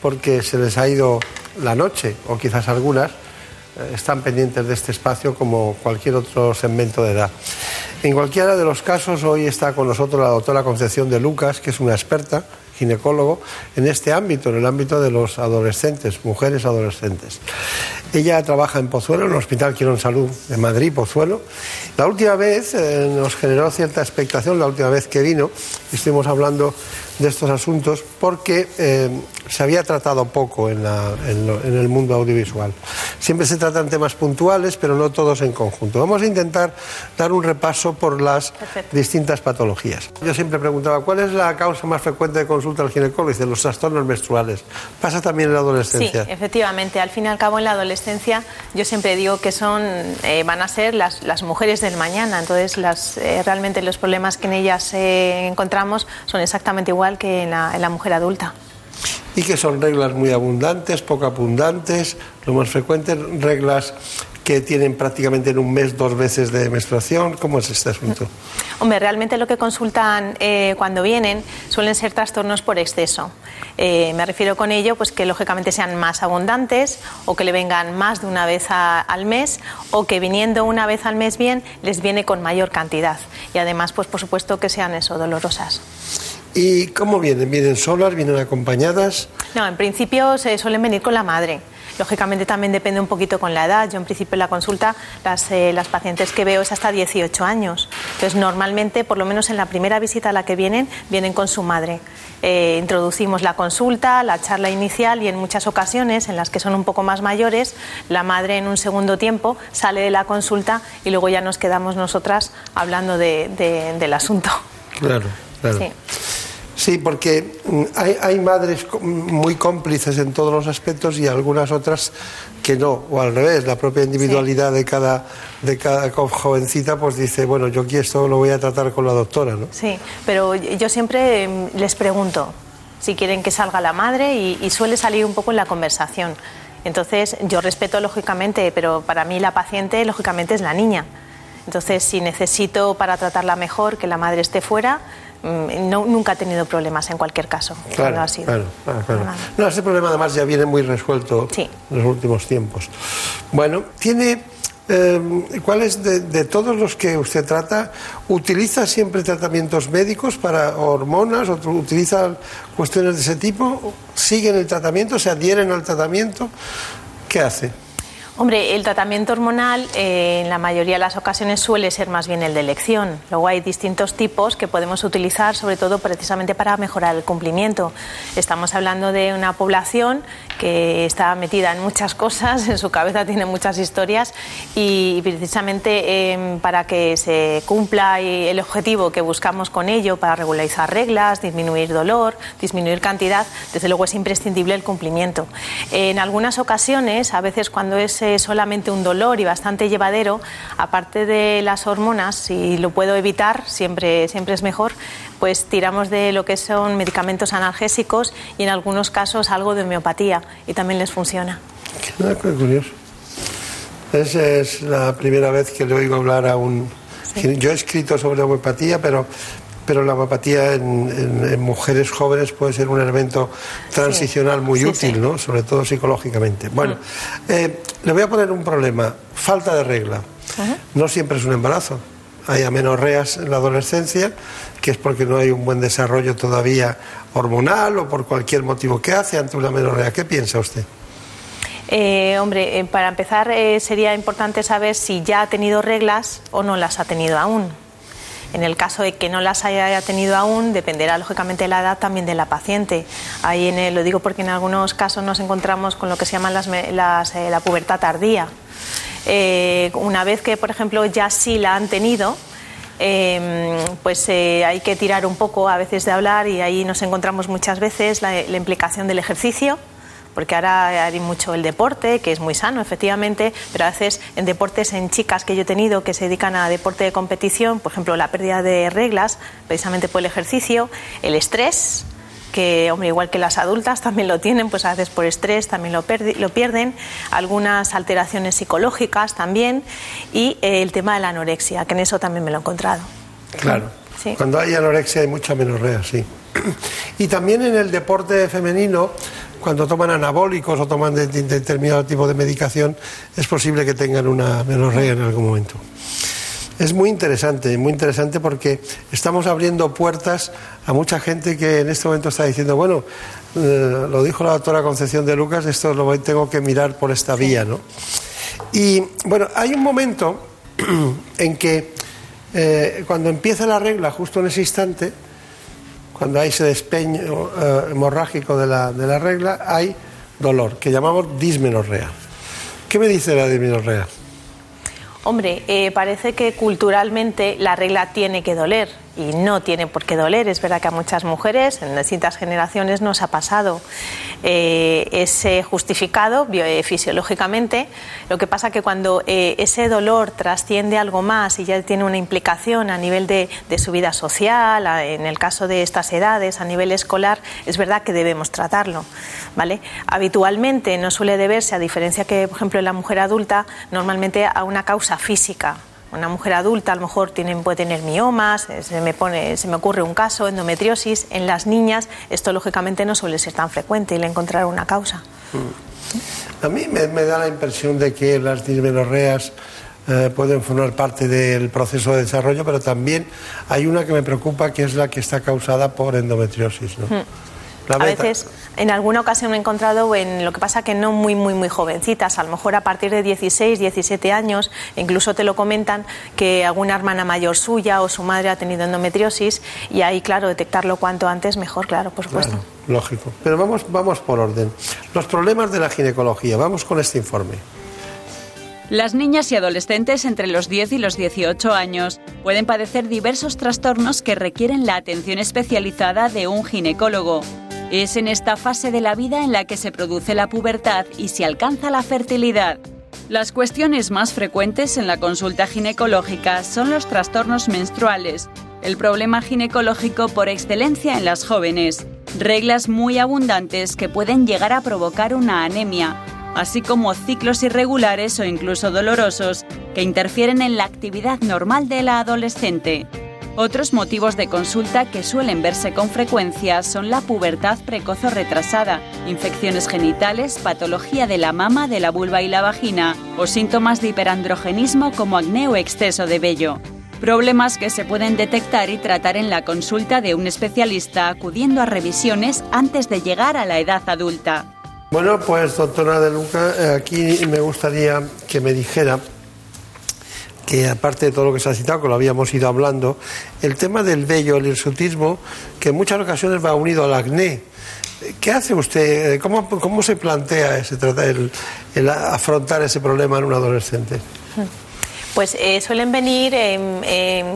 [SPEAKER 1] porque se les ha ido la noche, o quizás algunas eh, están pendientes de este espacio como cualquier otro segmento de edad. En cualquiera de los casos, hoy está con nosotros la doctora Concepción de Lucas, que es una experta ginecólogo en este ámbito, en el ámbito de los adolescentes, mujeres adolescentes. Ella trabaja en Pozuelo, en el Hospital Quirón Salud de Madrid, Pozuelo. La última vez eh, nos generó cierta expectación, la última vez que vino, estuvimos hablando de estos asuntos porque eh, se había tratado poco en, la- en lo- en el mundo audiovisual. Siempre se tratan temas puntuales, pero no todos en conjunto. Vamos a intentar dar un repaso por las distintas patologías. Yo siempre preguntaba, ¿cuál es la causa más frecuente de consulta al ginecólogo? Dice, los trastornos menstruales. ¿Pasa también en la
[SPEAKER 28] Sí,
[SPEAKER 1] adolescencia?
[SPEAKER 28] efectivamente. Al fin y al cabo, en la adolescencia, yo siempre digo que son, eh, van a ser las, las mujeres del mañana. Entonces, las, eh, realmente los problemas que en ellas eh, encontramos son exactamente igual que en la, en la mujer adulta.
[SPEAKER 1] Y que son reglas muy abundantes, poco abundantes, lo más frecuente, reglas que tienen prácticamente en un mes dos veces de menstruación. ¿Cómo es este asunto? <laughs>
[SPEAKER 28] Hombre, realmente lo que consultan eh, cuando vienen suelen ser trastornos por exceso. Eh, me refiero con ello, pues que lógicamente sean más abundantes o que le vengan más de una vez a- al mes o que viniendo una vez al mes bien les viene con mayor cantidad y además, pues por supuesto que sean eso dolorosas.
[SPEAKER 1] ¿Y cómo vienen? ¿Vienen solas? ¿Vienen acompañadas?
[SPEAKER 28] No, en principio se suelen venir con la madre. Lógicamente también depende un poquito con la edad. Yo en principio en la consulta las, eh, las pacientes que veo es hasta 18 años. Entonces normalmente, por lo menos en la primera visita a la que vienen, vienen con su madre. Eh, introducimos la consulta, la charla inicial y en muchas ocasiones en las que son un poco más mayores, la madre en un segundo tiempo sale de la consulta y luego ya nos quedamos nosotras hablando de- de- del asunto.
[SPEAKER 1] Claro, claro.
[SPEAKER 28] Sí.
[SPEAKER 1] Sí, porque mm, hay, hay madres muy cómplices en todos los aspectos y algunas otras que no, o al revés, la propia individualidad de cada de cada jovencita pues dice, bueno, yo aquí esto lo voy a tratar con la doctora, ¿no?
[SPEAKER 28] Sí, pero yo siempre em, les pregunto si quieren que salga la madre y, y suele salir un poco en la conversación. Entonces, yo respeto lógicamente, pero para mí la paciente lógicamente es la niña. Entonces, si necesito para tratarla mejor que la madre esté fuera, no- nunca he tenido problemas en cualquier caso.
[SPEAKER 1] Claro,
[SPEAKER 28] ha sido.
[SPEAKER 1] claro. No, ese problema además ya viene muy resuelto en los últimos tiempos. Bueno, tiene, eh, ¿cuáles de, de todos los que usted trata, utiliza siempre tratamientos médicos para hormonas o utiliza cuestiones de ese tipo? ¿Siguen el tratamiento? ¿Se adhieren al tratamiento? ¿Qué hace?
[SPEAKER 28] Hombre, el tratamiento hormonal eh, en la mayoría de las ocasiones suele ser más bien el de elección. Luego hay distintos tipos que podemos utilizar, sobre todo precisamente para mejorar el cumplimiento. Estamos hablando de una población que está metida en muchas cosas, en su cabeza tiene muchas historias y precisamente eh, para que se cumpla el objetivo que buscamos con ello, para regularizar reglas, disminuir dolor, disminuir cantidad, desde luego es imprescindible el cumplimiento. En algunas ocasiones, a veces cuando es eh, solamente un dolor y bastante llevadero, aparte de las hormonas, si lo puedo evitar, siempre, siempre es mejor, pues tiramos de lo que son medicamentos analgésicos y en algunos casos algo de homeopatía y también les funciona.
[SPEAKER 1] Ah, qué curioso. Es, es la primera vez que le oigo hablar a un... Yo he escrito sobre la homeopatía, pero, pero la homeopatía en, en- en mujeres jóvenes puede ser un elemento transicional muy
[SPEAKER 28] Sí,
[SPEAKER 1] útil,
[SPEAKER 28] sí.
[SPEAKER 1] ¿no? sobre todo psicológicamente. Bueno, eh, le voy a poner un problema. Falta de regla. No siempre es un embarazo. Hay amenorreas en la adolescencia, que es porque no hay un buen desarrollo todavía hormonal o por cualquier motivo. ¿Qué hace ante una amenorrea? ¿Qué piensa usted?
[SPEAKER 28] Eh, hombre, eh, para empezar eh, sería importante saber si ya ha tenido reglas o no las ha tenido aún. En el caso de que no las haya tenido aún, dependerá lógicamente de la edad también de la paciente. Ahí en el- lo digo porque en algunos casos nos encontramos con lo que se llama eh, la pubertad tardía. Una vez que, por ejemplo, ya sí la han tenido, eh, pues eh, hay que tirar un poco a veces de hablar y ahí nos encontramos muchas veces la, la implicación del ejercicio porque ahora hay mucho el deporte, que es muy sano, efectivamente, pero a veces en deportes, en chicas que yo he tenido que se dedican a deporte de competición, por ejemplo, la pérdida de reglas, precisamente por el ejercicio, el estrés, que, hombre, igual que las adultas también lo tienen, pues a veces por estrés también lo, lo pierden, algunas alteraciones psicológicas también, y eh, el tema de la anorexia, que en eso también me lo he encontrado.
[SPEAKER 1] Claro.
[SPEAKER 28] Sí.
[SPEAKER 1] Cuando hay anorexia hay mucha menorrea, sí. <clears throat> Y también en el deporte femenino, cuando toman anabólicos o toman de- de- determinado tipo de medicación, es posible que tengan una menorrea en algún momento. Es muy interesante, muy interesante porque estamos abriendo puertas a mucha gente que en este momento está diciendo, bueno, eh, lo dijo la doctora Concepción de Lucas, esto lo voy- tengo que mirar por esta vía, ¿no? Y bueno, hay un momento <clears throat> en que eh, cuando empieza la regla, justo en ese instante, cuando hay ese despeño eh, hemorrágico de la, de la regla, hay dolor, que llamamos dismenorrea. ¿Qué me dice la dismenorrea?
[SPEAKER 28] Hombre, eh, parece que culturalmente la regla tiene que doler y no tiene por qué doler. Es verdad que a muchas mujeres en distintas generaciones nos ha pasado. Eh, es eh, justificado fisiológicamente. Lo que pasa que cuando eh, ese dolor trasciende algo más y ya tiene una implicación a nivel de, su vida social, en el caso de estas edades, a nivel escolar, es verdad que debemos tratarlo. ¿vale? Habitualmente no suele deberse, a diferencia que, por ejemplo, en la mujer adulta, normalmente a una causa física. Una mujer adulta a lo mejor tiene, puede tener miomas, eh, se me, pone, se me ocurre un caso, endometriosis. En las niñas esto lógicamente no suele ser tan frecuente y le encontrar una causa.
[SPEAKER 1] A mí me, me da la impresión de que las dismenorreas eh, pueden formar parte del proceso de desarrollo, pero también hay una que me preocupa, que es la que está causada por endometriosis. ¿no?
[SPEAKER 28] Mm.
[SPEAKER 1] La
[SPEAKER 28] a veces, en alguna ocasión me he encontrado en lo que pasa que no muy, muy, muy jovencitas, a lo mejor a partir de 16, 17 años, incluso te lo comentan que alguna hermana mayor suya o su madre ha tenido endometriosis y ahí, claro, detectarlo cuanto antes mejor, claro, por supuesto.
[SPEAKER 1] Claro, lógico. Pero vamos, vamos por orden. Los problemas de la ginecología. Vamos con este informe.
[SPEAKER 2] Las niñas y adolescentes entre los 10 y los 18 años pueden padecer diversos trastornos que requieren la atención especializada de un ginecólogo. Es en esta fase de la vida en la que se produce la pubertad y se alcanza la fertilidad. Las cuestiones más frecuentes en la consulta ginecológica son los trastornos menstruales, el problema ginecológico por excelencia en las jóvenes, reglas muy abundantes que pueden llegar a provocar una anemia, así como ciclos irregulares o incluso dolorosos que interfieren en la actividad normal de la adolescente. Otros motivos de consulta que suelen verse con frecuencia son la pubertad precoz o retrasada, infecciones genitales, patología de la mama, de la vulva y la vagina, o síntomas de hiperandrogenismo como acné o exceso de vello. Problemas que se pueden detectar y tratar en la consulta de un especialista acudiendo a revisiones antes de llegar a la edad adulta.
[SPEAKER 1] Bueno, pues doctora De Luca, eh, aquí me gustaría que me dijera que aparte de todo lo que se ha citado, que lo habíamos ido hablando, el tema del vello, el hirsutismo, que en muchas ocasiones va unido al acné. ¿Qué hace usted? ¿Cómo, cómo se plantea ese, el, el afrontar ese problema en un adolescente?
[SPEAKER 28] Pues eh, suelen venir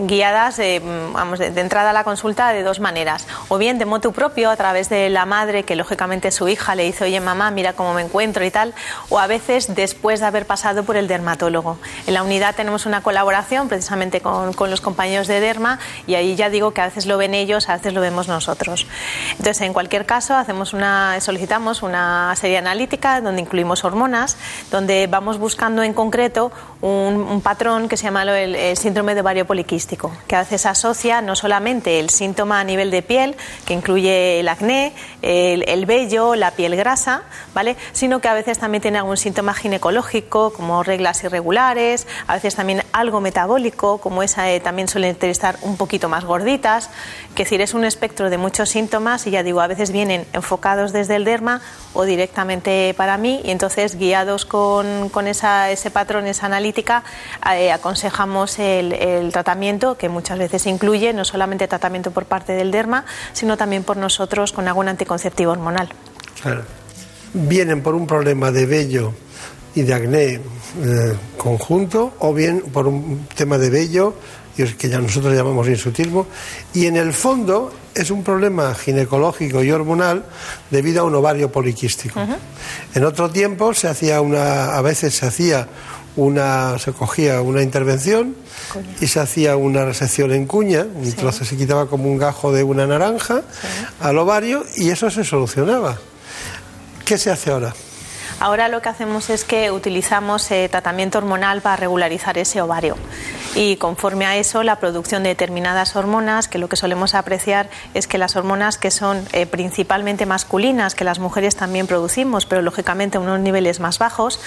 [SPEAKER 28] guiadas eh, vamos, de, de entrada a la consulta de dos maneras. O bien de motu propio, a través de la madre, que lógicamente su hija le dice, oye mamá, mira cómo me encuentro y tal. O a veces después de haber pasado por el dermatólogo. En la unidad tenemos una colaboración precisamente con, con los compañeros de derma y ahí ya digo que a veces lo ven ellos, a veces lo vemos nosotros. Entonces, en cualquier caso, hacemos una, solicitamos una serie analítica donde incluimos hormonas, donde vamos buscando en concreto un, un patrón que se llama el, el síndrome de ovario poliquístico, que a veces asocia no solamente el síntoma a nivel de piel, que incluye el acné, el, el vello, la piel grasa, ¿vale? sino que a veces también tiene algún síntoma ginecológico, como reglas irregulares, a veces también algo metabólico, como esa eh, también suelen estar un poquito más gorditas, que es decir, es un espectro de muchos síntomas y ya digo, a veces vienen enfocados desde el derma o directamente para mí y entonces guiados con, con esa, ese patrón, esa analítica, eh, aconsejamos el, el tratamiento que muchas veces incluye no solamente tratamiento por parte del derma, sino también por nosotros con algún anticonceptivo hormonal.
[SPEAKER 1] Claro. Vienen por un problema de vello y de acné eh, conjunto o bien por un tema de vello que ya nosotros llamamos hirsutismo y en el fondo es un problema ginecológico y hormonal debido a un ovario poliquístico. En otro tiempo se hacía una a veces se hacía una se cogía una intervención y se hacía una resección en cuña, un trozo se quitaba como un gajo de una naranja al ovario y eso se solucionaba. ¿Qué se hace ahora?
[SPEAKER 28] Ahora lo que hacemos es que utilizamos eh, tratamiento hormonal para regularizar ese ovario. Y conforme a eso, la producción de determinadas hormonas, que lo que solemos apreciar es que las hormonas que son eh, principalmente masculinas, que las mujeres también producimos, pero lógicamente a unos niveles más bajos,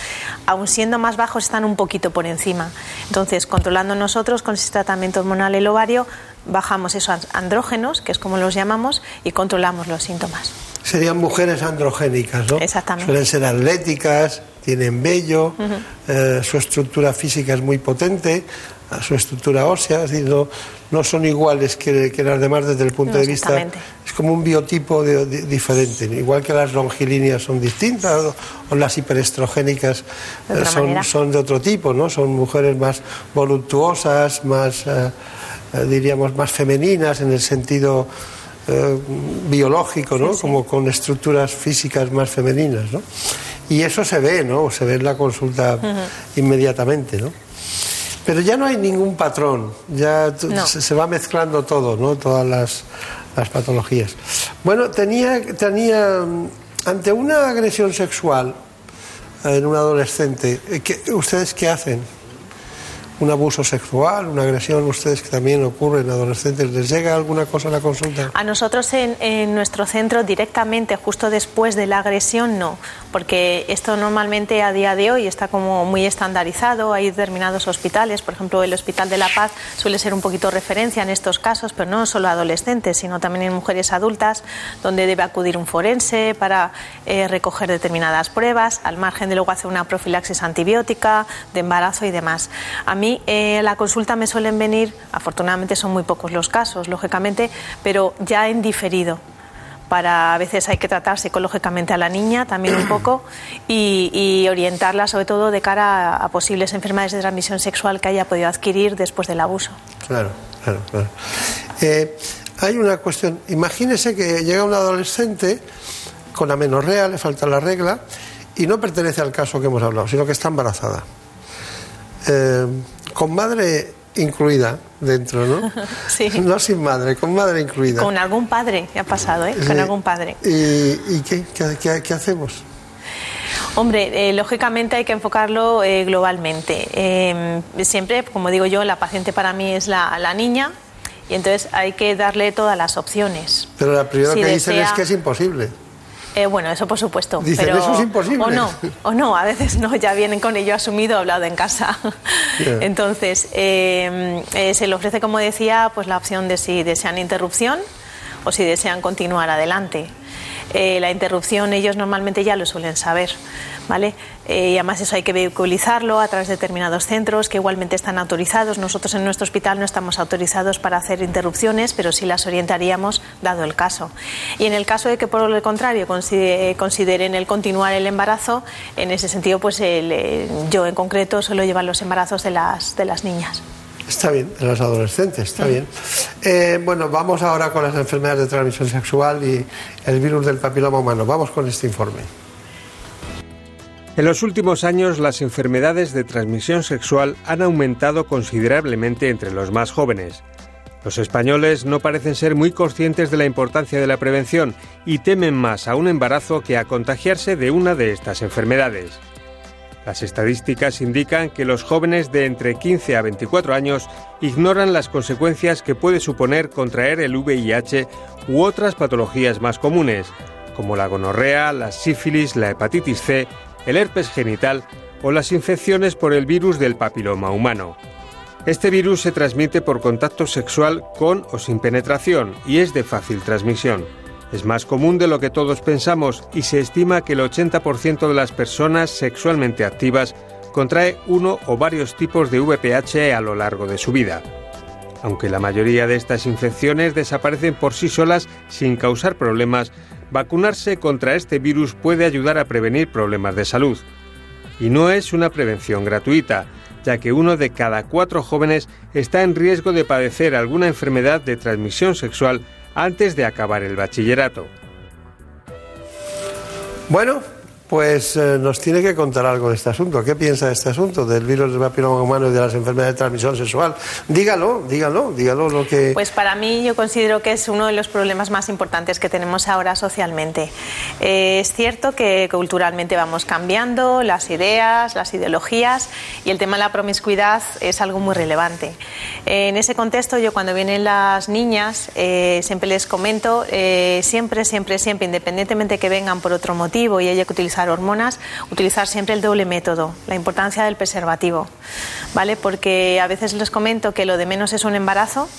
[SPEAKER 28] aun siendo más bajos, están un poquito por encima. Entonces, controlando nosotros con ese tratamiento hormonal el ovario, bajamos esos andrógenos, que es como los llamamos, y controlamos los síntomas.
[SPEAKER 1] Serían mujeres androgénicas, ¿no?
[SPEAKER 28] Exactamente.
[SPEAKER 1] Suelen ser atléticas, tienen vello, eh, su estructura física es muy potente, a su estructura ósea, es decir, no, no son iguales que, que las demás desde el punto
[SPEAKER 28] No,
[SPEAKER 1] de vista. Es como un biotipo de- de- diferente, igual que las longilíneas son distintas o, o las hiperestrogénicas
[SPEAKER 28] De
[SPEAKER 1] eh, son, de otro tipo, ¿no? Son mujeres más voluptuosas, más, eh, eh, diríamos, más femeninas en el sentido eh, biológico, ¿no? Como con estructuras físicas más femeninas, ¿no? Y eso se ve, ¿no? Se ve en la consulta inmediatamente, ¿no? Pero ya no hay ningún patrón, ya
[SPEAKER 28] No.
[SPEAKER 1] se, va mezclando todo, ¿no? Todas las, las patologías. Bueno, tenía, tenía, mm, ante una agresión sexual en un adolescente, eh, ¿qué- ¿ustedes qué hacen? Un abuso sexual, una agresión, ustedes que también ocurre en adolescentes, ¿les llega alguna cosa a la consulta?
[SPEAKER 28] A nosotros en, en nuestro centro directamente, justo después de la agresión, no, porque esto normalmente a día de hoy está como muy estandarizado, hay determinados hospitales, por ejemplo el Hospital de la Paz suele ser un poquito referencia en estos casos, pero no solo adolescentes, sino también en mujeres adultas, donde debe acudir un forense para eh, recoger determinadas pruebas, al margen de luego hacer una profilaxis antibiótica, de embarazo y demás. A mí eh, a la consulta me suelen venir, afortunadamente son muy pocos los casos, lógicamente, pero ya en diferido para a veces hay que tratar psicológicamente a la niña también un poco y, orientarla sobre todo de cara a, a, posibles enfermedades de transmisión sexual que haya podido adquirir después del abuso.
[SPEAKER 1] Claro, claro, claro. Eh, hay una cuestión, imagínese que llega un adolescente con amenorrea, le falta la regla y no pertenece al caso que hemos hablado, sino que está embarazada. Eh, con madre incluida dentro, ¿no? <laughs>
[SPEAKER 28] Sí.
[SPEAKER 1] No sin madre, con madre incluida.
[SPEAKER 28] Con algún padre, ha pasado, ¿eh? Con algún padre.
[SPEAKER 1] ¿Y, y qué, qué, qué- qué hacemos?
[SPEAKER 28] Hombre, eh, lógicamente hay que enfocarlo eh, globalmente. Eh, siempre, como digo yo, la paciente para mí es la, la niña y entonces hay que darle todas las opciones.
[SPEAKER 1] Pero la primera
[SPEAKER 28] Si
[SPEAKER 1] que dicen es que es imposible.
[SPEAKER 28] Eh, bueno, eso por supuesto.
[SPEAKER 1] Dicen,
[SPEAKER 28] pero...
[SPEAKER 1] "Eso es imposible".
[SPEAKER 28] O no, o no, a veces no, ya vienen con ello asumido, hablado en casa. Entonces, eh, eh, se le ofrece, como decía, pues la opción de si desean interrupción o si desean continuar adelante. Eh, la interrupción ellos normalmente ya lo suelen saber, ¿vale? Eh, y además eso hay que vehiculizarlo a través de determinados centros que igualmente están autorizados. Nosotros en nuestro hospital no estamos autorizados para hacer interrupciones, pero sí las orientaríamos dado el caso. Y en el caso de que por el contrario considere- consideren el continuar el embarazo, en ese sentido, pues el, eh, yo en concreto suelo llevar los embarazos de las, de las niñas.
[SPEAKER 1] Está bien, de los adolescentes, está bien. Eh, bueno, vamos ahora con las enfermedades de transmisión sexual y el virus del papiloma humano. Vamos con este informe.
[SPEAKER 29] En los últimos años, las enfermedades de transmisión sexual han aumentado considerablemente entre los más jóvenes. Los españoles no parecen ser muy conscientes de la importancia de la prevención y temen más a un embarazo que a contagiarse de una de estas enfermedades. Las estadísticas indican que los jóvenes de entre 15 a 24 años ignoran las consecuencias que puede suponer contraer el VIH u otras patologías más comunes, como la gonorrea, la sífilis, la hepatitis C, el herpes genital o las infecciones por el virus del papiloma humano. Este virus se transmite por contacto sexual con o sin penetración y es de fácil transmisión. Es más común de lo que todos pensamos y se estima que el 80% de las personas sexualmente activas contrae uno o varios tipos de VPH a lo largo de su vida. Aunque la mayoría de estas infecciones desaparecen por sí solas sin causar problemas, vacunarse contra este virus puede ayudar a prevenir problemas de salud. Y no es una prevención gratuita, ya que uno de cada cuatro jóvenes está en riesgo de padecer alguna enfermedad de transmisión sexual antes de acabar el bachillerato.
[SPEAKER 1] Bueno, pues eh, nos tiene que contar algo de este asunto. ¿Qué piensa de este asunto, del virus del papiloma humano y de las enfermedades de transmisión sexual? Dígalo, dígalo, dígalo lo que...
[SPEAKER 28] Pues para mí yo considero que es uno de los problemas más importantes que tenemos ahora socialmente. Eh, es cierto que culturalmente vamos cambiando las ideas, las ideologías y el tema de la promiscuidad es algo muy relevante. Eh, en ese contexto yo cuando vienen las niñas siempre les comento, siempre, siempre, siempre, independientemente que vengan por otro motivo y haya que utilizar hormonas, utilizar siempre el doble método, la importancia del preservativo, ¿vale? Porque a veces les comento que lo de menos es un embarazo,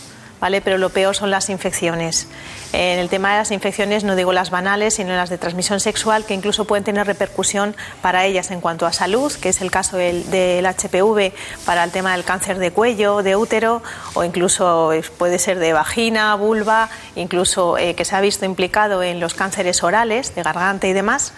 [SPEAKER 28] ¿vale? Pero lo peor son las infecciones. En el tema de las infecciones no digo las banales, sino las de transmisión sexual, que incluso pueden tener repercusión para ellas en cuanto a salud, que es el caso del, del HPV para el tema del cáncer de cuello, de útero, o incluso eh, puede ser de vagina, vulva, incluso eh, que se ha visto implicado en los cánceres orales, de garganta y demás,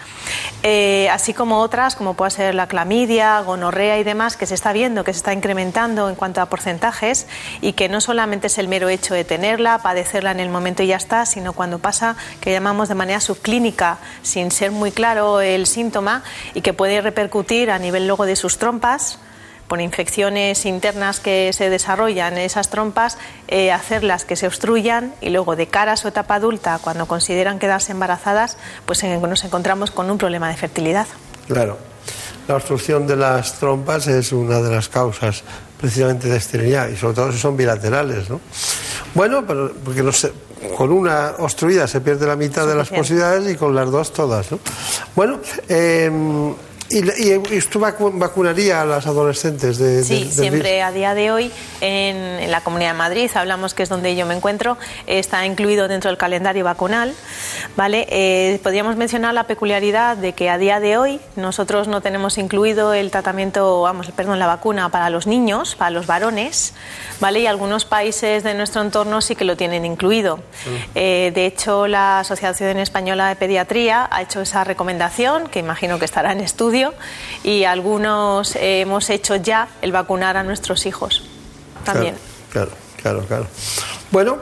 [SPEAKER 28] Eh, así como otras, como puede ser la clamidia, gonorrea y demás, que se está viendo que se está incrementando en cuanto a porcentajes y que no solamente es el mero hecho de tenerla, padecerla en el momento y ya está, sino cuando pasa, que llamamos de manera subclínica, sin ser muy claro el síntoma y que puede repercutir a nivel luego de sus trompas por infecciones internas que se desarrollan en esas trompas, eh, hacerlas que se obstruyan y luego de cara a su etapa adulta, cuando consideran quedarse embarazadas, pues nos encontramos con un problema de fertilidad.
[SPEAKER 1] Claro. la obstrucción de las trompas es una de las causas precisamente de esterilidad y sobre todo si son bilaterales, ¿no? Bueno, pero porque no sé, con una obstruida se pierde la mitad de las posibilidades y con las dos todas, ¿no? Bueno, eh, ¿Y, y, vacunaría a las adolescentes de,
[SPEAKER 28] Sí,
[SPEAKER 1] del
[SPEAKER 28] siempre
[SPEAKER 1] virus?
[SPEAKER 28] a día de hoy en, en la Comunidad de Madrid, hablamos que es donde yo me encuentro, está incluido dentro del calendario vacunal. ¿vale? Eh, podríamos mencionar la peculiaridad de que a día de hoy nosotros no tenemos incluido el tratamiento, vamos, perdón, la vacuna para los niños, para los varones, ¿vale? y algunos países de nuestro entorno sí que lo tienen incluido. Eh, de hecho, la Asociación Española de Pediatría ha hecho esa recomendación, que imagino que estará en estudio, y algunos eh, hemos hecho ya el vacunar a nuestros hijos también.
[SPEAKER 1] Claro, claro, claro. Bueno,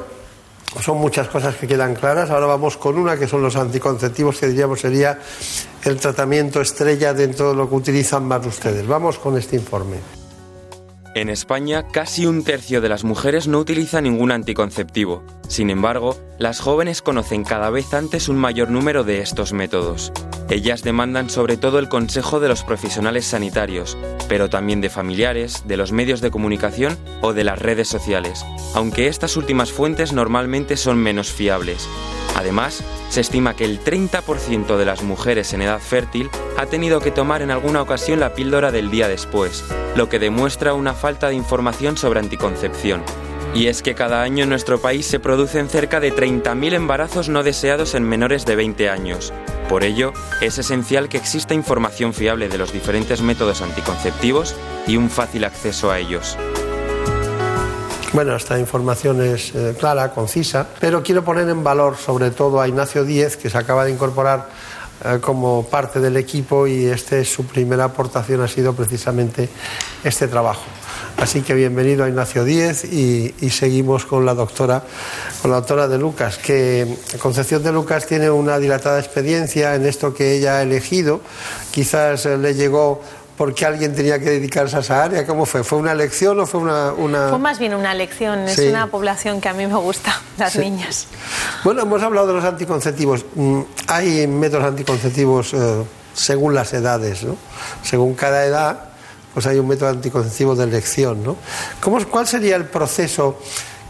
[SPEAKER 1] son muchas cosas que quedan claras. Ahora vamos con una que son los anticonceptivos, que diríamos sería el tratamiento estrella dentro de lo que utilizan más ustedes. Vamos con este informe.
[SPEAKER 30] En España, casi un tercio de las mujeres no utiliza ningún anticonceptivo. Sin embargo, las jóvenes conocen cada vez antes un mayor número de estos métodos. Ellas demandan sobre todo el consejo de los profesionales sanitarios, pero también de familiares, de los medios de comunicación o de las redes sociales, aunque estas últimas fuentes normalmente son menos fiables. Además, se estima que el 30% de las mujeres en edad fértil ha tenido que tomar en alguna ocasión la píldora del día después, lo que demuestra una falta de información sobre anticoncepción. Y es que cada año en nuestro país se producen cerca de 30.000 embarazos no deseados en menores de 20 años. Por ello, es esencial que exista información fiable de los diferentes métodos anticonceptivos y un fácil acceso a ellos.
[SPEAKER 1] Bueno, esta información es eh, clara, concisa, pero quiero poner en valor sobre todo a Ignacio Díez, que se acaba de incorporar eh, como parte del equipo y este es su primera aportación ha sido precisamente este trabajo. Así que bienvenido a Ignacio Díez y, y seguimos con la doctora, con la doctora de Lucas, que Concepción de Lucas tiene una dilatada experiencia en esto que ella ha elegido. Quizás eh, le llegó porque alguien tenía que dedicarse a esa área. ¿Cómo fue? ¿Fue una elección o fue una...? una...
[SPEAKER 28] Fue más bien una elección, es una población que a mí me gusta, <laughs> las
[SPEAKER 1] Sí.
[SPEAKER 28] niñas.
[SPEAKER 1] Bueno, hemos hablado de los anticonceptivos. Mm, Hay métodos anticonceptivos eh, según las edades, ¿no? Según cada edad, pues hay un método anticonceptivo de elección, ¿no? ¿Cómo, ¿Cuál sería el proceso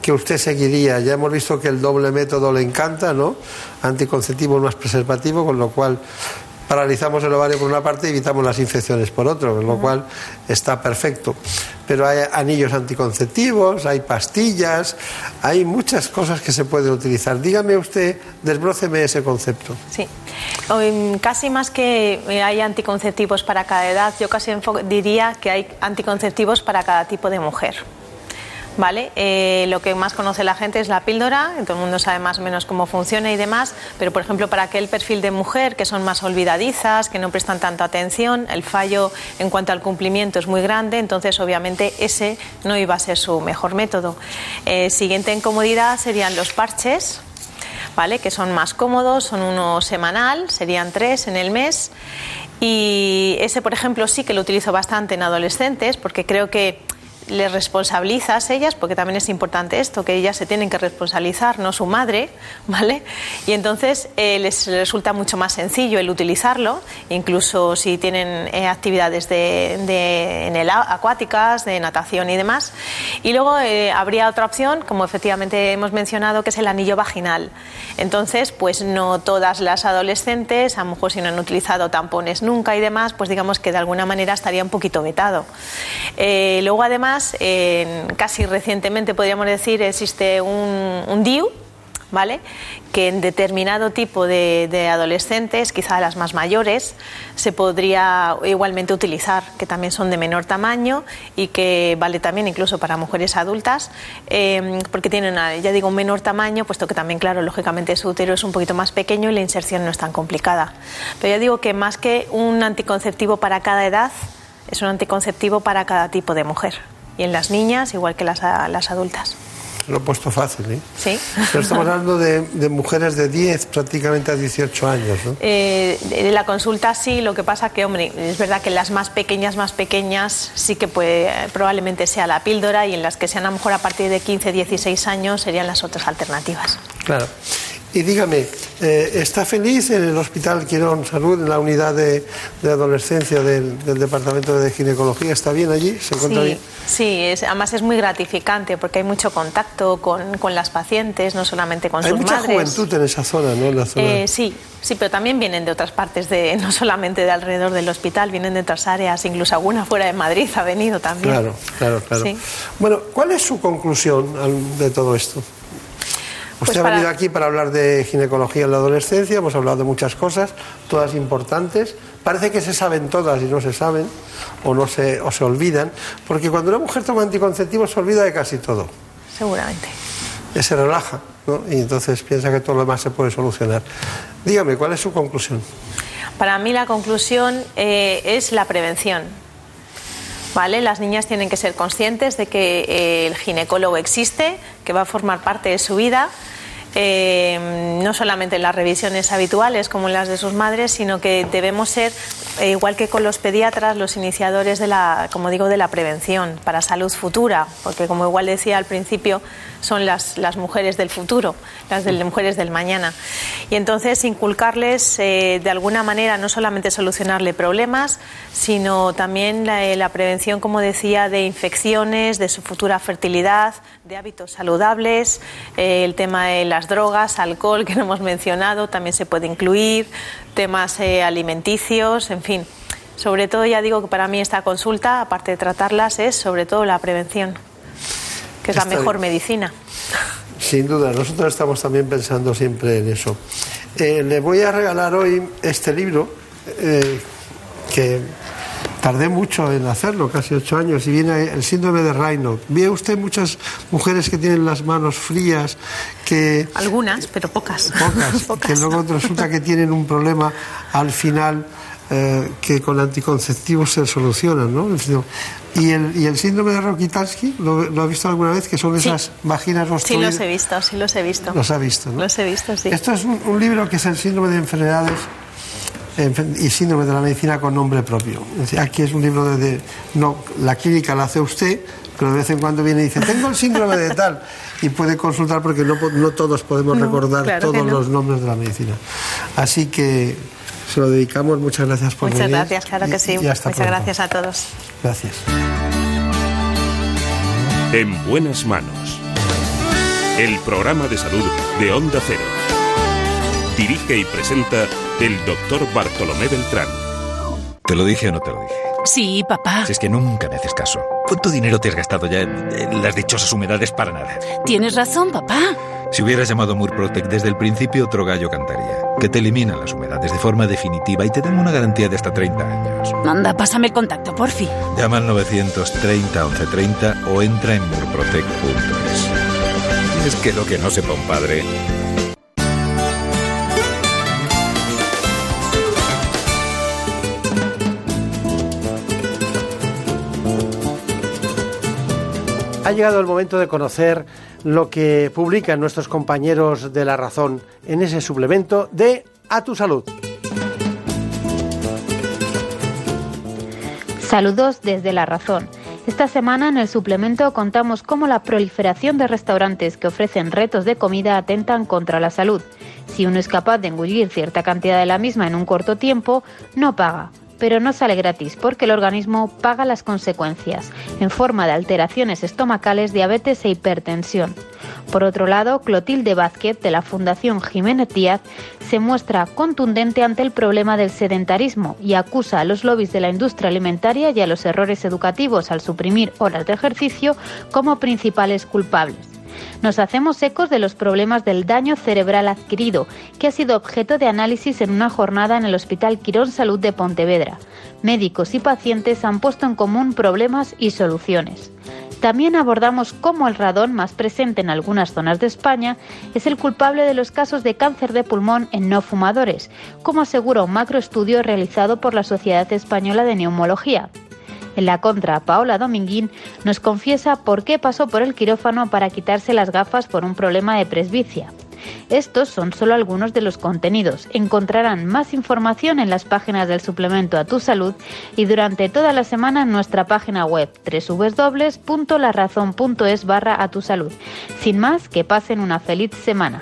[SPEAKER 1] que usted seguiría? Ya hemos visto que el doble método le encanta, ¿no? Anticonceptivo más preservativo, con lo cual paralizamos el ovario por una parte y evitamos las infecciones por otro, con lo cual está perfecto. Pero hay anillos anticonceptivos, hay pastillas, hay muchas cosas que se pueden utilizar. Dígame usted, desbróceme ese concepto.
[SPEAKER 28] Sí. Hoy, casi más que eh, hay anticonceptivos para cada edad, yo casi diría que hay anticonceptivos para cada tipo de mujer. ¿Vale? Eh, lo que más conoce la gente es la píldora, todo el mundo sabe más o menos cómo funciona y demás, pero por ejemplo para aquel perfil de mujer que son más olvidadizas, que no prestan tanta atención, el fallo en cuanto al cumplimiento es muy grande, entonces obviamente ese no iba a ser su mejor método. Eh, siguiente en comodidad serían los parches, ¿vale? que son más cómodos, son uno semanal, serían tres en el mes. Y ese, por ejemplo, sí que lo utilizo bastante en adolescentes porque creo que les responsabilizas ellas, porque también es importante esto, que ellas se tienen que responsabilizar, no su madre, <laughs> ¿vale? Y entonces eh, les resulta mucho más sencillo el utilizarlo, incluso si tienen eh, actividades de, de- en el acuáticas, de natación y demás. Y luego eh, habría otra opción, como efectivamente hemos mencionado, que es el anillo vaginal. Entonces, pues no todas las adolescentes, a lo mejor si no han utilizado tampones nunca y demás, pues digamos que de alguna manera estaría un poquito vetado. Eh, luego, además, casi recientemente podríamos decir, existe un, un DIU, ¿vale? Que en determinado tipo de, adolescentes, quizá las más mayores, se podría igualmente utilizar, que también son de menor tamaño y que vale también incluso para mujeres adultas, eh, porque tienen, una- ya digo, un menor tamaño, puesto que también, claro, lógicamente su útero es un poquito más pequeño y la inserción no es tan complicada. Pero ya digo que más que un anticonceptivo para cada edad, es un anticonceptivo para cada tipo de mujer. Y en las niñas, igual que las, las adultas.
[SPEAKER 1] Lo he puesto fácil, ¿eh?
[SPEAKER 28] ¿Sí?
[SPEAKER 1] Pero estamos hablando de, de mujeres de 10 prácticamente a 18 años, ¿no?
[SPEAKER 28] Eh, de la consulta sí, lo que pasa que, hombre, es verdad que en las más pequeñas, más pequeñas, sí que puede, probablemente sea la píldora y en las que sean a lo mejor a partir de 15, 16 años serían las otras alternativas.
[SPEAKER 1] Claro. Y dígame, Eh, ¿Está feliz en el Hospital Quirón Salud, en la unidad de, de adolescencia del, del Departamento de Ginecología? ¿Está bien allí? ¿Se encuentra
[SPEAKER 28] sí,
[SPEAKER 1] bien?
[SPEAKER 28] sí es, además es muy gratificante porque hay mucho contacto con, con las pacientes, no solamente con
[SPEAKER 1] Hay
[SPEAKER 28] sus
[SPEAKER 1] mucha
[SPEAKER 28] madres.
[SPEAKER 1] juventud en esa zona, ¿no? En la zona.
[SPEAKER 28] Eh, sí, sí, pero también vienen de otras partes, de, <laughs> no solamente de alrededor del hospital, vienen de otras áreas, incluso alguna fuera de Madrid ha venido también.
[SPEAKER 1] Claro, claro, claro.
[SPEAKER 28] Sí.
[SPEAKER 1] Bueno, ¿cuál es su conclusión de todo esto? Usted
[SPEAKER 28] Pues
[SPEAKER 1] ha venido aquí para hablar de ginecología en la adolescencia, hemos hablado de muchas cosas, todas importantes. Parece que se saben todas y no se saben, o, no se, o se olvidan, porque cuando una mujer toma anticonceptivos se olvida de casi todo.
[SPEAKER 28] Seguramente.
[SPEAKER 1] Eh, Se relaja, ¿no? Y entonces piensa que todo lo demás se puede solucionar. Dígame, ¿cuál es su conclusión?
[SPEAKER 28] Para mí la conclusión eh, es la prevención. ¿Vale? Las niñas tienen que ser conscientes de que eh, el ginecólogo existe, que va a formar parte de su vida, eh, no solamente en las revisiones habituales como en las de sus madres, sino que debemos ser, eh, igual que con los pediatras, los iniciadores de la, como digo, de la prevención para salud futura, porque como igual decía al principio, son las, las mujeres del futuro, las de, mujeres del mañana. Y entonces inculcarles eh, de alguna manera no solamente solucionarle problemas, sino también la, eh, la prevención, como decía, de infecciones, de su futura fertilidad, de hábitos saludables, eh, el tema de las drogas, alcohol que no hemos mencionado, también se puede incluir, temas eh, alimenticios, en fin. Sobre todo, ya digo que para mí esta consulta, aparte de tratarlas, es sobre todo la prevención, que es la mejor
[SPEAKER 1] bien.
[SPEAKER 28] medicina.
[SPEAKER 1] Sin duda, nosotros estamos también pensando siempre en eso. Eh, le voy a regalar hoy este libro que tardé mucho en hacerlo, casi ocho años, y viene el síndrome de Raynaud. ¿Ve usted muchas mujeres que tienen las manos frías, que
[SPEAKER 28] Algunas, pero pocas. <laughs> <laughs>
[SPEAKER 1] pocas, que luego resulta que tienen un problema al final eh, que con anticonceptivos se solucionan, ¿no? Y el, y el síndrome de Rokitansky, ¿lo, lo ha visto alguna vez? Que son esas vaginas
[SPEAKER 28] Sí
[SPEAKER 1] obstruidas.
[SPEAKER 28] los he visto, sí los he visto.
[SPEAKER 1] Los ha visto, ¿no?
[SPEAKER 28] Los he visto, sí.
[SPEAKER 1] Esto es un, un libro que es el síndrome de enfermedades enfer- y síndrome de la medicina con nombre propio. Aquí es un libro de, de- no, la clínica la hace usted, pero de vez en cuando viene y dice, tengo el síndrome de tal, y puede consultar porque no, no todos podemos
[SPEAKER 28] No,
[SPEAKER 1] recordar
[SPEAKER 28] claro
[SPEAKER 1] todos
[SPEAKER 28] no.
[SPEAKER 1] los nombres de la medicina. Así que se lo dedicamos, muchas gracias por
[SPEAKER 28] Muchas
[SPEAKER 1] venir.
[SPEAKER 28] gracias, claro que sí.
[SPEAKER 1] y hasta
[SPEAKER 28] Muchas
[SPEAKER 1] pronto.
[SPEAKER 28] gracias a todos.
[SPEAKER 1] Gracias.
[SPEAKER 11] En buenas manos. El programa de salud de Onda Cero. Dirige y presenta el doctor Bartolomé Beltrán.
[SPEAKER 31] ¿Te lo dije o no te lo dije?
[SPEAKER 32] Sí, papá.
[SPEAKER 31] Si es que nunca me haces caso. ¿Cuánto dinero te has gastado ya en, en las dichosas humedades para nada?
[SPEAKER 32] Tienes razón, papá.
[SPEAKER 31] Si hubieras llamado Murprotec desde el principio, otro gallo cantaría. Que te eliminan las humedades de forma definitiva y te dan una garantía de hasta 30 años.
[SPEAKER 32] Anda, pásame el contacto, porfi.
[SPEAKER 31] Llama al 930 1130 o entra en murprotec.es. Es que lo que no sepa un padre...
[SPEAKER 1] Ha llegado el momento de conocer lo que publican nuestros compañeros de La Razón en ese suplemento de A tu Salud.
[SPEAKER 33] Saludos desde La Razón. Esta semana en el suplemento contamos cómo la proliferación de restaurantes que ofrecen retos de comida atentan contra la salud. Si uno es capaz de engullir cierta cantidad de la misma en un corto tiempo, no paga. Pero no sale gratis porque el organismo paga las consecuencias, en forma de alteraciones estomacales, diabetes e hipertensión. Por otro lado, Clotilde Vázquez, de la Fundación Jiménez Díaz, se muestra contundente ante el problema del sedentarismo y acusa a los lobbies de la industria alimentaria y a los errores educativos al suprimir horas de ejercicio como principales culpables. Nos hacemos ecos de los problemas del daño cerebral adquirido, que ha sido objeto de análisis en una jornada en el Hospital Quirón Salud de Pontevedra. Médicos y pacientes han puesto en común problemas y soluciones. También abordamos cómo el radón, más presente en algunas zonas de España, es el culpable de los casos de cáncer de pulmón en no fumadores, como asegura un macroestudio realizado por la Sociedad Española de Neumología. En la contra, Paola Dominguín nos confiesa por qué pasó por el quirófano para quitarse las gafas por un problema de presbicia. Estos son solo algunos de los contenidos. Encontrarán más información en las páginas del suplemento a tu salud y durante toda la semana en nuestra página web www.larazón.es barra a tu salud. Sin más, que pasen una feliz semana.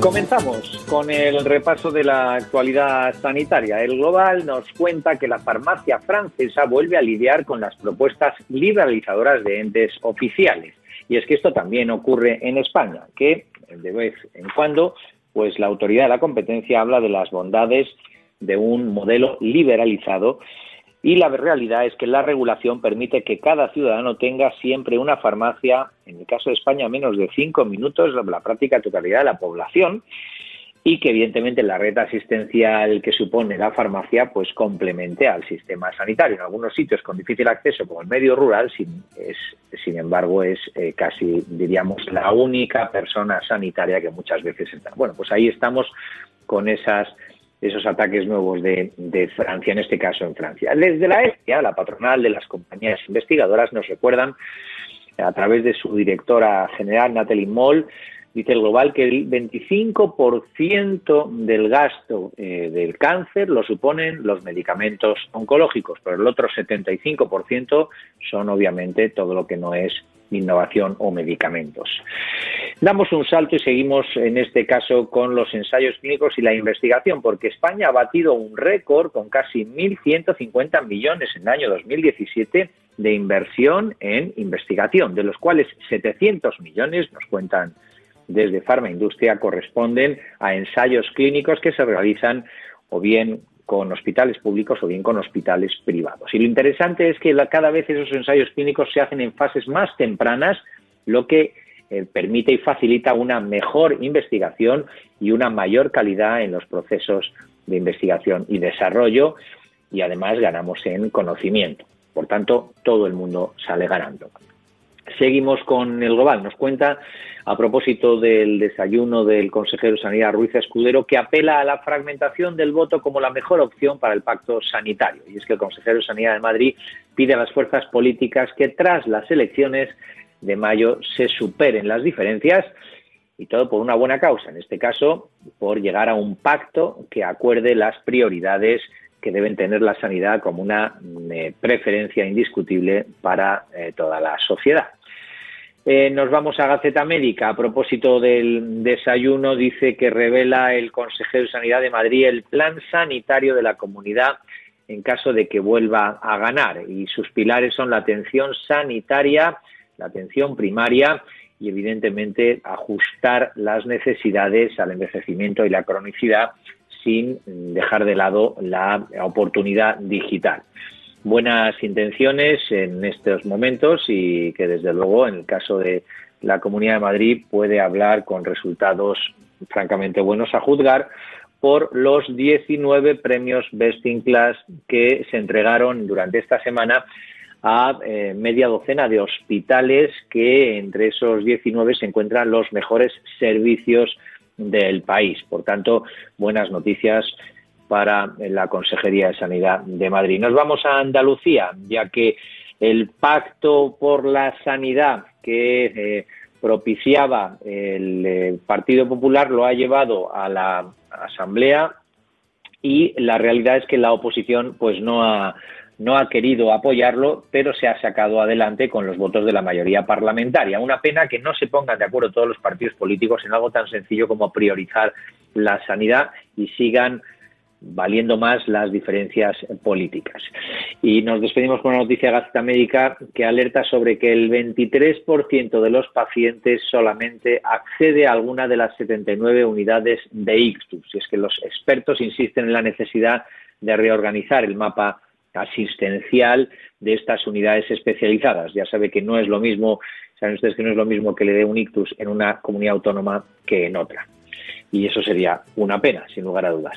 [SPEAKER 34] Comenzamos con el repaso de la actualidad sanitaria. El Global nos cuenta que la farmacia francesa vuelve a lidiar con las propuestas liberalizadoras de entes oficiales. Y es que esto también ocurre en España, que de vez en cuando pues la autoridad de la competencia habla de las bondades de un modelo liberalizado y la realidad es que la regulación permite que cada ciudadano tenga siempre una farmacia, en el caso de España, menos de cinco minutos, la práctica totalidad de la población, y que evidentemente la red asistencial que supone la farmacia pues complemente al sistema sanitario. En algunos sitios con difícil acceso, como el medio rural, sin embargo, es eh, casi, diríamos, la única persona sanitaria que muchas veces está. Bueno, pues ahí estamos con esas esos ataques nuevos de, Francia, en este caso en Francia. Desde la EFIA, la patronal de las compañías investigadoras, nos recuerdan a través de su directora general, Natalie Moll, dice el global que el 25% del gasto eh, del cáncer lo suponen los medicamentos oncológicos, pero el otro 75% son obviamente todo lo que no es innovación o medicamentos. Damos un salto y seguimos en este caso con los ensayos clínicos y la investigación, porque España ha batido un récord con casi 1.150 millones en el año 2017 de inversión en investigación, de los cuales 700 millones, nos cuentan desde Pharma Industria, corresponden a ensayos clínicos que se realizan o bien con hospitales públicos o bien con hospitales privados. Y lo interesante es que cada vez esos ensayos clínicos se hacen en fases más tempranas, lo que eh, permite y facilita una mejor investigación y una mayor calidad en los procesos de investigación y desarrollo y además ganamos en conocimiento. Por tanto, todo el mundo sale ganando. Seguimos con el global. Nos cuenta a propósito del desayuno del consejero de Sanidad Ruiz Escudero, que apela a la fragmentación del voto como la mejor opción para el pacto sanitario. Y es que el consejero de Sanidad de Madrid pide a las fuerzas políticas que tras las elecciones de mayo se superen las diferencias y todo por una buena causa, en este caso por llegar a un pacto que acuerde las prioridades que deben tener la sanidad como una eh, preferencia indiscutible para eh, toda la sociedad. Eh, nos vamos a Gaceta Médica. A propósito del desayuno, dice que revela el consejero de Sanidad de Madrid el plan sanitario de la comunidad en caso de que vuelva a ganar. Y sus pilares son la atención sanitaria, la atención primaria y, evidentemente, ajustar las necesidades al envejecimiento y la cronicidad sin dejar de lado la oportunidad digital buenas intenciones en estos momentos y que desde luego en el caso de la Comunidad de Madrid puede hablar con resultados francamente buenos a juzgar por los 19 premios Best in Class que se entregaron durante esta semana a eh, media docena de hospitales que entre esos 19 se encuentran los mejores servicios del país. Por tanto, buenas noticias para la Consejería de Sanidad de Madrid. Nos vamos a Andalucía, ya que el pacto por la sanidad que eh, propiciaba el eh, Partido Popular lo ha llevado a la Asamblea y la realidad es que la oposición pues no ha no ha querido apoyarlo, pero se ha sacado adelante con los votos de la mayoría parlamentaria. Una pena que no se pongan de acuerdo todos los partidos políticos en algo tan sencillo como priorizar la sanidad y sigan valiendo más las diferencias políticas. Y nos despedimos con una noticia Gaceta Médica que alerta sobre que el 23% de los pacientes solamente accede a alguna de las 79 unidades de ictus. Y es que los expertos insisten en la necesidad de reorganizar el mapa asistencial de estas unidades especializadas. Ya sabe que no es lo mismo, saben ustedes que no es lo mismo que le dé un ictus en una comunidad autónoma que en otra y eso sería una pena, sin lugar a dudas.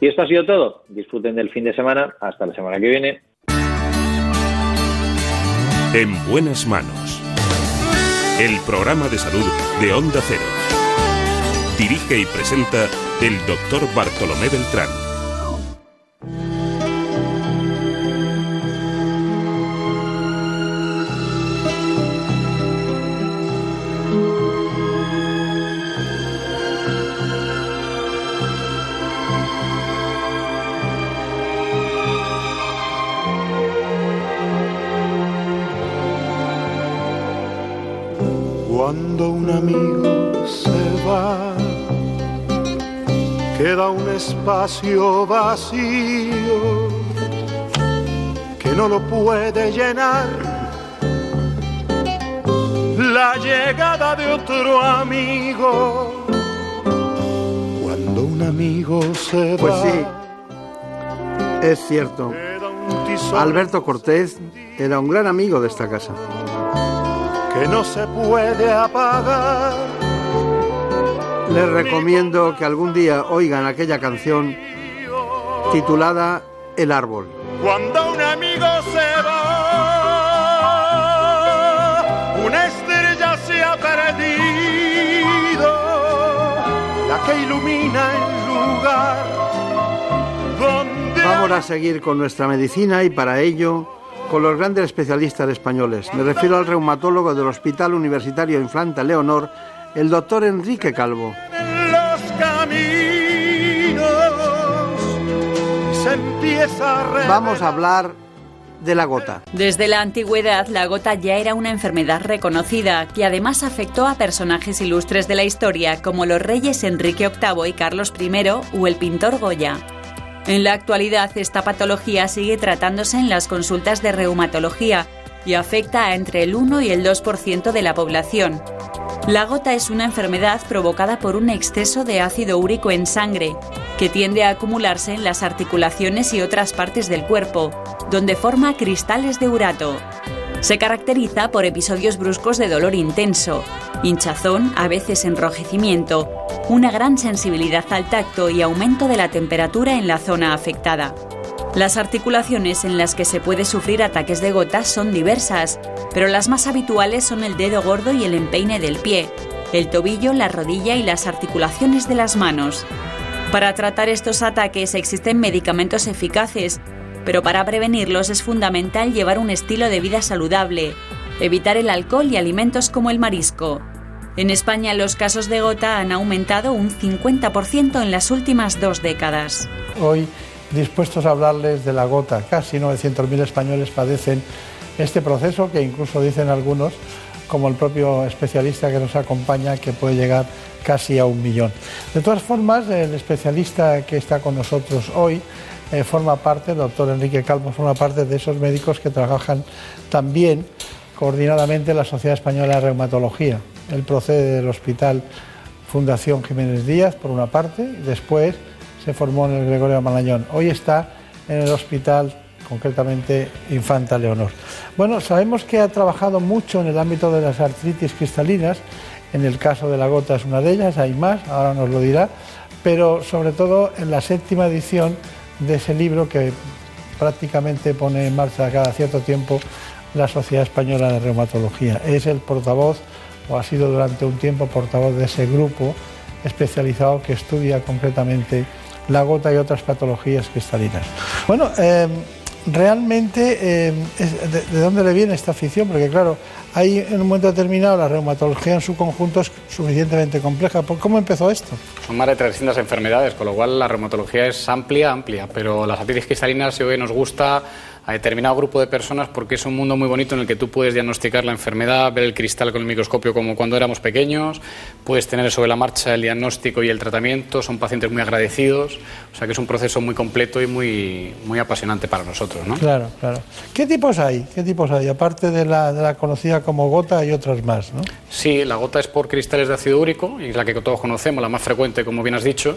[SPEAKER 34] Y esto ha sido todo. Disfruten del fin de semana. Hasta la semana que viene.
[SPEAKER 11] En buenas manos. El programa de salud de Onda Cero. Dirige y presenta el doctor Bartolomé Beltrán.
[SPEAKER 35] Cuando un amigo se va, queda un espacio vacío que no lo puede llenar la llegada de otro amigo. Cuando un amigo se va.
[SPEAKER 36] Pues sí, es cierto. Alberto Cortés era un gran amigo de esta casa.
[SPEAKER 35] Que no se puede apagar.
[SPEAKER 36] Les recomiendo que algún día oigan aquella canción titulada El árbol.
[SPEAKER 35] Cuando un amigo se va, una estrella se ha perdido, la que ilumina el lugar donde...
[SPEAKER 36] Vamos a seguir con nuestra medicina y para ello con los grandes especialistas españoles. Me refiero al reumatólogo del Hospital Universitario Infanta Leonor, el doctor Enrique Calvo.
[SPEAKER 35] los caminos se empieza a re-
[SPEAKER 36] Vamos a hablar de la gota.
[SPEAKER 2] Desde la antigüedad, la gota ya era una enfermedad reconocida que además afectó a personajes ilustres de la historia como los reyes Enrique VIII y Carlos I o el pintor Goya. En la actualidad, esta patología sigue tratándose en las consultas de reumatología y afecta a entre el 1 y el 2% de la población. La gota es una enfermedad provocada por un exceso de ácido úrico en sangre, que tiende a acumularse en las articulaciones y otras partes del cuerpo, donde forma cristales de urato. Se caracteriza por episodios bruscos de dolor intenso, hinchazón, a veces enrojecimiento, una gran sensibilidad al tacto y aumento de la temperatura en la zona afectada. Las articulaciones en las que se puede sufrir ataques de gotas son diversas, pero las más habituales son el dedo gordo y el empeine del pie, el tobillo, la rodilla y las articulaciones de las manos. Para tratar estos ataques existen medicamentos eficaces, pero para prevenirlos es fundamental llevar un estilo de vida saludable, evitar el alcohol y alimentos como el marisco. En España los casos de gota han aumentado un 50% en las últimas dos décadas.
[SPEAKER 13] Hoy dispuestos a hablarles de la gota. Casi 900.000 españoles padecen este proceso que incluso dicen algunos, como el propio especialista que nos acompaña, que puede llegar casi a un millón. De todas formas, el especialista que está con nosotros hoy eh, forma parte, el doctor Enrique Calvo, forma parte de esos médicos que trabajan también coordinadamente en la Sociedad Española de Reumatología. Él procede del Hospital Fundación Jiménez Díaz, por una parte, y después se formó en el Gregorio Marañón. Hoy está en el hospital, concretamente Infanta Leonor. Bueno, sabemos que ha trabajado mucho en el ámbito de las artritis cristalinas, en el caso de la gota es una de ellas, hay más, ahora nos lo dirá, pero sobre todo en la séptima edición de ese libro que prácticamente pone en marcha cada cierto tiempo la Sociedad Española de Reumatología. Es el portavoz, o ha sido durante un tiempo portavoz de ese grupo especializado que estudia concretamente la gota y otras patologías cristalinas. Bueno, eh, realmente, eh, de dónde le viene esta afición? Porque claro, hay en un momento determinado la reumatología en su conjunto es suficientemente compleja. ¿Por ¿Cómo empezó esto?
[SPEAKER 37] Son más de 300 enfermedades, con lo cual la reumatología es amplia, amplia, pero las artritis cristalinas sí que nos gusta a determinado grupo de personas porque es un mundo muy bonito en el que tú puedes diagnosticar la enfermedad, ver el cristal con el microscopio como cuando éramos pequeños, puedes tener sobre la marcha el diagnóstico y el tratamiento, son pacientes muy agradecidos, o sea que es un proceso muy completo y muy, muy apasionante para nosotros, ¿no?
[SPEAKER 13] Claro, claro. ¿Qué tipos hay? ¿Qué tipos hay? Aparte de la, de la conocida como gota, hay otras más, ¿no?
[SPEAKER 37] Sí, la gota es por cristales de ácido úrico, y es la que todos conocemos, la más frecuente, como bien has dicho.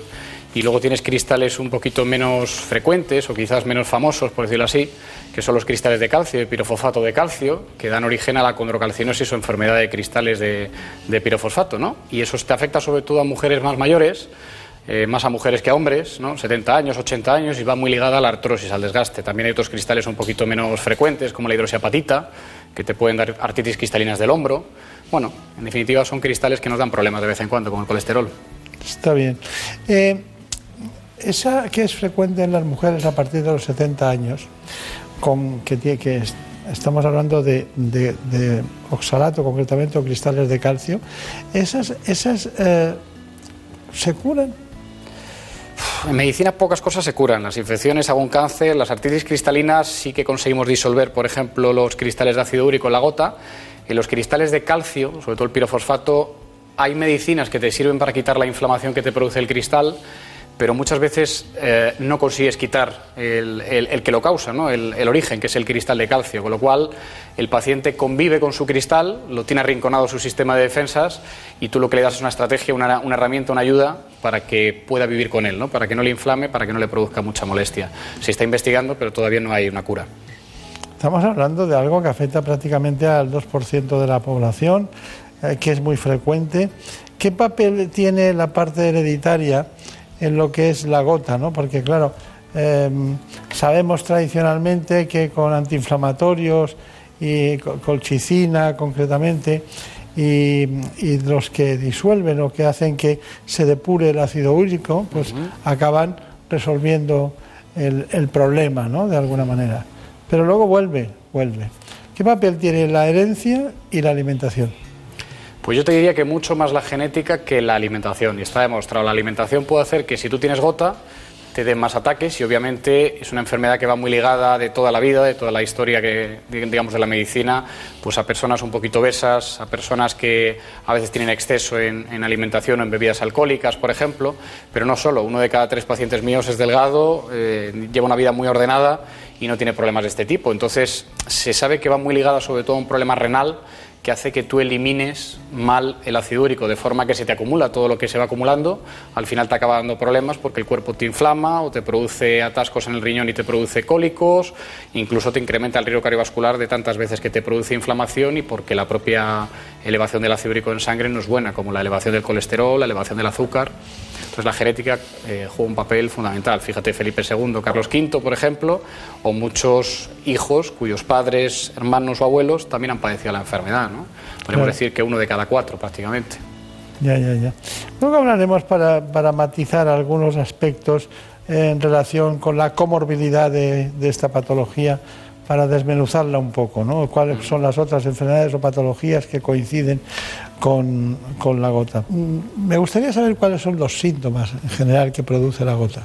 [SPEAKER 37] Y luego tienes cristales un poquito menos frecuentes o quizás menos famosos, por decirlo así, que son los cristales de calcio y pirofosfato de calcio, que dan origen a la condrocalcinosis o enfermedad de cristales de, de pirofosfato, ¿no? Y eso te afecta sobre todo a mujeres más mayores, eh, más a mujeres que a hombres, ¿no? 70 años, 80 años, y va muy ligada a la artrosis, al desgaste. También hay otros cristales un poquito menos frecuentes, como la hidroxiapatita, que te pueden dar artritis cristalinas del hombro. Bueno, en definitiva son cristales que nos dan problemas de vez en cuando, como el colesterol.
[SPEAKER 13] Está bien. Eh, esa que es frecuente en las mujeres a partir de los 70 años, con, que, tiene, que es- estamos hablando de, oxalato concretamente o cristales de calcio, esas, esas eh, se curan.
[SPEAKER 37] En medicina pocas cosas se curan. Las infecciones, algún cáncer, las artritis cristalinas sí que conseguimos disolver, por ejemplo, los cristales de ácido úrico en la gota. En los cristales de calcio, sobre todo el pirofosfato, hay medicinas que te sirven para quitar la inflamación que te produce el cristal, pero muchas veces eh, no consigues quitar el, que lo causa, ¿no? el, origen, que es el cristal de calcio, con lo cual el paciente convive con su cristal, lo tiene arrinconado su sistema de defensas y tú lo que le das es una estrategia, una, una herramienta, una ayuda para que pueda vivir con él, ¿no? para que no le inflame, para que no le produzca mucha molestia. Se está investigando, pero todavía no hay una cura.
[SPEAKER 13] Estamos hablando de algo que afecta prácticamente al 2% de la población, eh, que es muy frecuente. ¿Qué papel tiene la parte hereditaria en lo que es la gota? ¿no? Porque, claro, eh, sabemos tradicionalmente que con antiinflamatorios y co- colchicina concretamente, y, y los que disuelven o que hacen que se depure el ácido úrico, pues acaban resolviendo el, el problema, ¿no? De alguna manera. Pero luego vuelve, vuelve. ¿Qué papel tiene la herencia y la alimentación?
[SPEAKER 37] Pues yo te diría que mucho más la genética que la alimentación. Y está demostrado, la alimentación puede hacer que si tú tienes gota, te den más ataques y obviamente es una enfermedad que va muy ligada de toda la vida, de toda la historia que digamos de la medicina, pues a personas un poquito obesas, a personas que a veces tienen exceso en, en alimentación o en bebidas alcohólicas, por ejemplo, pero no solo, uno de cada tres pacientes míos es delgado, eh, lleva una vida muy ordenada y no tiene problemas de este tipo. Entonces se sabe que va muy ligada sobre todo a un problema renal que hace que tú elimines mal el ácido úrico, de forma que se te acumula todo lo que se va acumulando, al final te acaba dando problemas porque el cuerpo te inflama o te produce atascos en el riñón y te produce cólicos, incluso te incrementa el riesgo cardiovascular de tantas veces que te produce inflamación y porque la propia elevación del ácido úrico en sangre no es buena, como la elevación del colesterol, la elevación del azúcar. Entonces la genética eh, juega un papel fundamental. Fíjate Felipe II, Carlos V, por ejemplo, o muchos hijos cuyos padres, hermanos o abuelos también han padecido la enfermedad. ¿no? Podemos
[SPEAKER 13] Claro.
[SPEAKER 37] decir que uno de cada cuatro prácticamente.
[SPEAKER 13] Ya, ya, ya. Luego hablaremos para, para matizar algunos aspectos en relación con la comorbilidad de, de esta patología, para desmenuzarla un poco, ¿no? ¿Cuáles son las otras enfermedades o patologías que coinciden con, con la gota? Mm, Me gustaría saber cuáles son los síntomas en general que produce la gota,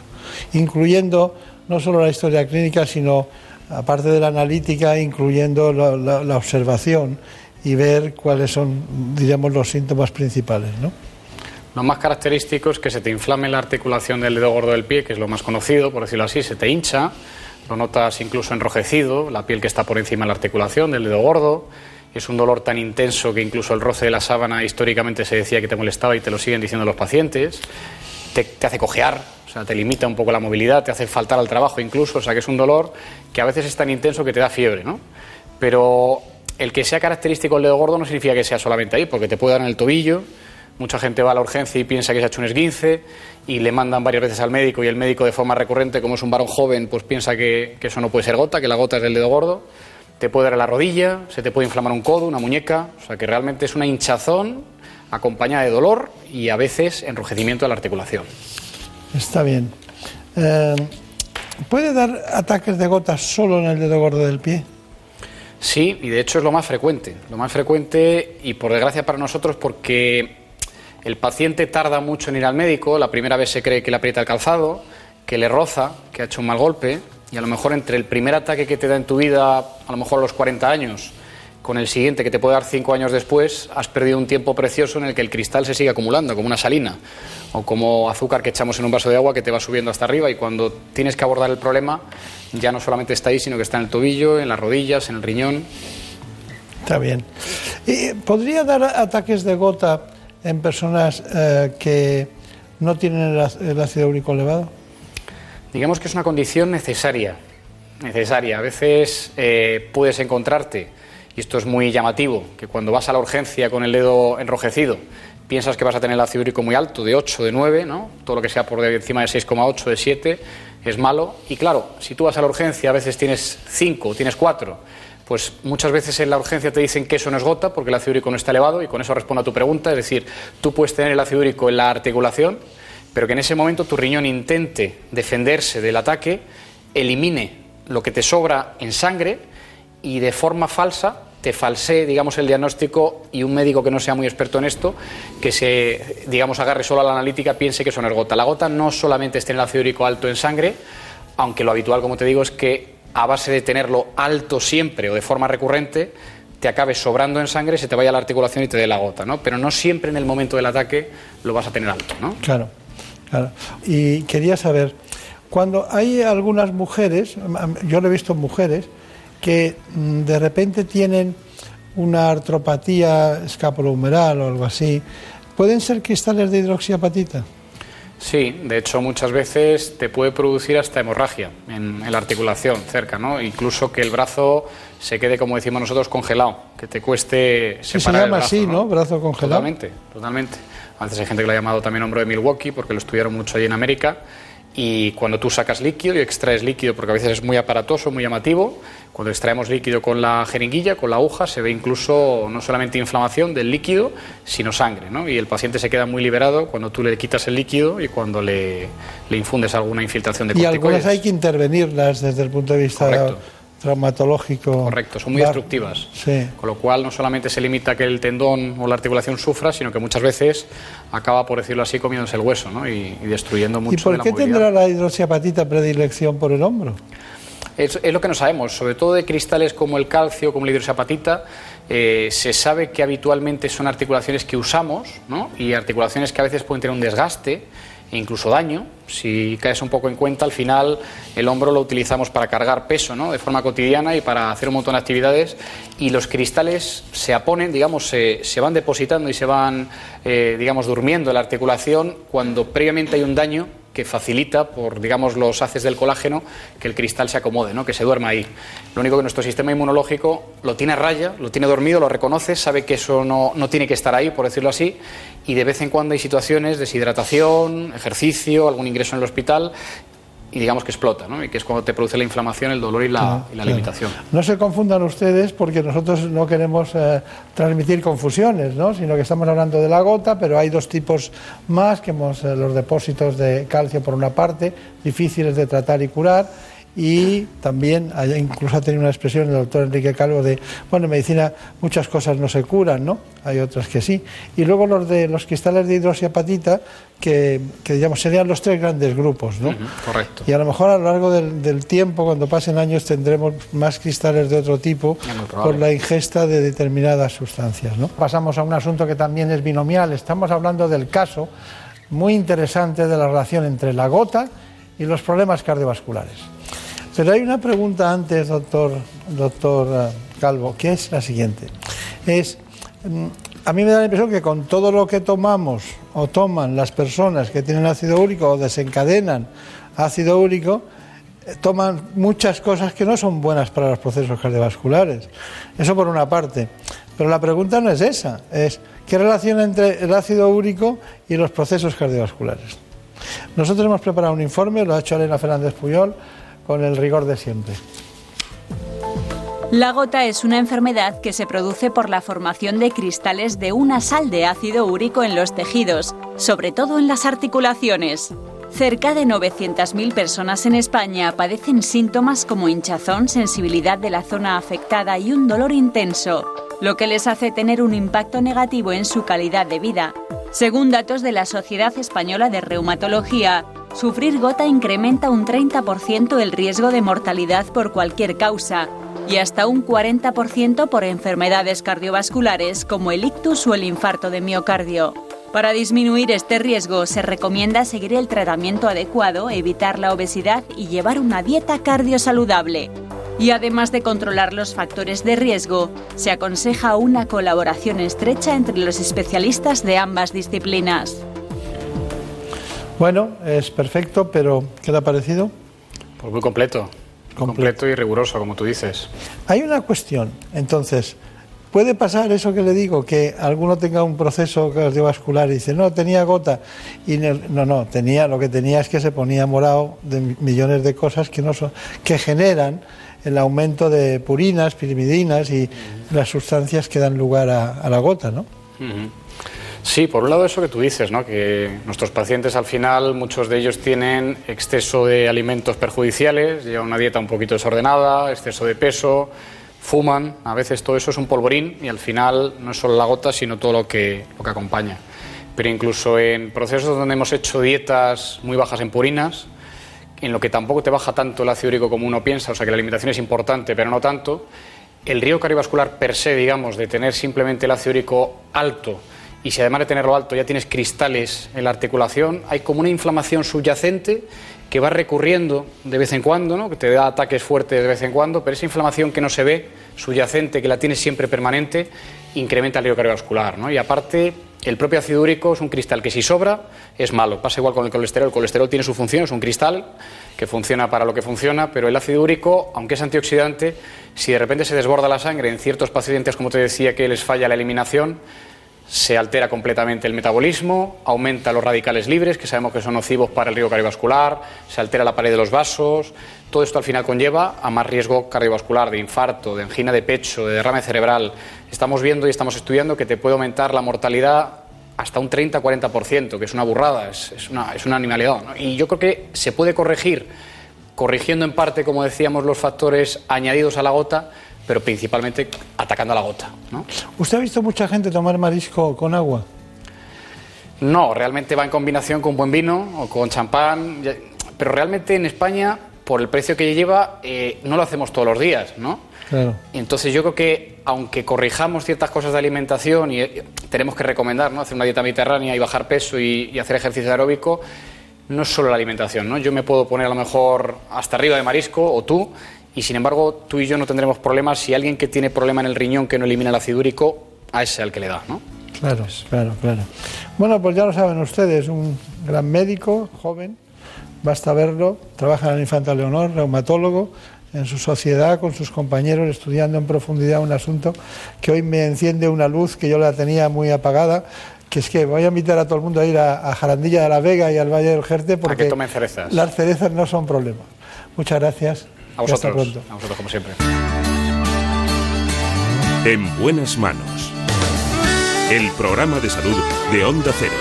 [SPEAKER 13] incluyendo no solo la historia clínica, sino, aparte de la analítica, incluyendo la, observación y ver cuáles son, diríamos, los síntomas principales, ¿no?
[SPEAKER 37] Lo más característico es que se te inflame la articulación del dedo gordo del pie, que es lo más conocido, por decirlo así, se te hincha, lo notas incluso enrojecido, la piel que está por encima de la articulación del dedo gordo. Es un dolor tan intenso que incluso el roce de la sábana históricamente se decía que te molestaba y te lo siguen diciendo los pacientes. Te, hace cojear, o sea, te limita un poco la movilidad, te hace faltar al trabajo incluso, o sea, que es un dolor que a veces es tan intenso que te da fiebre, ¿no? Pero el que sea característico el dedo gordo no significa que sea solamente ahí, porque te puede dar en el tobillo, Mucha gente va a la urgencia y piensa que se ha hecho un esguince y le mandan varias veces al médico y el médico de forma recurrente, como es un varón joven, pues piensa que, que eso no puede ser gota, que la gota es del dedo gordo. Te puede dar la rodilla, se te puede inflamar un codo, una muñeca, o sea que realmente es una hinchazón acompañada de dolor y a veces enrojecimiento de la articulación.
[SPEAKER 13] Está bien. Eh, ¿Puede dar ataques de gotas solo en el dedo gordo del pie?
[SPEAKER 37] Sí, y de hecho es lo más frecuente. Lo más frecuente, y por desgracia para nosotros, porque el paciente tarda mucho en ir al médico, la primera vez se cree que le aprieta el calzado, que le roza, que ha hecho un mal golpe, y a lo mejor entre el primer ataque que te da en tu vida, a lo mejor a los 40 años, con el siguiente que te puede dar 5 años después, has perdido un tiempo precioso en el que el cristal se sigue acumulando, como una salina, o como azúcar que echamos en un vaso de agua que te va subiendo hasta arriba, y cuando tienes que abordar el problema, ya no solamente está ahí, sino que está en el tobillo, en las rodillas, en el riñón.
[SPEAKER 13] Está bien. ¿Y ¿Podría dar ataques de gota en personas eh, que no tienen el ácido úrico elevado?
[SPEAKER 37] Digamos que es una condición necesaria. Necesaria. A veces eh, puedes encontrarte, y esto es muy llamativo, que cuando vas a la urgencia con el dedo enrojecido, piensas que vas a tener el ácido úrico muy alto, de 8, de 9, ¿no? Todo lo que sea por encima de 6,8, de 7, es malo. Y claro, si tú vas a la urgencia, a veces tienes 5, tienes 4, pues muchas veces en la urgencia te dicen que eso no es gota porque el ácido úrico no está elevado y con eso respondo a tu pregunta, es decir, tú puedes tener el ácido úrico en la articulación, pero que en ese momento tu riñón intente defenderse del ataque, elimine lo que te sobra en sangre y de forma falsa te falsee, digamos, el diagnóstico y un médico que no sea muy experto en esto, que se, digamos, agarre solo a la analítica, piense que eso no gota. La gota no solamente es tener el ácido úrico alto en sangre, aunque lo habitual, como te digo, es que a base de tenerlo alto siempre o de forma recurrente, te acabe sobrando en sangre, se te vaya la articulación y te dé la gota, ¿no? Pero no siempre en el momento del ataque lo vas a tener alto, ¿no?
[SPEAKER 13] Claro. Claro. Y quería saber, cuando hay algunas mujeres, yo lo he visto mujeres, que mm, de repente tienen una artropatía escapulohumeral o algo así, ¿pueden ser cristales de hidroxiapatita?
[SPEAKER 37] Sí, de hecho muchas veces te puede producir hasta hemorragia en, en, la articulación cerca, ¿no? Incluso que el brazo se quede, como decimos nosotros, congelado, que te cueste
[SPEAKER 13] Sí, se
[SPEAKER 37] separar
[SPEAKER 13] llama
[SPEAKER 37] el brazo,
[SPEAKER 13] así, ¿no? Brazo congelado.
[SPEAKER 37] Totalmente, totalmente. Antes hay gente que lo ha llamado también hombro de Milwaukee porque lo estudiaron mucho allí en América. Y cuando tú sacas líquido y extraes líquido, porque a veces es muy aparatoso, muy llamativo, cuando extraemos líquido con la jeringuilla, con la aguja, se ve incluso no solamente inflamación del líquido, sino sangre. ¿no? Y el paciente se queda muy liberado cuando tú le quitas el líquido y cuando le, le infundes alguna infiltración de
[SPEAKER 13] Y
[SPEAKER 37] corticoides.
[SPEAKER 13] algunas hay que intervenirlas desde el punto de vista
[SPEAKER 37] Correcto.
[SPEAKER 13] Traumatológico.
[SPEAKER 37] Correcto, son muy destructivas.
[SPEAKER 13] Sí.
[SPEAKER 37] Con lo cual no solamente se limita a que el tendón o la articulación sufra, sino que muchas veces acaba, por decirlo así, comiéndose el hueso ¿no? y, y destruyendo mucho
[SPEAKER 13] ¿Y por
[SPEAKER 37] de la
[SPEAKER 13] qué
[SPEAKER 37] movilidad.
[SPEAKER 13] tendrá la hidroxiapatita predilección por el hombro?
[SPEAKER 37] Es, es lo que no sabemos, sobre todo de cristales como el calcio, como la hidroxiapatita, eh, se sabe que habitualmente son articulaciones que usamos ¿no? y articulaciones que a veces pueden tener un desgaste incluso daño. Si caes un poco en cuenta, al final el hombro lo utilizamos para cargar peso ¿no? de forma cotidiana y para hacer un montón de actividades y los cristales se aponen, digamos, se, se van depositando y se van, eh, digamos, durmiendo en la articulación cuando previamente hay un daño que facilita por digamos los haces del colágeno que el cristal se acomode, ¿no? que se duerma ahí. Lo único que nuestro sistema inmunológico lo tiene a raya, lo tiene dormido, lo reconoce, sabe que eso no, no tiene que estar ahí, por decirlo así, y de vez en cuando hay situaciones, deshidratación, ejercicio, algún ingreso en el hospital, y digamos que explota, ¿no? y que es cuando te produce la inflamación, el dolor y la,
[SPEAKER 13] Claro,
[SPEAKER 37] y la
[SPEAKER 13] claro.
[SPEAKER 37] limitación.
[SPEAKER 13] No se confundan ustedes porque nosotros no queremos eh, transmitir confusiones, ¿no? sino que estamos hablando de la gota, pero hay dos tipos más, que hemos, eh, los depósitos de calcio por una parte, difíciles de tratar y curar, y también, incluso ha tenido una expresión el doctor Enrique Calvo de, bueno, en medicina muchas cosas no se curan, ¿no? Hay otras que sí. Y luego los de los cristales de hidroxiapatita, que, que digamos serían los tres grandes grupos, ¿no?
[SPEAKER 37] Correcto.
[SPEAKER 13] Y a lo mejor a lo largo del, del tiempo, cuando pasen años, tendremos más cristales de otro tipo por la ingesta de determinadas sustancias. ¿no? Pasamos a un asunto que también es binomial. Estamos hablando del caso muy interesante de la relación entre la gota y los problemas cardiovasculares. Pero hay una pregunta antes, doctor, doctor eh, Calvo, que es la siguiente. Es, mm, a mí me da la impresión que con todo lo que tomamos o toman las personas que tienen ácido úrico o desencadenan ácido úrico, eh, toman muchas cosas que no son buenas para los procesos cardiovasculares. Eso por una parte. Pero la pregunta no es esa, es ¿qué relación entre el ácido úrico y los procesos cardiovasculares? Nosotros hemos preparado un informe, lo ha hecho Elena Fernández Puyol, con el rigor de siempre.
[SPEAKER 2] La gota es una enfermedad que se produce por la formación de cristales de una sal de ácido úrico en los tejidos, sobre todo en las articulaciones. Cerca de 900.000 personas en España padecen síntomas como hinchazón, sensibilidad de la zona afectada y un dolor intenso, lo que les hace tener un impacto negativo en su calidad de vida. Según datos de la Sociedad Española de Reumatología, sufrir gota incrementa un 30% el riesgo de mortalidad por cualquier causa y hasta un 40% por enfermedades cardiovasculares como el ictus o el infarto de miocardio. Para disminuir este riesgo se recomienda seguir el tratamiento adecuado, evitar la obesidad y llevar una dieta cardiosaludable. Y además de controlar los factores de riesgo, se aconseja una colaboración estrecha entre los especialistas de ambas disciplinas.
[SPEAKER 13] Bueno, es perfecto, pero ¿qué le ha parecido?
[SPEAKER 37] Pues muy completo, completo y riguroso, como tú dices.
[SPEAKER 13] Hay una cuestión, entonces, ¿puede pasar eso que le digo, que alguno tenga un proceso cardiovascular y dice, no, tenía gota, y no, no, tenía, lo que tenía es que se ponía morado de mi- millones de cosas que, no son, que generan el aumento de purinas, pirimidinas y las sustancias que dan lugar a, a la gota, ¿no?
[SPEAKER 37] Sí, por un lado eso que tú dices, ¿no? que nuestros pacientes al final, muchos de ellos tienen exceso de alimentos perjudiciales, llevan una dieta un poquito desordenada, exceso de peso, fuman, a veces todo eso es un polvorín y al final no es solo la gota, sino todo lo que, lo que acompaña. Pero incluso en procesos donde hemos hecho dietas muy bajas en purinas, en lo que tampoco te baja tanto el ácido úrico como uno piensa, o sea que la alimentación es importante, pero no tanto, el riesgo cardiovascular per se, digamos, de tener simplemente el ácido úrico alto y si además de tenerlo alto ya tienes cristales en la articulación, hay como una inflamación subyacente que va recurriendo de vez en cuando, ¿no? que te da ataques fuertes de vez en cuando, pero esa inflamación que no se ve, subyacente, que la tienes siempre permanente, incrementa el riesgo cardiovascular. ¿no? Y aparte, el propio ácido úrico es un cristal que si sobra es malo. Pasa igual con el colesterol. El colesterol tiene su función, es un cristal que funciona para lo que funciona, pero el ácido úrico, aunque es antioxidante, si de repente se desborda la sangre en ciertos pacientes, como te decía, que les falla la eliminación, se altera completamente el metabolismo, aumenta los radicales libres, que sabemos que son nocivos para el riesgo cardiovascular, se altera la pared de los vasos. Todo esto al final conlleva a más riesgo cardiovascular, de infarto, de angina de pecho, de derrame cerebral. Estamos viendo y estamos estudiando que te puede aumentar la mortalidad hasta un 30-40%, que es una burrada, es, una, animalidad. Y yo creo que se puede corregir, corrigiendo en parte, como decíamos, los factores añadidos a la gota, pero principalmente atacando a la gota. ¿no?
[SPEAKER 38] ¿Usted ha visto mucha gente tomar marisco con agua?
[SPEAKER 37] No, realmente va en combinación con buen vino o con champán, pero realmente en España, por el precio que lleva, eh, no lo hacemos todos los días, ¿no?
[SPEAKER 38] Claro.
[SPEAKER 37] Entonces yo creo que aunque corrijamos ciertas cosas de alimentación y eh, tenemos que recomendar ¿no? hacer una dieta mediterránea y bajar peso y, y hacer ejercicio aeróbico, no es solo la alimentación, ¿no? Yo me puedo poner a lo mejor hasta arriba de marisco o tú y sin embargo tú y yo no tendremos problemas si alguien que tiene problema en el riñón que no elimina el ácido úrico, a ese es el que le da, ¿no?
[SPEAKER 38] Claro, claro, claro. Bueno, pues ya lo saben ustedes, un gran médico, joven, basta verlo, trabaja en el Infanta Leonor, reumatólogo, en su sociedad, con sus compañeros, estudiando en profundidad un asunto que hoy me enciende una luz que yo la tenía muy apagada, que es que voy a invitar a todo el mundo a ir a, a Jarandilla de la Vega y al Valle del Jerte
[SPEAKER 37] A que
[SPEAKER 38] porque
[SPEAKER 37] tomen cerezas.
[SPEAKER 38] las cerezas no son problema. Muchas gracias.
[SPEAKER 37] A
[SPEAKER 38] y hasta
[SPEAKER 37] vosotros,
[SPEAKER 38] pronto.
[SPEAKER 37] a vosotros como siempre.
[SPEAKER 11] En buenas manos. El programa de salud de Onda Cero.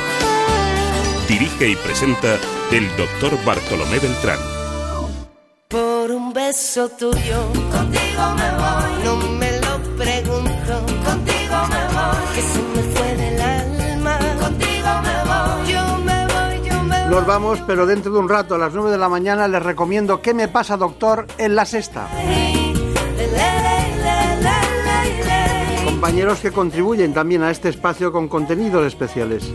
[SPEAKER 11] Dirige y presenta el doctor Bartolomé Beltrán.
[SPEAKER 39] Por un beso tuyo, contigo me voy. No me
[SPEAKER 13] Nos vamos, pero dentro de un rato, a las 9 de la mañana, les recomiendo ¿Qué me pasa, doctor? en la sexta. Compañeros que contribuyen también a este espacio con contenidos especiales.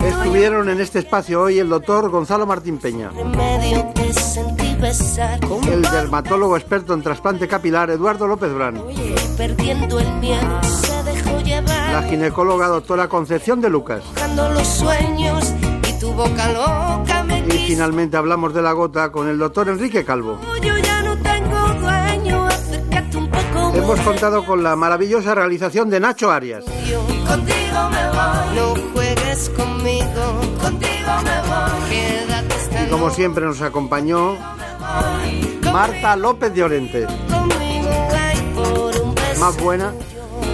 [SPEAKER 13] Estuvieron en este espacio hoy el doctor Gonzalo Martín Peña, el dermatólogo experto en trasplante capilar Eduardo López Brán,
[SPEAKER 39] llevar.
[SPEAKER 13] la ginecóloga doctora Concepción de Lucas.
[SPEAKER 39] Buscando los sueños y tu boca loca me
[SPEAKER 13] Y finalmente hablamos de la gota con el doctor Enrique Calvo.
[SPEAKER 39] Yo ya no tengo dueño, acércate un poco.
[SPEAKER 13] Hemos contado con la maravillosa realización de Nacho Arias.
[SPEAKER 39] Yo contigo me voy, no juegues conmigo, contigo me voy, quédate esta
[SPEAKER 13] Y como siempre nos acompañó Marta López de Orente. Más buena.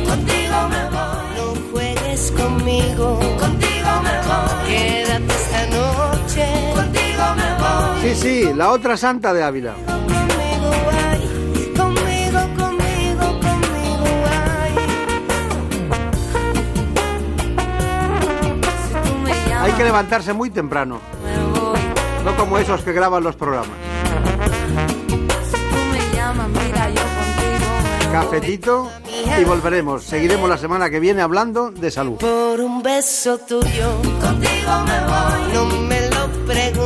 [SPEAKER 39] Contigo me voy, no juegues conmigo, contigo me voy, quédate esta noche, contigo me voy.
[SPEAKER 13] Sí, sí, la otra santa de Ávila.
[SPEAKER 39] Conmigo, ay, conmigo, conmigo, conmigo, ay. Si tú me llamas,
[SPEAKER 13] Hay que levantarse muy temprano. No como esos que graban los programas. Cafetito y volveremos. Seguiremos la semana que viene hablando de salud.
[SPEAKER 39] Por un beso tuyo, contigo me voy. No me lo pregunto,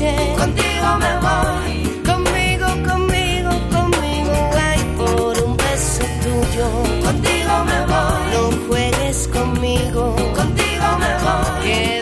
[SPEAKER 39] Contigo me voy. Conmigo, conmigo, conmigo, ay, por un beso tuyo. Contigo me voy. No juegues conmigo. Contigo me voy. Que